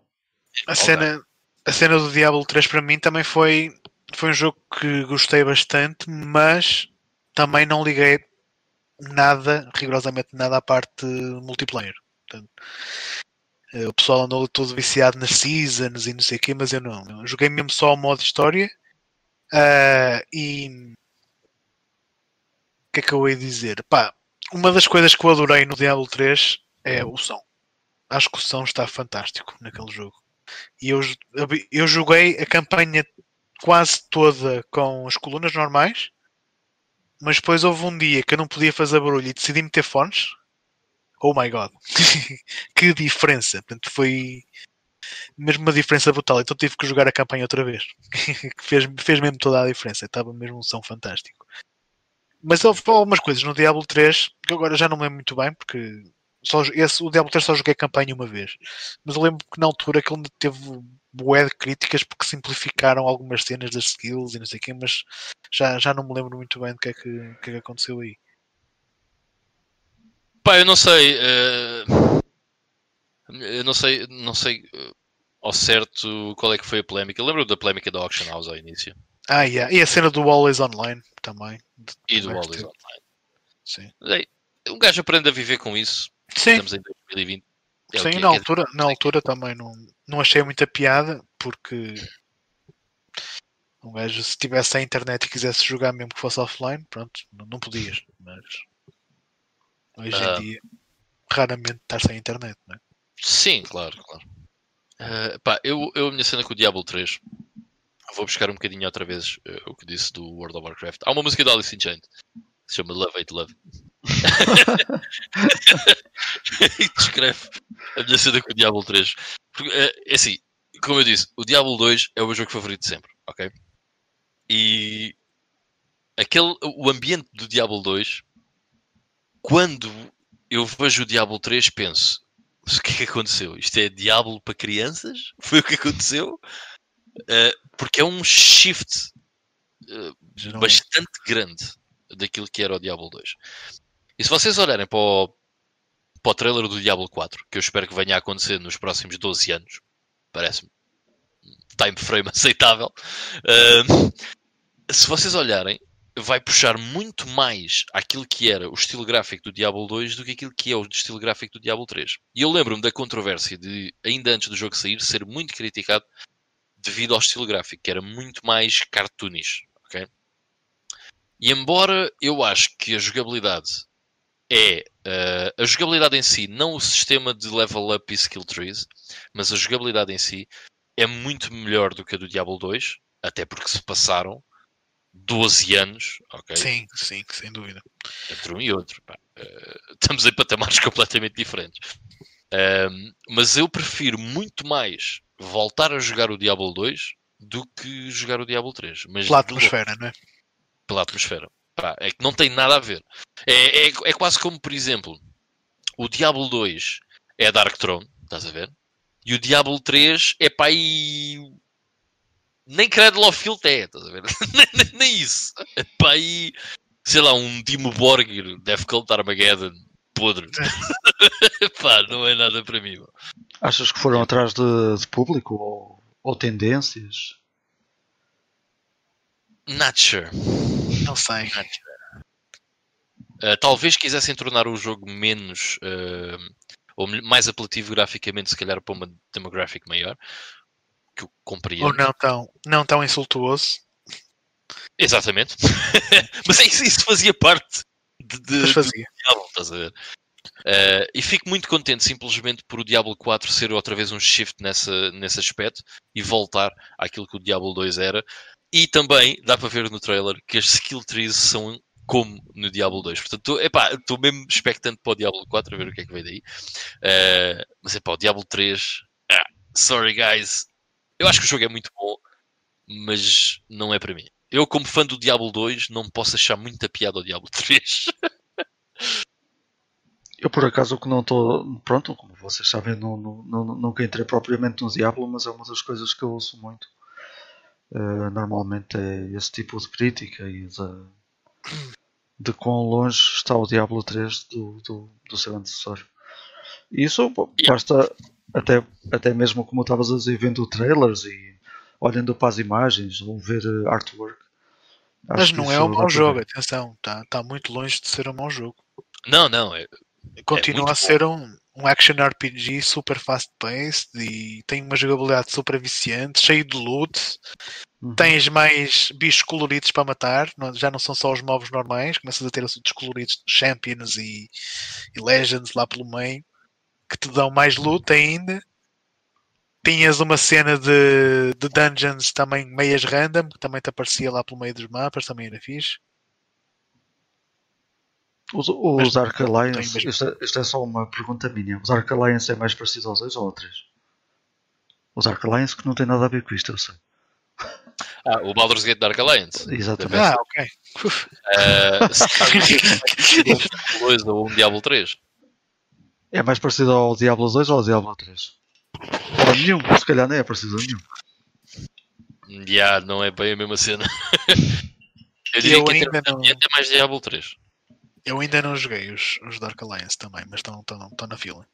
A cena, a cena do Diablo 3 para mim também foi, foi um jogo que gostei bastante, mas também não liguei nada, rigorosamente nada à parte multiplayer. Portanto, eh, o pessoal andou todo viciado nas seasons e não sei o quê, mas eu não. Eu joguei mesmo só o modo história. Uh, e o que é que eu ia dizer? Pá, uma das coisas que eu adorei no Diablo 3 é o som. Acho que o som está fantástico naquele jogo. E eu, eu joguei a campanha quase toda com as colunas normais, mas depois houve um dia que eu não podia fazer barulho e decidi meter fones. Oh my god! que diferença! Portanto, foi mesmo uma diferença brutal. Então tive que jogar a campanha outra vez. que fez, fez mesmo toda a diferença. Estava mesmo um som fantástico. Mas houve algumas coisas no Diablo 3 que agora já não lembro muito bem, porque só, esse, o Diablo 3 só joguei campanha uma vez. Mas eu lembro que na altura aquilo teve bué de críticas porque simplificaram algumas cenas das skills e não sei o quê, mas já, já não me lembro muito bem do que é que, que, é que aconteceu aí. Pá, eu não sei. Uh... Eu não sei, não sei uh, ao certo qual é que foi a polémica. Lembro da polémica da Auction House ao início. Ah, yeah. e a cena do Always Online também. E do Always Online. Sim. Um gajo aprende a viver com isso. Sim. Estamos em 2020. É Sim, na, é altura, na altura também não, não achei muita piada, porque um gajo, se tivesse a internet e quisesse jogar mesmo que fosse offline, pronto, não, não podias. Mas hoje em uh, dia, raramente estás sem internet, não é? Sim, claro, claro. Uh, pá, eu, eu, a minha cena com o Diablo 3, vou buscar um bocadinho outra vez uh, o que disse do World of Warcraft. Há uma música do Alice in Chains que se chama Love Hate Love. e descreve a minha cena com o Diablo 3. Porque, é, é assim, como eu disse, o Diablo 2 é o meu jogo favorito de sempre, ok? E aquele, o ambiente do Diablo 2, quando eu vejo o Diablo 3, penso: o que é que aconteceu? Isto é Diablo para crianças? Foi o que aconteceu? Uh, porque é um shift uh, bastante grande daquilo que era o Diablo 2. E se vocês olharem para o, para o trailer do Diablo 4, que eu espero que venha a acontecer nos próximos 12 anos, parece-me time frame aceitável. Uh, se vocês olharem, vai puxar muito mais aquilo que era o estilo gráfico do Diablo 2 do que aquilo que é o estilo gráfico do Diablo 3. E eu lembro-me da controvérsia de, ainda antes do jogo sair, ser muito criticado devido ao estilo gráfico, que era muito mais cartoonish. Okay? E embora eu acho que a jogabilidade é uh, a jogabilidade em si, não o sistema de level up e skill trees, mas a jogabilidade em si é muito melhor do que a do Diablo 2, até porque se passaram 12 anos, ok? Sim, sim, sem dúvida. Entre um e outro. Uh, estamos em patamares completamente diferentes. Mas eu prefiro muito mais voltar a jogar o Diablo 2 do que jogar o Diablo 3. Mas pela atmosfera, não é? Pela atmosfera. Pá, é que não tem nada a ver. É, é, é quase como, por exemplo, o Diablo 2 é Dark Throne, estás a ver? E o Diablo 3 é para aí nem Cradlefield é, estás a ver? nem, nem, nem, isso. É para aí, sei lá, um Dimo Borgir, Cult Armageddon, podre. Pá, não é nada para mim. Mano. Achas que foram atrás de, de público ou, ou, tendências? Not sure. Não sei. Not sure. Uh, talvez quisessem tornar o jogo menos uh, ou mais apelativo graficamente, se calhar para uma demographic maior que eu compreendo. Ou não tão, não tão insultuoso. Exatamente. Mas isso, isso fazia parte de, de, fazia. do Diablo, estás a ver? Uh, e fico muito contente simplesmente por o Diablo 4 ser outra vez um shift nessa, nesse aspecto e voltar àquilo que o Diablo 2 era. E também dá para ver no trailer que as skill trees são como no Diablo 2. Portanto, estou mesmo expectante para o Diablo 4 a ver o que é que vem daí. Uh, mas é para o Diablo 3. Ah, sorry guys, eu acho que o jogo é muito bom, mas não é para mim. Eu, como fã do Diablo 2, não posso achar muita piada ao Diablo 3. eu, por acaso, que não estou. Pronto, como vocês sabem, não, não, não, nunca entrei propriamente no Diablo, mas é uma das coisas que eu ouço muito. Uh, normalmente é esse tipo de crítica e de, de quão longe está o Diablo 3 do, do, do seu antecessor. Isso basta até, até mesmo como estavas a dizer, vendo trailers e olhando para as imagens ou ver eh, artwork. Mas não é um mau jogo, atenção, está tá muito longe de ser um mau jogo. Não, não, é, continua é a ser um, um action RPG super fast paced e tem uma jogabilidade super viciante, cheio de loot. Uhum. Tens mais bichos coloridos para matar, já não são só os mobs normais, começas a ter os coloridos Champions e, e Legends lá pelo meio que te dão mais loot ainda. Tinhas uma cena de, de dungeons também meias random, que também te aparecia lá pelo meio dos mapas, também era fixe. Os, os Arc Alliance, isto é, isto é, só uma pergunta minha. Os Arc Alliance é mais parecido aos dois ou aos três? Os Arc Alliance que não tem nada a ver com isto, eu sei. Ah, o Baldur's Gate Dark Alliance. Exatamente. Ah, ok. Uh, se um 2 ou um Diablo 3. É mais parecido ao Diablo 2 ou ao Diablo 3? Ou nenhum, se calhar nem é parecido a nenhum. Já, yeah, não é bem a mesma cena. Eu diria eu que ainda não... é mais Diablo 3. Eu ainda não joguei os, os Dark Alliance também, mas estão, estão, estão na fila.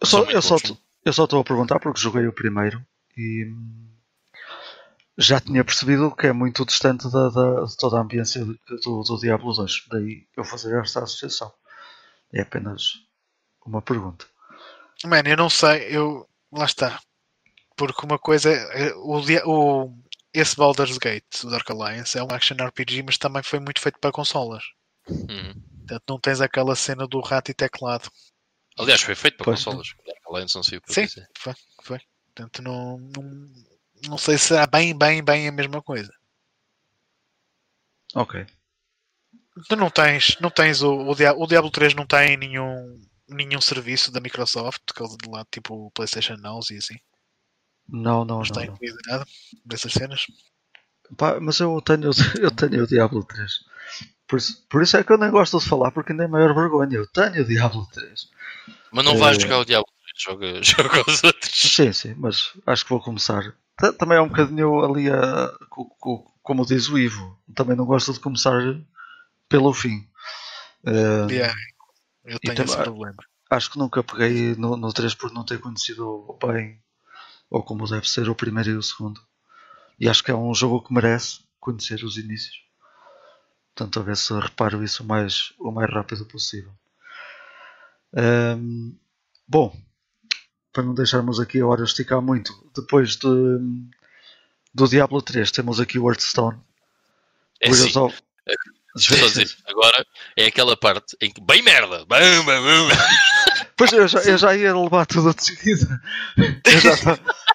Eu só, eu, só, eu só estou a perguntar porque joguei o primeiro e já tinha percebido que é muito distante da, da de toda a ambiência do, do Diablo 2. Daí eu fazer esta associação. É apenas uma pergunta. Mano, eu não sei, eu. Lá está. Porque uma coisa. É, o, o, esse Baldur's Gate, o Dark Alliance, é um action RPG, mas também foi muito feito para consolas. Uhum. Portanto, não tens aquela cena do rato e teclado. Aliás, foi feito para pois consolas. Dark Alliance não sei Sim, dizer. foi, foi. Portanto, não, não, não sei se será bem, bem, bem a mesma coisa. Ok. Tu não tens, não tens o, o, Diablo, o Diablo 3 não tem nenhum, nenhum serviço da Microsoft, que de lá, tipo o PlayStation Now e assim. Não, não, Não não. está incluído nada dessas cenas. Pá, mas eu tenho, eu tenho o Diablo 3. Por isso, por isso é que eu nem gosto de falar, porque ainda é maior vergonha. Eu tenho o Diablo 3. Mas não vais Eh, jogar o Diablo 3, joga, joga os outros. Sim, sim, mas acho que vou começar. Ta- Também é um bocadinho ali a, co- co- como diz o Ivo. Também não gosto de começar pelo fim. Eh, Yeah, eu tenho também- esse problema. acho que nunca peguei no, no 3 por não ter conhecido bem ou como deve ser o primeiro e o segundo. E acho que é um jogo que merece conhecer os inícios. Portanto, a ver se reparo isso o mais, o mais rápido possível. Ahm, bom, para não deixarmos aqui a hora esticar muito, depois de, do Diablo 3 temos aqui o Hearthstone. É assim, dizer, agora é aquela parte em que, bem merda, bam, bam, bam. Pois eu já, eu já ia levar tudo de seguida.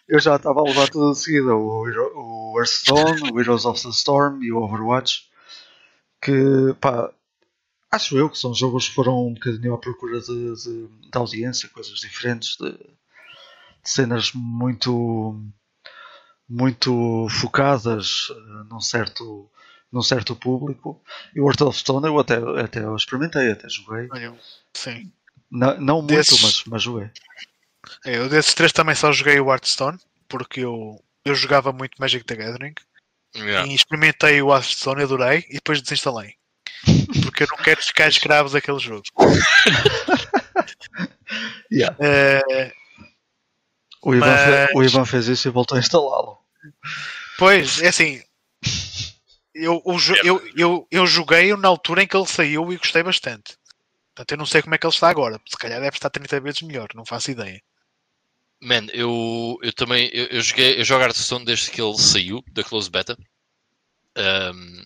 Eu já, estava a levar tudo de seguida. O, o Hearthstone, o Heroes of the Storm e o Overwatch. Que, pá, acho eu que são jogos que foram um bocadinho à procura de, de, de audiência, coisas diferentes, de, de cenas muito, muito focadas eh, num certo, num certo público. E o Heart of Stone eu até, até eu experimentei, até joguei. Sim. Não, não muito, Desses- mas, mas joguei. É, Eu desses três também só joguei o Hearthstone, porque eu, eu jogava muito Magic the Gathering. Yeah. E experimentei o Hearthstone, adorei, e depois desinstalei. Porque eu não quero ficar escravo daquele jogo. Yeah. Eh, O, Ivan Mas- fe- o Ivan fez isso e voltou a instalá-lo. pois, é assim. Eu, jo- eu, eu, eu joguei na altura em que ele saiu e gostei bastante. Portanto, eu não sei como é que ele está agora. Se calhar deve estar 30 vezes melhor, não faço ideia. Man, eu, eu também eu, eu joguei, eu jogo Hearthstone desde que ele saiu da Close Beta. Ahm,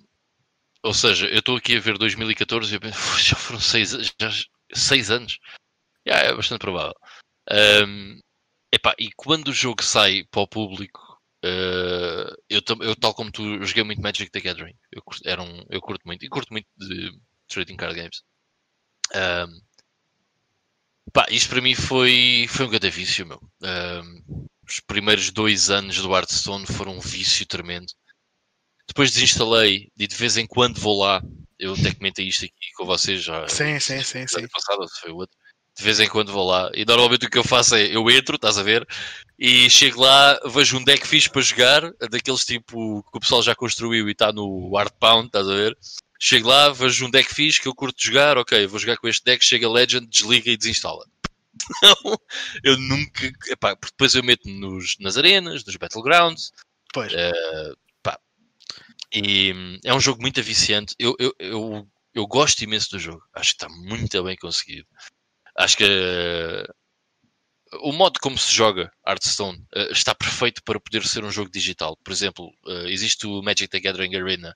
ou seja, eu estou aqui a ver 2014 e eu penso, "Uf, já foram seis, já, seis anos. Já, é bastante provável. Ahm, epá, e quando o jogo sai para o público, eh, eu, eu, tal como tu, joguei muito Magic the Gathering. Eu curto, era um, eu curto muito. E curto muito de trading card games. Ahm, Pá, isto para mim foi, foi um grande vício, meu. Os primeiros dois anos do Hearthstone foram um vício tremendo. Depois desinstalei e de vez em quando vou lá. Eu até comentei isto aqui com vocês já. Sim, sim, sim, sim. ano passado, foi o outro. De vez em quando vou lá. E normalmente o que eu faço é eu entro, estás a ver? E chego lá, vejo um deck fixe para jogar, daqueles tipo que o pessoal já construiu e está no Hardpound, estás a ver? Chego lá, vejo um deck fixe que eu curto jogar, ok, vou jogar com este deck, chega a Legend, desliga e desinstala. Não, eu nunca. Epá, porque depois eu meto nos, nas arenas, nos Battlegrounds, Pois. e hum, é um jogo muito viciante. Eu, eu, eu, eu gosto imenso do jogo. Acho que está muito bem conseguido. Acho que eh, o modo como se joga Hearthstone eh, está perfeito para poder ser um jogo digital. Por exemplo, eh, existe o Magic the Gathering Arena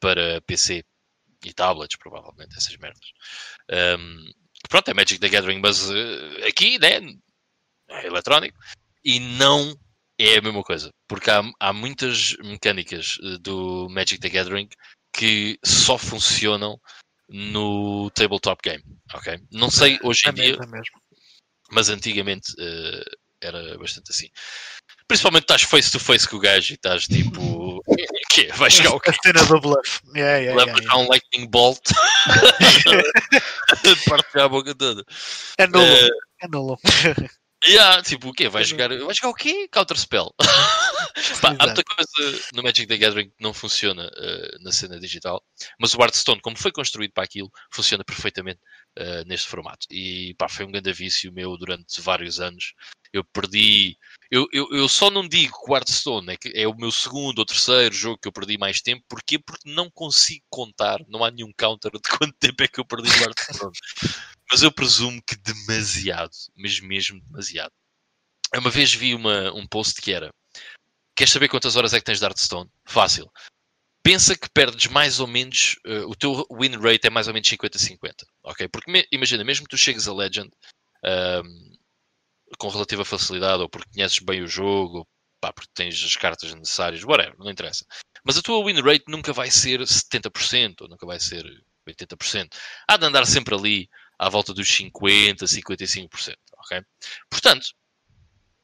para PC e tablets, provavelmente, essas merdas. Um, pronto, é Magic the Gathering, mas eh, aqui, né? É eletrónico. E não é a mesma coisa. Porque há, há muitas mecânicas do Magic the Gathering que só funcionam no tabletop game. Ok? Não sei hoje É em dia, mesmo, é mesmo. mas antigamente eh, era bastante assim. Principalmente estás face to face com o gajo e estás tipo. quê? Vai jogar o quê? A cena do bluff. Yeah, yeah, Leva yeah, já um lightning bolt parte a boca toda. É nulo. Eh, É nulo. Yeah, tipo, o quê? Vai jogar, vai jogar o quê? Counter Spell. Pá, há muita coisa no Magic the Gathering que não funciona eh, na cena digital, mas o Hearthstone, como foi construído para aquilo, funciona perfeitamente eh, neste formato. E pá, foi um grande vício meu durante vários anos. Eu perdi. Eu, eu, eu só não digo que o Hearthstone é, que é o meu segundo ou terceiro jogo que eu perdi mais tempo. Porquê? Porque não consigo contar, não há nenhum counter de quanto tempo é que eu perdi no Hearthstone. Mas eu presumo que demasiado, mas mesmo demasiado. Uma vez vi uma, um post que era: Queres saber quantas horas é que tens de Hearthstone? Fácil. Pensa que perdes mais ou menos, eh, o teu win rate é mais ou menos 50-50, ok? Porque me- imagina, mesmo que tu chegues a Legend ahm, com relativa facilidade, ou porque conheces bem o jogo, ou pá, porque tens as cartas necessárias, whatever, não interessa. Mas a tua win rate nunca vai ser 70%, ou nunca vai ser 80%. Há de andar sempre ali à volta dos 50%, 55%. Ok? Portanto,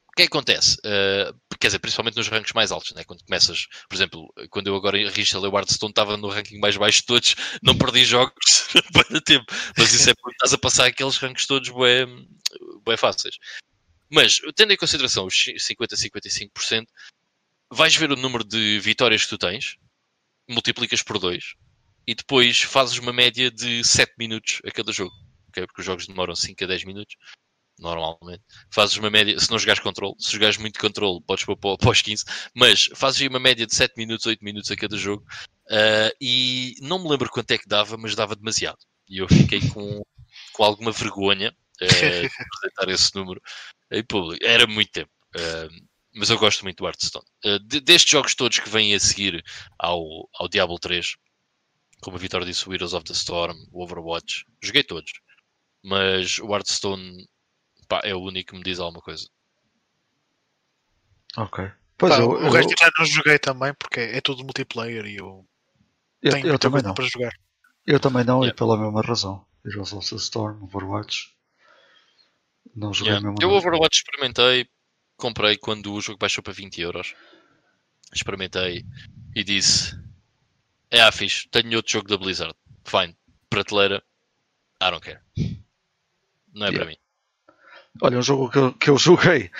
o que é que acontece? Uh, quer dizer, principalmente nos rankings mais altos, né? quando começas, por exemplo, quando eu agora reinstalei o Hearthstone, estava no ranking mais baixo de todos, não perdi jogos para tempo, mas isso é porque estás a passar aqueles rankings todos bem, bem fáceis. Mas, tendo em consideração os 50-55%, vais ver o número de vitórias que tu tens, multiplicas por 2 e depois fazes uma média de 7 minutos a cada jogo. Okay? Porque os jogos demoram 5 a 10 minutos, normalmente. Fazes uma média, se não jogares controle, se jogares muito controle, podes pôr para os 15, mas fazes aí uma média de 7 minutos, 8 minutos a cada jogo. Uh, e não me lembro quanto é que dava, mas dava demasiado. E eu fiquei com, com alguma vergonha uh, de apresentar esse número em público. Era muito tempo. Uh, mas eu gosto muito do Hearthstone. Uh, de, destes jogos todos que vêm a seguir ao, ao Diablo 3, como a Vitória disse, o Heroes of the Storm, o Overwatch, joguei todos. Mas o Hearthstone pá, é o único que me diz alguma coisa. Ok. Pois pá, eu, o resto eu... já não joguei também porque é tudo multiplayer e eu, eu tenho eu também não. para jogar. Eu também não, yeah. e pela mesma razão. Heroes of the Storm, Overwatch. Não joguei yeah. mesmo. Eu Overwatch experimentei, comprei quando o jogo baixou para 20 euros. Experimentei e disse: É ah, fixe, tenho outro jogo da Blizzard. Fine, prateleira, I don't care. Não é yeah. para mim. Olha, um jogo que eu, que eu joguei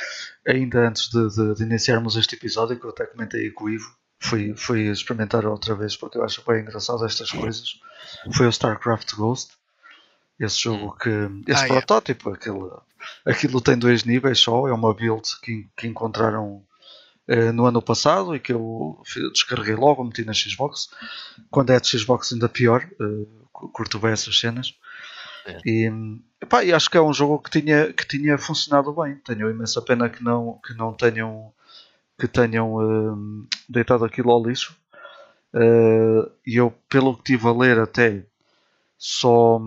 ainda antes de, de, de, iniciarmos este episódio, que eu até comentei com o Ivo, fui, fui experimentar outra vez porque eu acho bem engraçado estas coisas. Foi o StarCraft Ghost. Esse jogo hum. que. Esse ah, protótipo, é. aquele, aquilo tem dois níveis só, é uma build que, que encontraram uh, no ano passado e que eu descarreguei logo, meti na Xbox. Quando é de Xbox ainda pior, uh, curto bem essas cenas. É. E, epá, e acho que é um jogo que tinha, que tinha funcionado bem. Tenho imensa pena que não, que não tenham, que tenham uh, deitado aquilo ao lixo. E eu, pelo que estive a ler até só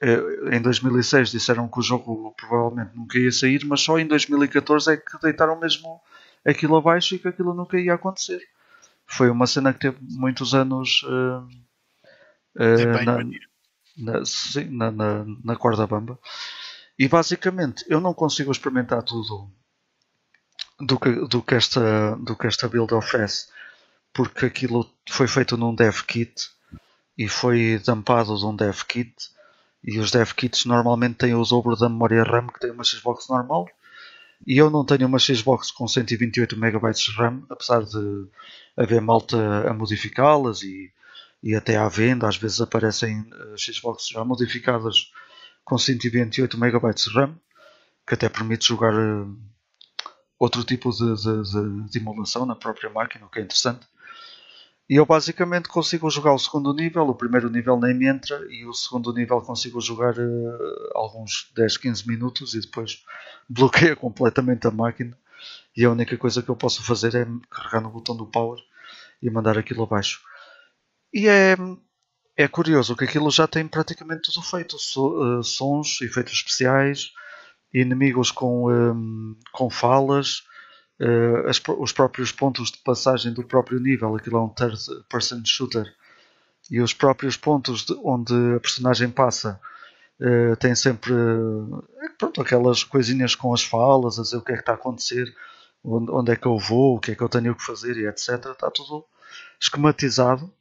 eh, em 2006 disseram que o jogo provavelmente nunca ia sair, mas só em 2014 é que deitaram mesmo aquilo abaixo e que aquilo nunca ia acontecer. Foi uma cena que teve muitos anos uh, uh, na, na, sim, na, na, na corda bamba. E basicamente eu não consigo experimentar tudo do que, do que, esta, do que esta build oferece, porque aquilo foi feito num dev kit e foi dampado de um dev kit. E os dev kits normalmente têm o dobro da memória RAM que tem uma Xbox normal. E eu não tenho uma Xbox com 128 MB de RAM, apesar de haver malta a modificá-las e, e até à venda. Às vezes aparecem uh, Xbox já modificadas com 128 MB de RAM, que até permite jogar uh, outro tipo de, de, de, de emulação na própria máquina, o que é interessante. E eu basicamente consigo jogar o segundo nível, o primeiro nível nem me entra, e o segundo nível consigo jogar uh, alguns 10, 15 minutos e depois bloqueia completamente a máquina. E a única coisa que eu posso fazer é carregar no botão do power e mandar aquilo abaixo. E é, é curioso que aquilo já tem praticamente tudo feito: uh, sons, efeitos especiais, inimigos com, um, eh, com falas as, os próprios pontos de passagem do próprio nível, aquilo é um third person shooter, e os próprios pontos de, onde a personagem passa uh, tem sempre uh, pronto, aquelas coisinhas com as falas, a dizer o que é que está a acontecer, onde, onde é que eu vou, o que é que eu tenho que fazer e etc. Está tudo esquematizado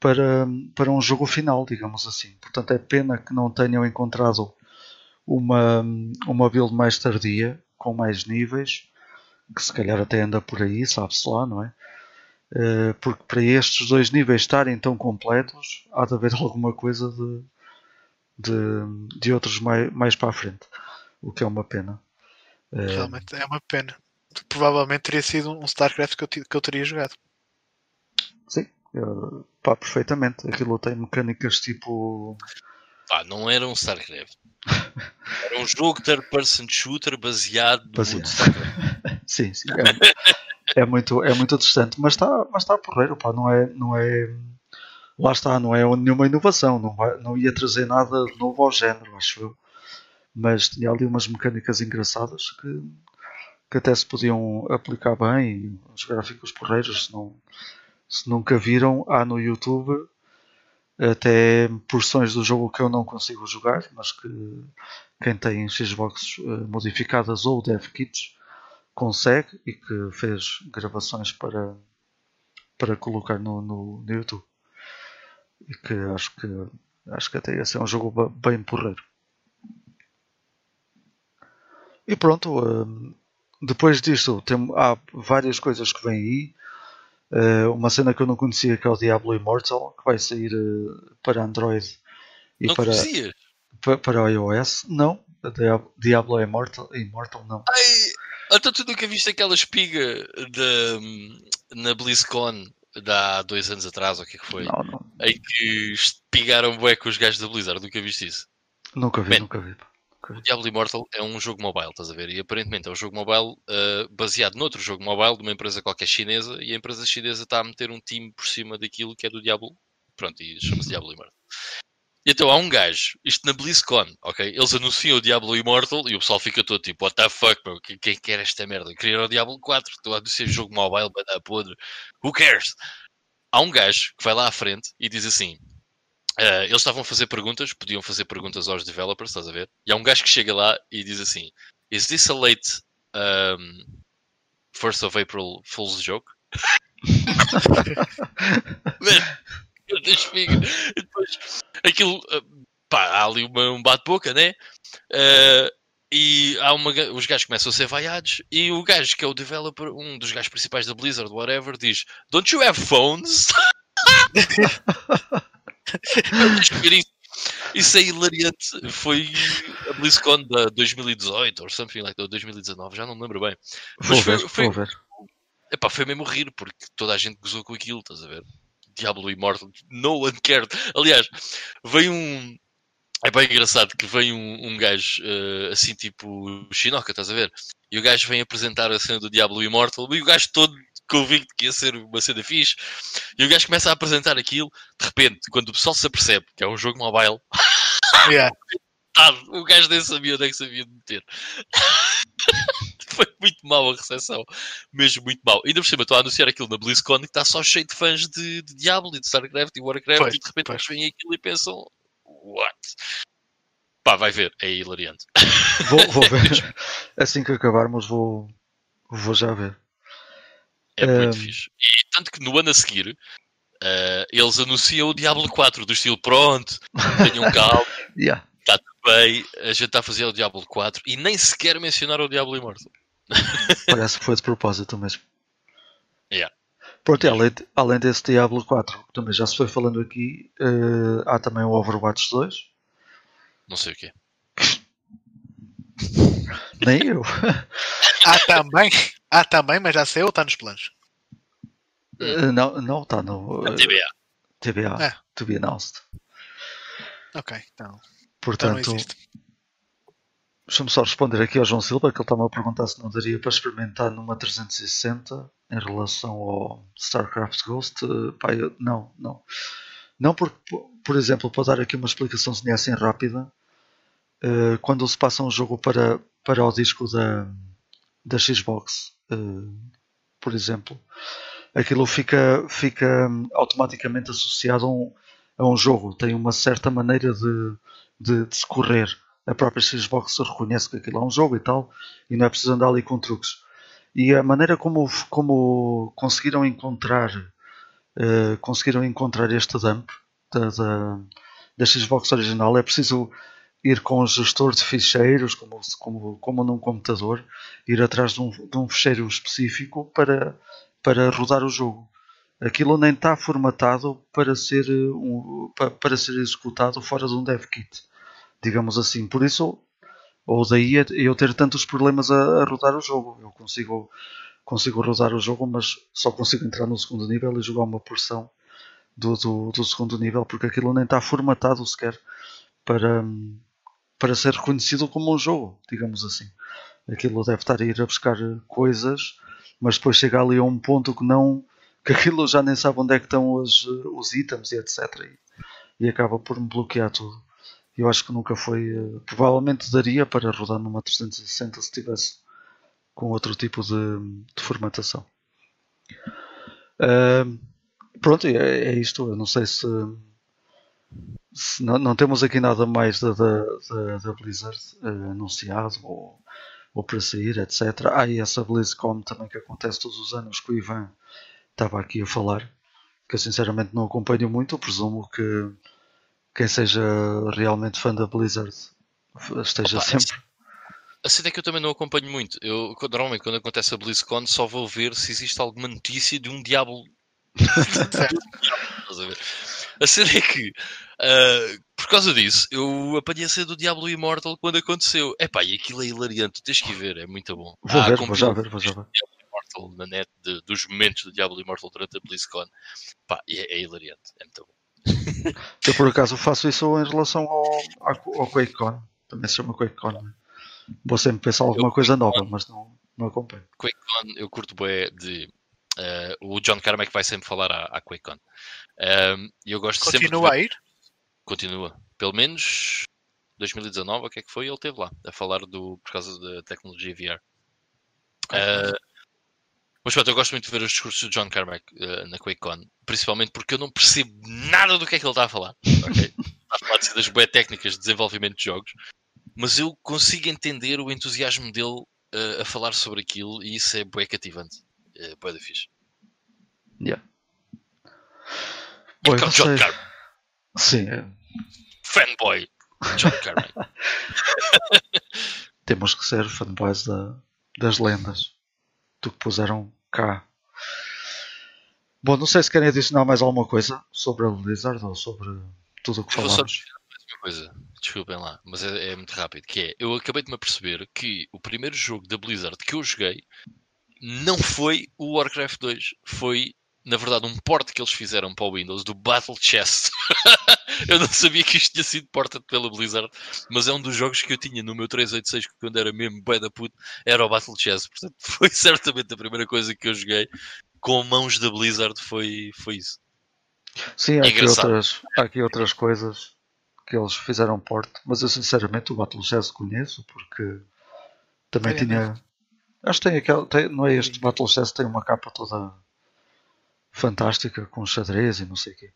para, para um jogo final, digamos assim. Portanto, é pena que não tenham encontrado uma, uma build mais tardia, com mais níveis, que se calhar até anda por aí, sabe-se lá, não é? Uh, porque para estes dois níveis estarem tão completos, há de haver alguma coisa de, de, de outros mais, mais para a frente, o que é uma pena. Uh, Realmente é uma pena. Provavelmente teria sido um StarCraft que eu, que eu teria jogado. Sim, eu, pá, perfeitamente. Aquilo tem mecânicas tipo. Pá, não era um StarCraft. Era um jogo third person shooter baseado no baseado. sim, sim. É, é, muito, é muito distante, mas está mas está porreiro, pá, não é, não é. Lá está, não é nenhuma inovação, não, vai, não ia trazer nada novo ao género, acho eu. Mas tinha ali umas mecânicas engraçadas que, que até se podiam aplicar bem. Os gráficos porreiros, não, se nunca viram, há no YouTube até porções do jogo que eu não consigo jogar, mas que quem tem Xbox uh, modificadas ou dev kits consegue e que fez gravações para, para colocar no, no, no YouTube. E que acho que acho que até ia ser um jogo bem porreiro. E pronto, uh, depois disto tem, há várias coisas que vêm aí. Uh, uma cena que eu não conhecia que é o Diablo Immortal, que vai sair uh, para Android e não para, para, para iOS. Não, Diablo Immortal, Immortal não. Ai, então tu nunca viste aquela espiga de, na BlizzCon de há dois anos atrás, ou o que é que foi? Não, não. Em que espigaram bué com os gajos da Blizzard, nunca viste isso? Nunca vi, Man, nunca vi. O Diablo Immortal é um jogo mobile, estás a ver? E aparentemente é um jogo mobile uh, baseado noutro jogo mobile de uma empresa qualquer chinesa e a empresa chinesa está a meter um time por cima daquilo que é do Diablo. Pronto, e chama-se Diablo Immortal. E então há um gajo, isto na BlizzCon, ok? Eles anunciam o Diablo Immortal e o pessoal fica todo tipo, what the fuck, meu? Quem, quer esta merda? Queria o Diablo 4, estou a anunciar jogo mobile, para dar podre. Who cares? Há um gajo que vai lá à frente e diz assim: Uh, eles estavam a fazer perguntas, podiam fazer perguntas aos developers, estás a ver? E há um gajo que chega lá e diz assim: Is this a late um, 1st of April Fool's joke? depois aquilo, uh, pá, há ali uma, um bate-boca, né? Uh, e há uma, os gajos começam a ser vaiados e o gajo que é o developer, um dos gajos principais da Blizzard, whatever, diz: Don't you have phones? Isso é hilariante. Foi a BlizzCon de 2018 ou something like that, 2019, já não me lembro bem. Mas foi, ver, foi, ver. Epá, foi mesmo rir, porque toda a gente gozou com aquilo, estás a ver? Diablo Immortal, no one cared. Aliás, veio um. É bem engraçado que vem um, um gajo uh, assim tipo Shinoka, estás a ver? E o gajo vem apresentar a cena do Diablo Immortal e o gajo todo convicto que ia ser uma cena fixe. E o gajo começa a apresentar aquilo. De repente, quando o pessoal se apercebe que é um jogo mobile, yeah. o gajo nem sabia onde é que sabia de meter. Foi muito mal a recepção. Mesmo muito mal. Ainda por cima, estou a anunciar aquilo na BlizzCon que está só cheio de fãs de, de Diablo e de StarCraft e Warcraft. Pois, e de repente eles veem aquilo e pensam: What? Pá, vai ver, é hilariante. Vou, vou ver. assim que acabarmos, vou, vou já ver. É muito um... fixe. E tanto que no ano a seguir uh, eles anunciam o Diablo 4 do estilo pronto, tenham calma, yeah. está tudo bem, a gente está a fazer o Diablo 4 e nem sequer mencionaram o Diablo Immortal. Parece que foi de propósito mesmo. Yeah. Pronto, além, além desse Diablo 4, também já se foi falando aqui, uh, há também o Overwatch 2. Não sei o quê. Nem eu. há também. Ah, também, mas já saiu ou está nos planos? Uh, não, não está no. Uh, TBA. TBA. É. To be announced. Ok, então. Portanto. Deixa-me só responder aqui ao João Silva, que ele estava a perguntar se não daria para experimentar numa 360 em relação ao StarCraft Ghost. Uh, pá, eu, não, não. Não porque, por exemplo, para dar aqui uma explicação assim rápida, uh, quando se passa um jogo para, para o disco da, da Xbox, por exemplo, aquilo fica, fica automaticamente associado a um, a um jogo, tem uma certa maneira de, de, de se correr. A própria Xbox reconhece que aquilo é um jogo e tal, e não é preciso andar ali com truques. E a maneira como, como conseguiram encontrar uh, conseguiram encontrar este dump da, da, da Xbox original é preciso ir com o gestor de ficheiros, como, como, como num computador, ir atrás de um, de um ficheiro específico para, para rodar o jogo. Aquilo nem está formatado para ser, um, para ser executado fora de um dev kit, digamos assim. Por isso, ou daí é eu ter tantos problemas a, a rodar o jogo. Eu consigo, consigo rodar o jogo, mas só consigo entrar no segundo nível e jogar uma porção do, do, do segundo nível, porque aquilo nem está formatado sequer para, para ser reconhecido como um jogo, digamos assim. Aquilo deve estar a ir a buscar coisas, mas depois chega ali a um ponto que não que aquilo já nem sabe onde é que estão os, os itens e etc. E, e acaba por me bloquear tudo. Eu acho que nunca foi. Uh, provavelmente daria para rodar numa 360 se tivesse com outro tipo de, de formatação. Uh, pronto, é, é, isto. Eu não sei se Não, não, temos aqui nada mais da, da, da, Blizzard uh, anunciado ou, ou para sair, etc. Há ah, essa BlizzCon também que acontece todos os anos que o Ivan estava aqui a falar, que eu sinceramente não acompanho muito. Eu presumo que quem seja realmente fã da Blizzard esteja Opa, sempre. A cena é que eu também não acompanho muito. Eu, normalmente, quando acontece a BlizzCon, só vou ver se existe alguma notícia de um diabo. a cena é que, uh, por causa disso, eu apanhei a cena do Diablo Immortal quando aconteceu. Epá, e aquilo é hilariante, tens que ver, é muito bom. Vou ver, vou já ver, vou já ver. Immortal na net de, dos momentos do Diablo Immortal durante a BlizzCon. Pá, é, é hilariante, é muito bom. Eu por acaso faço isso em relação ao, ao QuakeCon. Também se chama QuakeCon. Né? Vou sempre pensar alguma eu, coisa nova, mas não, não acompanho. QuakeCon eu curto bem de. Uh, o John Carmack vai sempre falar à, à QuakeCon. Um, eu gosto Continua sempre a ir? Continua. Pelo menos 2019, o que é que foi? Ele esteve lá a falar do, por causa da tecnologia VR. Uh, mas pronto, eu gosto muito de ver os discursos do John Carmack uh, na QuakeCon, principalmente porque eu não percebo nada do que é que ele está a falar. Okay? está a falar de das boas técnicas de desenvolvimento de jogos, mas eu consigo entender o entusiasmo dele uh, a falar sobre aquilo e isso é bué cativante. É bué da fixe. Yeah. Bom, John sei... Carmack. Sim. É... Fanboy. John Carmack. Temos que ser fanboys da, das lendas do que puseram cá. Bom, não sei se querem adicionar mais alguma coisa sobre a Blizzard ou sobre tudo o que uma coisa, desculpem lá, mas é, é, muito rápido, que é, eu acabei de me aperceber que o primeiro jogo da Blizzard que eu joguei não foi o Warcraft 2, foi na verdade, um port que eles fizeram para o Windows do Battle Chest. eu não sabia que isto tinha sido portado pela Blizzard, mas é um dos jogos que eu tinha no meu 386 quando era mesmo bué da puto, era o Battle Chess. Portanto, foi certamente a primeira coisa que eu joguei com mãos da Blizzard, foi, foi isso. Sim, há, é aqui outras, há aqui outras coisas que eles fizeram porte, mas eu sinceramente o Battle Chess conheço porque também é, tinha. Acho que tem aquele. Tem, não é este Battle Chess, tem uma capa toda fantástica com xadrez e não sei o quê.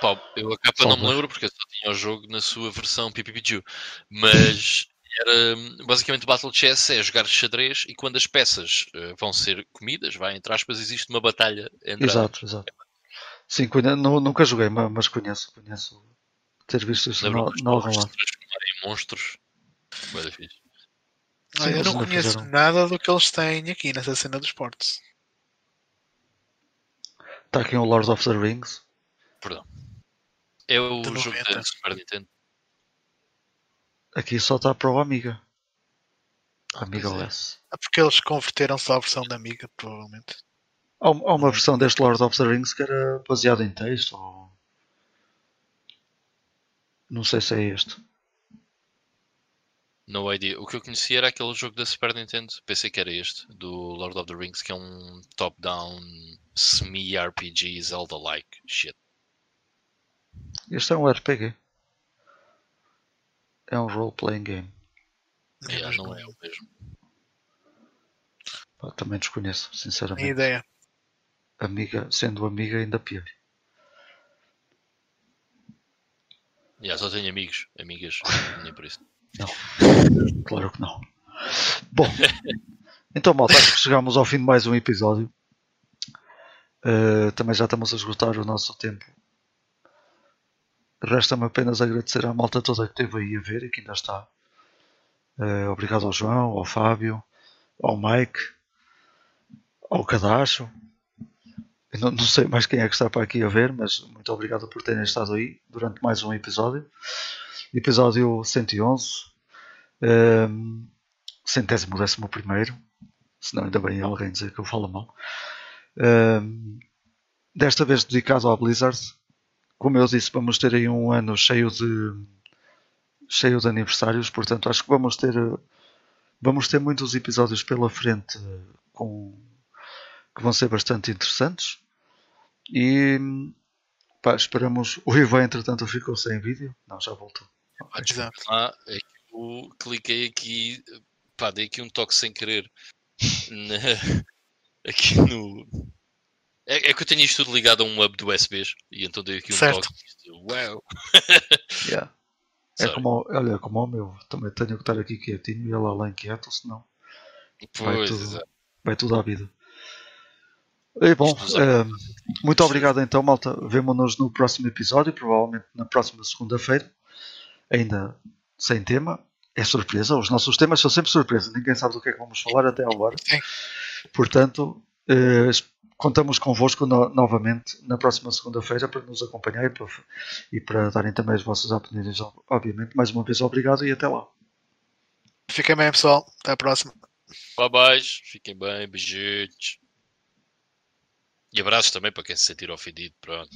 Pá, eu a capa não me lembro porque eu só tinha o jogo na sua versão PPPju, mas era basicamente Battle Chess é jogar xadrez e quando as peças uh, vão ser comidas, vai entre aspas, existe uma batalha entre Exato, a... exato. Sim, não, nunca joguei, mas conheço, conheço ter visto isso na, na algum lado. transformarem monstros. Sim, eu não conheço fizeram. nada do que eles têm aqui nessa cena dos portos. Está aqui um Lord of the Rings. Perdão. É o de jogo da Super Nintendo. Aqui só está para o Amiga. Ah, Amiga OS. É. é porque eles converteram só a versão da Amiga, provavelmente. Há uma versão deste Lord of the Rings que era baseada em texto. Ou... Não sei se é este. No idea. O que eu conhecia era aquele jogo da Super Nintendo. Pensei que era este, do Lord of the Rings, que é um top-down semi-RPG Zelda-like shit. Este é um RPG. É um role-playing game. Yeah, não é o mesmo. Pá, também desconheço, sinceramente. Nem ideia. Amiga, sendo amiga, ainda pior. Yeah, só tenho amigos, amigas, nem por isso. Não, claro que não. Bom, então malta, acho que chegamos ao fim de mais um episódio. Uh, também já estamos a esgotar o nosso tempo. Resta-me apenas agradecer à malta toda que esteve aí a ver e que ainda está. Uh, obrigado ao João, ao Fábio, ao Mike, ao Cadacho. Não, não, sei mais quem é que está para aqui a ver, mas muito obrigado por terem estado aí durante mais um episódio episódio 111, um, centésimo décimo primeiro, senão ainda bem alguém dizer que eu falo mal. Um, desta vez dedicado ao Blizzard. Como eu disse, vamos ter aí um ano cheio de cheio de aniversários, portanto acho que vamos ter vamos ter muitos episódios pela frente com que vão ser bastante interessantes e pá, esperamos o Ivan entretanto ficou sem vídeo não já voltou Exato. Lá é que eu cliquei aqui, pá, dei aqui um toque sem querer na, aqui no, É, é, que eu tenho isto tudo ligado a um hub do USBs e então dei aqui um certo. toque. Uau! yeah. É como, olha, como o meu, também tenho que estar aqui quietinho e ela lá inquieto, senão pois, vai, tudo, vai tudo à vida. E bom, uh, muito obrigado então, malta. Vemo-nos no próximo episódio, provavelmente na próxima segunda-feira, ainda sem tema. É surpresa, os nossos temas são sempre surpresa, ninguém sabe do que é que vamos falar até agora. Portanto, uh, contamos convosco no, novamente na próxima segunda-feira para nos acompanhar e para, e para darem também as vossas opiniões, obviamente. Mais uma vez, obrigado e até lá. Fiquem bem, pessoal. Até a próxima. Bye bye. Fiquem bem. Beijinhos. E abraços também para quem se sentir ofendido. Pronto.